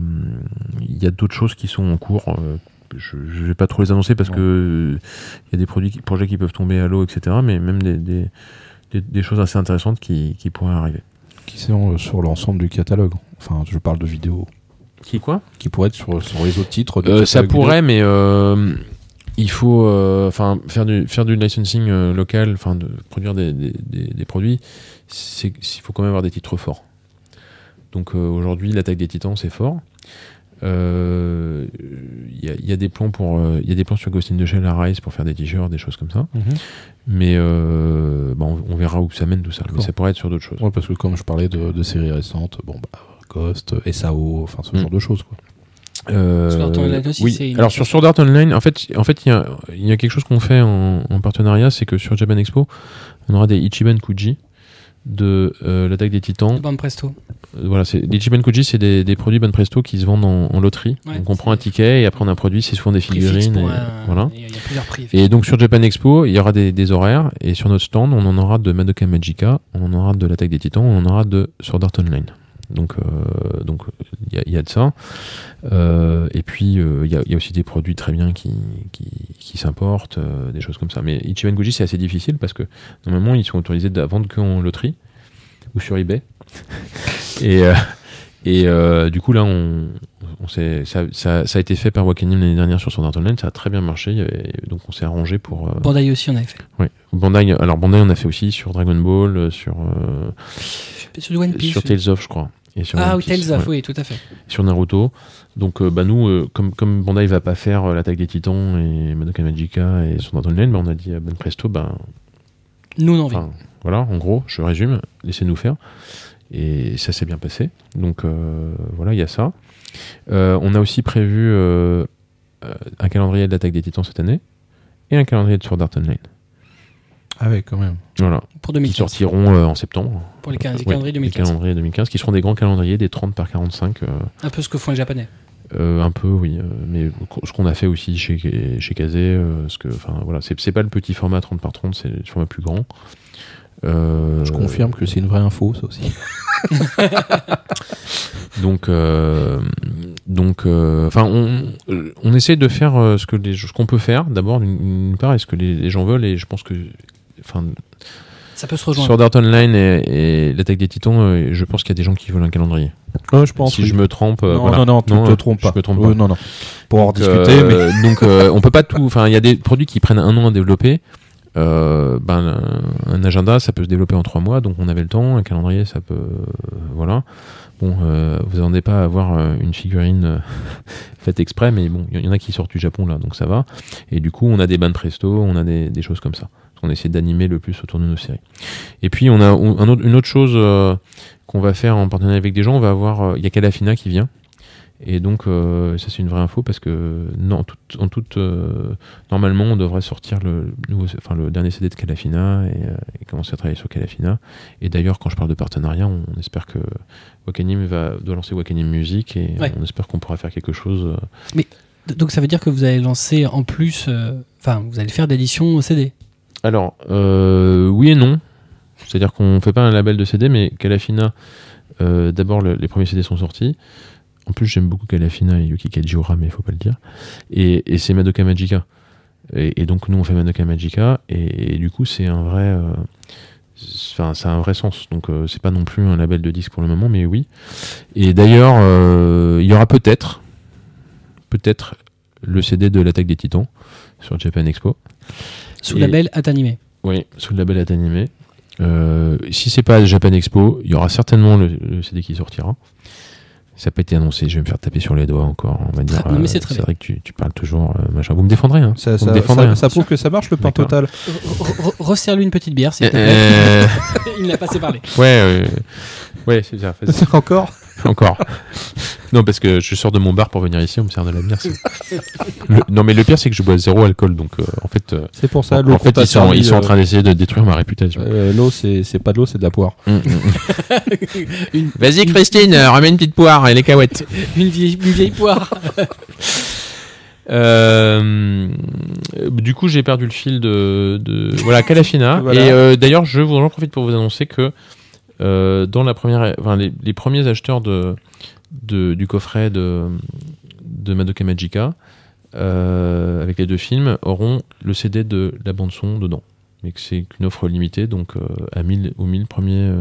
il y a d'autres choses qui sont en cours. euh, je ne vais pas trop les annoncer parce que il y a des produits, qui- projets qui peuvent tomber à l'eau, etc. Mais même des, des, des- des choses assez intéressantes qui, qui pourraient arriver. qui sont sur l'ensemble du catalogue Enfin, je parle de vidéos Qui quoi qui pourraient être sur, sur les autres titres. Euh, Ça pourrait, mais euh, il faut euh, enfin faire du faire du licensing euh, local, enfin de produire des, des, des- des produits. C'est il faut quand même avoir des titres forts. Donc euh, aujourd'hui, l'attaque des Titans, c'est fort. Euh, Il y, a, il y a des plans pour euh, il y a des plans sur Ghost in the Shell à Rise pour faire des t-shirts, des choses comme ça. Mhm. Mais euh, bah, on, on verra où ça mène tout ça. Mais ça pourrait être sur d'autres choses. Ouais, parce que comme je parlais de, de séries récentes, bon, bah, Ghost, SAO, enfin ce Mm. genre de choses. Quoi. Euh, Sword Art Online aussi, oui. une Alors sur Sword Art Online, en fait, en fait, il y a, il y a quelque chose qu'on fait en, en partenariat, c'est que sur Japan Expo, on aura des Ichiban Kuji de euh, l'attaque des Titans. de Bande Presto. Euh, voilà, c'est les Ichiban Kuji, c'est des, des produits Ban Presto qui se vendent en, en loterie. Ouais, donc on prend un ticket et après on a un produit, c'est souvent des figurines. et- un- voilà. Il y a il y a plusieurs prix. Et donc sur Japan Expo, il y aura des, des horaires et sur notre stand, on en aura de Madoka Magica, on en aura de l'attaque des Titans, on en aura de Sword Art Online. Donc euh, donc il y, a- y a de ça. Euh, et puis euh, il y, a, aussi des produits très bien qui s'importent, des choses comme ça. Mais Ichiban Goji c'est assez difficile parce que normalement ils sont autorisés à vendre qu'en loterie ou sur eBay. (laughs) et du coup là on on ça, ça, ça a été fait par Wakanim l'année dernière sur Sword Art ça a très bien marché, et donc on s'est arrangé pour. euh, Bandai aussi, on avait fait. ouais. Bandai, alors Bandai on a fait aussi sur Dragon Ball, euh, sur, euh, Sur One Piece. sur Tales of je crois. Et sur Ah One oui, Tales of, oui, tout à fait. Sur Naruto. Donc euh, bah nous, euh, comme, comme Bandai va pas faire euh, l'attaque des titans et Madoka Magica et Sword Art bah, on a dit à Ben Presto, bah, Nous, on a envie. enfin, voilà, en gros, je résume, laissez-nous faire. Et ça s'est bien passé. Donc voilà, il y a ça. Euh, on a aussi prévu euh, euh, un calendrier de l'attaque des titans cette année et un calendrier de Sword Art Online. Ah ouais, quand même. Voilà, pour qui 2015. sortiront euh, en septembre. Pour les, 15, les Ouais, calendriers les 2015. calendriers 2015, qui seront des grands calendriers, des 30 par 45. euh, Un peu ce que font les Japonais. euh, un peu, oui. euh, mais ce qu'on a fait aussi chez, chez Kazé, euh, ce que, enfin, voilà, c'est c'est pas le petit format 30 par 30, c'est le format plus grand. Euh, Je confirme que c'est une vraie info, ça aussi. (laughs) (laughs) Donc, euh, donc, euh, enfin, on, euh, on essaie de faire euh, ce que les, ce qu'on peut faire. D'abord, d'une part, est ce que les, les gens veulent, et je pense que, enfin, Ça peut se rejoindre. Sword Art Online et, et l'attaque des Titans, euh, je pense qu'il y a des gens qui veulent un calendrier. je pense. si oui. je me trompe, non, voilà. non, non, tu Non, te trompes je pas. me trompe Oui, pas. non, non. Pour en Donc, discuter, mais. donc, euh, on peut pas tout. Enfin, il y a des produits qui prennent un an à développer. Euh, ben, un agenda, ça peut se développer en trois mois, donc on avait le temps. Un calendrier, ça peut, euh, voilà. Bon, euh, vous n'en pas à avoir euh, une figurine euh, (laughs) faite exprès, mais bon, il y en a qui sortent du Japon là, donc ça va. Et du coup, on a des bandes presto, on a des, choses comme ça. On essaie d'animer le plus autour de nos séries. Et puis, on a une autre chose qu'on va faire en partenariat avec des gens. On va avoir, il y a Calafina qui vient. Et donc, euh, ça c'est une vraie info parce que non, en toute, en toute, euh, normalement, on devrait sortir le, nouveau, enfin, le dernier CD de Calafina et, euh, et commencer à travailler sur Calafina. Et d'ailleurs, quand je parle de partenariat, on, on espère que Wakanim va, doit lancer Wakanim Music et Ouais. on espère qu'on pourra faire quelque chose. euh, Donc ça veut dire que vous allez lancer en plus. Enfin, vous allez faire d'édition CD. Alors, oui et non. C'est-à-dire qu'on fait pas un label de CD, mais Calafina, d'abord, le- les premiers CD sont sortis. En plus, j'aime beaucoup Calafina et Yuki Kajiura, mais il faut pas le dire. Et, et c'est Madoka Magica. Et, et donc, nous, on fait Madoka Magica. Et, et du coup, c'est un vrai. euh, Enfin, ça a un vrai sens. Donc, euh, c'est pas non plus un label de disque pour le moment, mais oui. Et d'ailleurs, euh, il y aura peut-être, peut-être le CD de l'attaque des Titans sur Japan Expo. Sous le label Atanime. Oui, sous le label Atanimé. Euh, si c'est pas Japan Expo, il y aura certainement le, le CD qui sortira. Ça n'a pas été annoncé, je vais me faire taper sur les doigts encore. On va dire, Non, mais c'est euh, très vrai que tu, tu parles toujours. euh, machin. Vous me défendrez, hein Ça, me ça, défendrez, ça- hein ça prouve que ça marche le pain total. Re- re- Resserre-lui une petite bière, s'il te plaît. Euh, (laughs) Il n'a pas assez parlé. ouais, euh, ouais, c'est ça. (laughs) Encore? (laughs) Encore. Non, parce que je sors de mon bar pour venir ici, on me sert de la bière. c'est- (laughs) Le- non, mais le pire, c'est que je bois zéro alcool, donc euh, en fait, euh, C'est pour ça. en, l'eau en fait qu'on t'a ils, sont, servi, ils sont en euh, train d'essayer de détruire ma réputation. euh, L'eau, c'est c'est pas de l'eau, c'est de la poire. Mm, mm, mm. (laughs) Une, Vas-y, Christine, euh, ramène une petite poire et les cahuètes. une vieille, une vieille poire. Euh, du coup, j'ai perdu le fil de, de voilà Calafina. Voilà. Et euh, d'ailleurs, je vous en profite pour vous annoncer que euh, dans la première, enfin, les, premiers acheteurs de, du coffret de, de Madoka Magica euh, avec les deux films auront le CD de la bande son dedans. Mais c'est qu'une offre limitée, donc euh, à 1000 aux 1000 premiers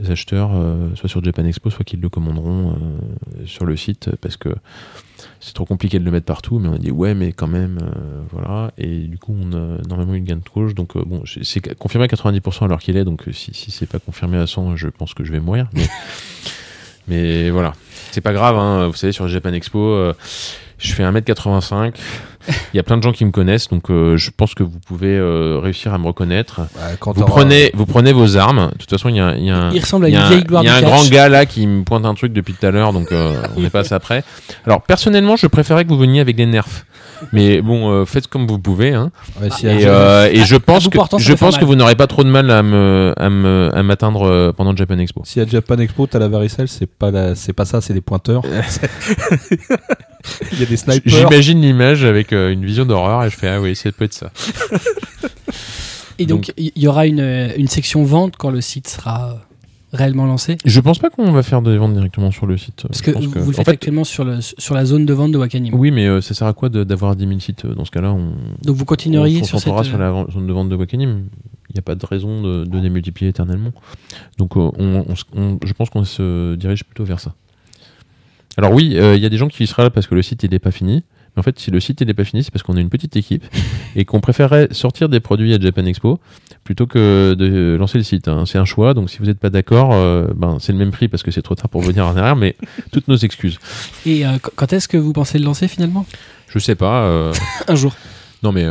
euh, acheteurs, euh, soit sur Japan Expo, soit qu'ils le commanderont euh, sur le site, parce que c'est trop compliqué de le mettre partout, mais on a dit ouais, mais quand même, euh, voilà. Et du coup, on a normalement une gain de gauche, donc bon, c'est confirmé à 90% alors qu'il est, donc si, si c'est pas confirmé à 100, je pense que je vais mourir. (laughs) Mais, voilà, c'est pas grave, hein, vous savez, sur Japan Expo, je fais 1m85, il y a plein de gens qui me connaissent, donc euh, je pense que vous pouvez euh, réussir à me reconnaître. quand Vous prenez, vous prenez vos armes, de toute façon, il y a, il y a un. Il ressemble à y une un- vieille gloire il y a du un catch. grand gars là qui me pointe un truc depuis tout à l'heure, donc euh, on n'est pas assez après. Alors personnellement, je préférais que vous veniez avec des nerfs, mais bon, euh, faites comme vous pouvez. Hein. Ouais, si Et, elle- euh, et je à pense que je pense que vous n'aurez pas trop de mal à me à me à m'atteindre euh, pendant Japan Expo. Si à Japan Expo, t'as la varicelle, c'est pas, la... c'est pas ça, c'est des pointeurs. (laughs) Il y a des snipers. J'imagine l'image avec euh, une vision d'horreur et je fais ah oui, ça peut être ça. Et donc, il y, y aura une, une section vente quand le site sera euh, réellement lancé. Je pense pas qu'on va faire des ventes directement sur le site. Parce Je que pense vous, vous le en faites fait, actuellement sur, le, sur la zone de vente de Wakanim. Oui, mais euh, ça sert à quoi d'avoir 10 000 sites euh, dans ce cas-là on... Donc vous on continueriez se sur cette. sur euh, la vente- zone de vente de Wakanim. Il n'y a pas de raison de, de démultiplier éternellement. Donc euh, on, on se- on- je pense qu'on se dirige plutôt vers ça. Alors oui, euh, il y a des gens qui seraient là parce que le site il n'est pas fini. Mais en fait, si le site n'est pas fini, c'est parce qu'on est une petite équipe (laughs) et qu'on préférerait sortir des produits à Japan Expo plutôt que de lancer le site. hein. C'est un choix, donc si vous n'êtes pas d'accord, euh, ben, c'est le même prix parce que c'est trop tard pour venir en arrière, mais (laughs) toutes nos excuses. Et euh, qu- quand est-ce que vous pensez le lancer finalement? Je sais pas. euh, (laughs) Un jour. Non, mais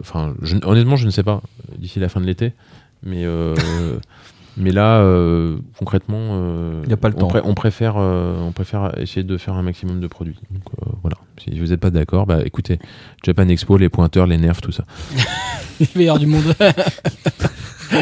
enfin, je- honnêtement, je ne sais pas d'ici la fin de l'été. Mais euh, mais là, euh, concrètement, euh, Y a pas le on, temps. on préfère euh, on préfère essayer de faire un maximum de produits. Donc euh, voilà. Si vous n'êtes pas d'accord, bah écoutez, Japan Expo, les pointeurs, les nerfs, tout ça. (laughs) Les meilleurs du monde. (laughs)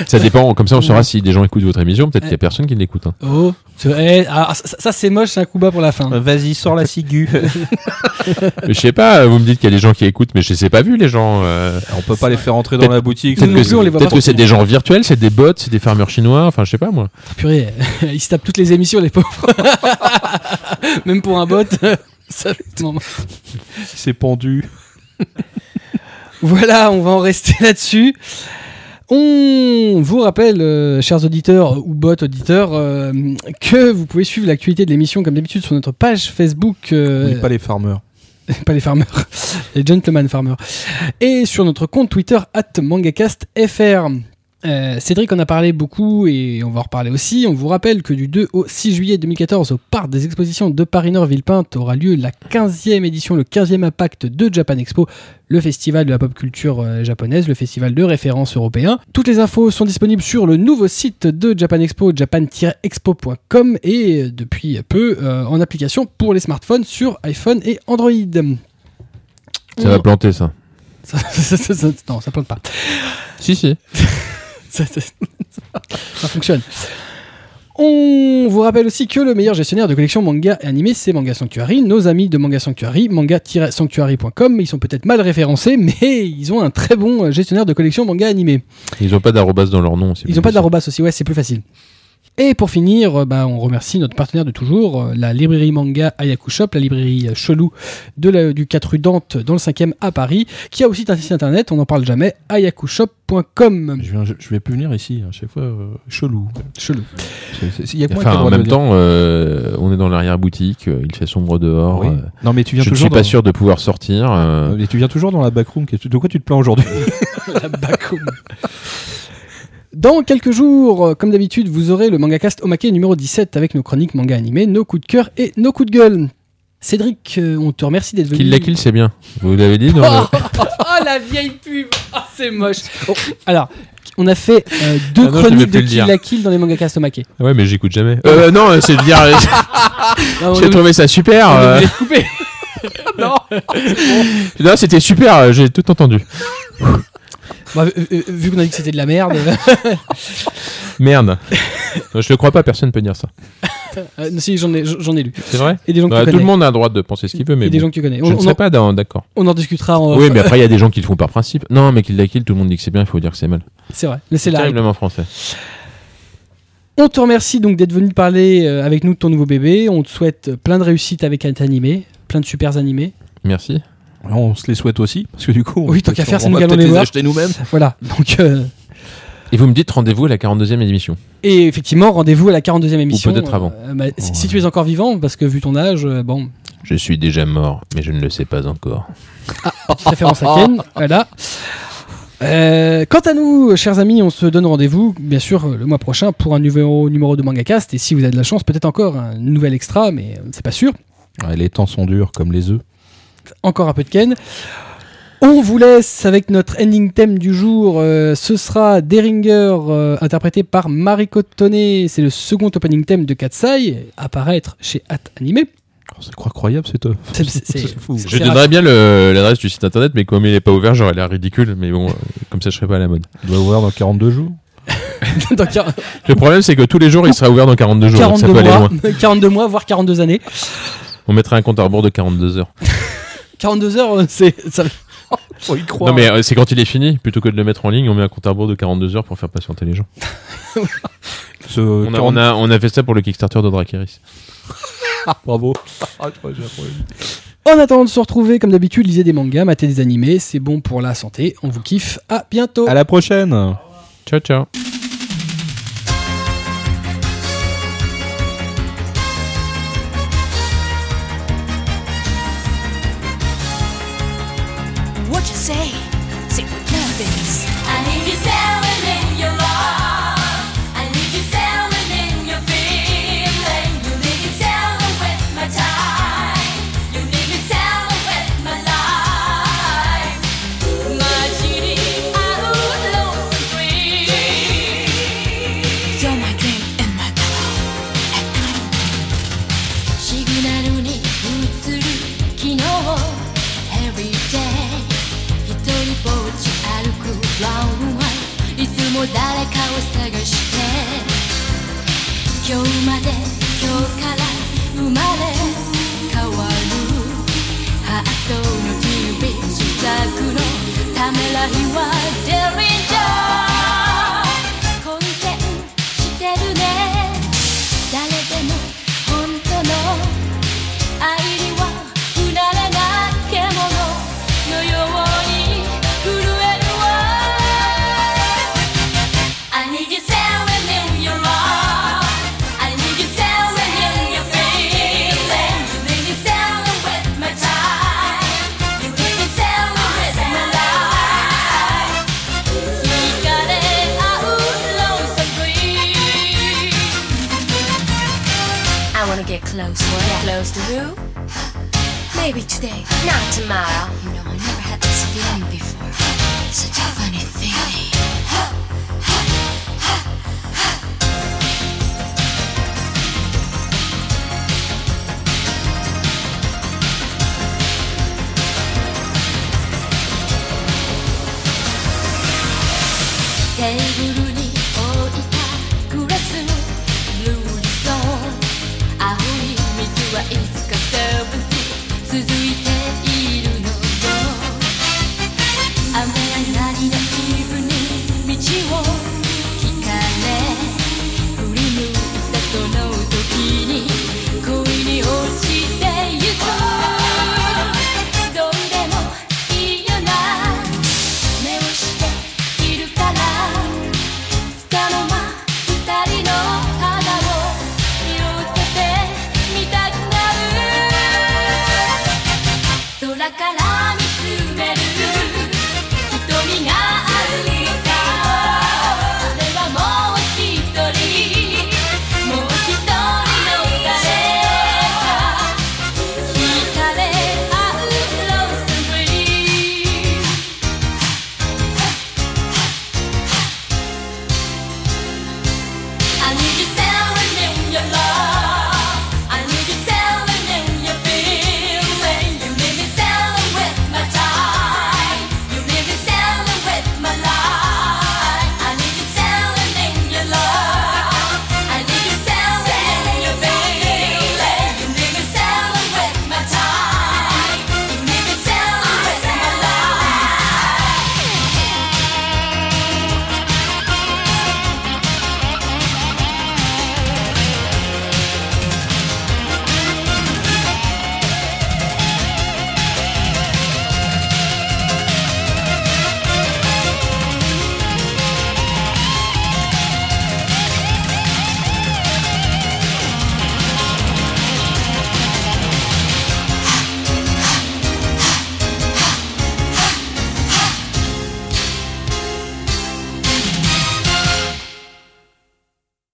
Ça dépend. Comme ça, on saura si des gens écoutent votre émission. Peut-être qu'il y a personne qui l'écoute. hein. oh. c'est- eh, ah, ça, ça, c'est moche, c'est un coup bas pour la fin. Euh, Vas-y, sors la ciguë. (laughs) Mais je sais pas. Vous me dites qu'il y a des gens qui écoutent, mais je les ai pas vus les gens. euh, on peut pas les faire entrer dans Peut-être- la boutique. Nous Peut-être non que, plus, on les voit peut-être pas que c'est forcément. des gens virtuels, c'est des bots, c'est des farmers chinois. Enfin, je sais pas moi. Purée, (laughs) ils se tapent toutes les émissions, les pauvres. (laughs) Même pour un bot. ça- non. C'est pendu. Voilà, on va en rester là-dessus. On vous rappelle, euh, chers auditeurs ou bots auditeurs, euh, que vous pouvez suivre l'actualité de l'émission comme d'habitude sur notre page Facebook. euh, Oui, pas les farmers. (laughs) pas les farmers, (laughs) les gentlemen farmers. Et sur notre compte Twitter, at mangacastfr. Euh, Cédric en a parlé beaucoup et on va en reparler aussi. On vous rappelle que du 2 au 6 juillet 2014, au parc des expositions de Paris-Nord Villepinte, aura lieu la 15e édition, le 15e impact de Japan Expo, le festival de la pop culture euh, japonaise, le festival de référence européen. Toutes les infos sont disponibles sur le nouveau site de Japan Expo, japan-expo.com et euh, depuis peu euh, en application pour les smartphones sur iPhone et Android. Ça va planter ça. (laughs) Ça- ça- ça- ça- non, ça plante pas. Si si. (laughs) Ça, ça- ça fonctionne. On vous rappelle aussi que le meilleur gestionnaire de collection manga et animé, c'est Manga Sanctuary. Nos amis de Manga Sanctuary, manga-sanctuary.com, ils sont peut-être mal référencés, mais ils ont un très bon gestionnaire de collection manga animé. Ils ont pas d'arrobas dans leur nom. Ils plus ont pas d'arrobas aussi, ouais, c'est plus facile. Et pour finir, euh, bah, on remercie notre partenaire de toujours, euh, la librairie manga Ayaku Shop, la librairie euh, chelou de la- du 4 rue Dante dans le 5e à Paris, qui a aussi un site internet, on n'en parle jamais, ayakushop.com. Je, viens- je- je vais plus venir ici à chaque fois. euh, chelou. Chelou. Enfin, en même temps, euh, on est dans l'arrière-boutique, euh, il fait sombre dehors. Oui. euh, Non, mais tu viens je ne suis pas dans- sûr de pouvoir sortir. Et tu viens toujours dans la backroom. De quoi tu te plains aujourd'hui (laughs) La backroom. (laughs) Dans quelques jours, euh, comme d'habitude, vous aurez le MangaCast Omake numéro 17 avec nos chroniques manga animés, nos coups de cœur et nos coups de gueule. Cédric, euh, on te remercie d'être venu. Kill la kill, c'est bien. Vous l'avez dit dans Oh, (laughs) oh, la vieille pub Ah, C'est moche Bon, Alors, on a fait euh, deux Ah non, chroniques de Kill la Kill dans les MangaCast Omake. Ouais, mais j'écoute jamais. Euh, non, c'est de dire. (laughs) J'ai trouvé ça super. on euh, couper. (laughs) non Non, c'était super. J'ai tout entendu. Bah, Vu qu'on a dit que c'était de la merde, (laughs) Merde. Je ne crois pas. Personne ne peut dire ça. euh, si j'en ai, j'en ai lu. C'est vrai. Et des gens Bah, tout le monde a le droit de penser ce qu'il veut, mais Et des bon. gens que tu connais. je On, ne on serais en, pas d'accord. on en discutera. en- Oui, mais après, il y a des gens qui le font par principe. Non, mais Kill la Kill, tout le monde dit que c'est bien, il faut dire que c'est mal. C'est vrai, mais c'est. Terriblement français. On te remercie donc d'être venu parler euh, avec nous de ton nouveau bébé. On te souhaite plein de réussite avec un animé, plein de super animés. Merci. On se les souhaite aussi, parce que du coup, Oui, tant qu'à faire, c'est nous allons peut-être les voir. acheter nous-mêmes. (laughs) Voilà. Donc, euh, Et vous me dites rendez-vous à la 42e émission. et effectivement, rendez-vous à la 42e émission. peut-être avant. Euh, bah, si, si tu es encore vivant, parce que vu ton âge, euh, bon, Je suis déjà mort, mais je ne le sais pas encore. petite référence à Ken. (laughs) Voilà. Euh, quant à nous, chers amis, on se donne rendez-vous, bien sûr, le mois prochain pour un numéro, numéro de MangaCast. Et si vous avez de la chance, peut-être encore un nouvel extra, mais euh, c'est pas sûr. Ouais, les temps sont durs comme les œufs. Encore un peu de Ken. On vous laisse avec notre ending theme du jour. euh, ce sera Deringer, euh, interprété par Mariko Tone. C'est le second opening theme de Katsai, apparaître chez At Anime. Oh, c'est incroyable. C'est- c'est- (laughs) c'est- C'est fou. c'est- Je donnerais bien le- l'adresse du site internet, mais comme il n'est pas ouvert, j'aurais l'air ridicule. Mais bon, euh, comme ça, je serais pas à la mode. Il doit ouvrir dans 42 jours. (laughs) Dans Le problème, c'est que tous les jours, il sera ouvert dans 42 jours. donc ça 42 peut aller mois, loin. (laughs) 42 mois, voire 42 années. On mettrait un compte à rebours de 42 heures. 42 heures, euh, c'est ça- (laughs) Faut y croire. Non, mais euh, c'est quand il est fini. Plutôt que de le mettre en ligne, on met un compte à rebours de 42 heures pour faire patienter les gens. (laughs) Ce On a, 40 on, a, on a fait ça pour le Kickstarter de Drakeris. (laughs) Bravo. Ah, je crois que j'ai un problème. En attendant de se retrouver, comme d'habitude, lisez des mangas, matez des animés, c'est bon pour la santé. On vous kiffe. À bientôt. À la prochaine. Ciao, ciao. 今日まで今日から生まれ変わるハートの日々試作のためらいはデリンジャ Maybe today, not tomorrow.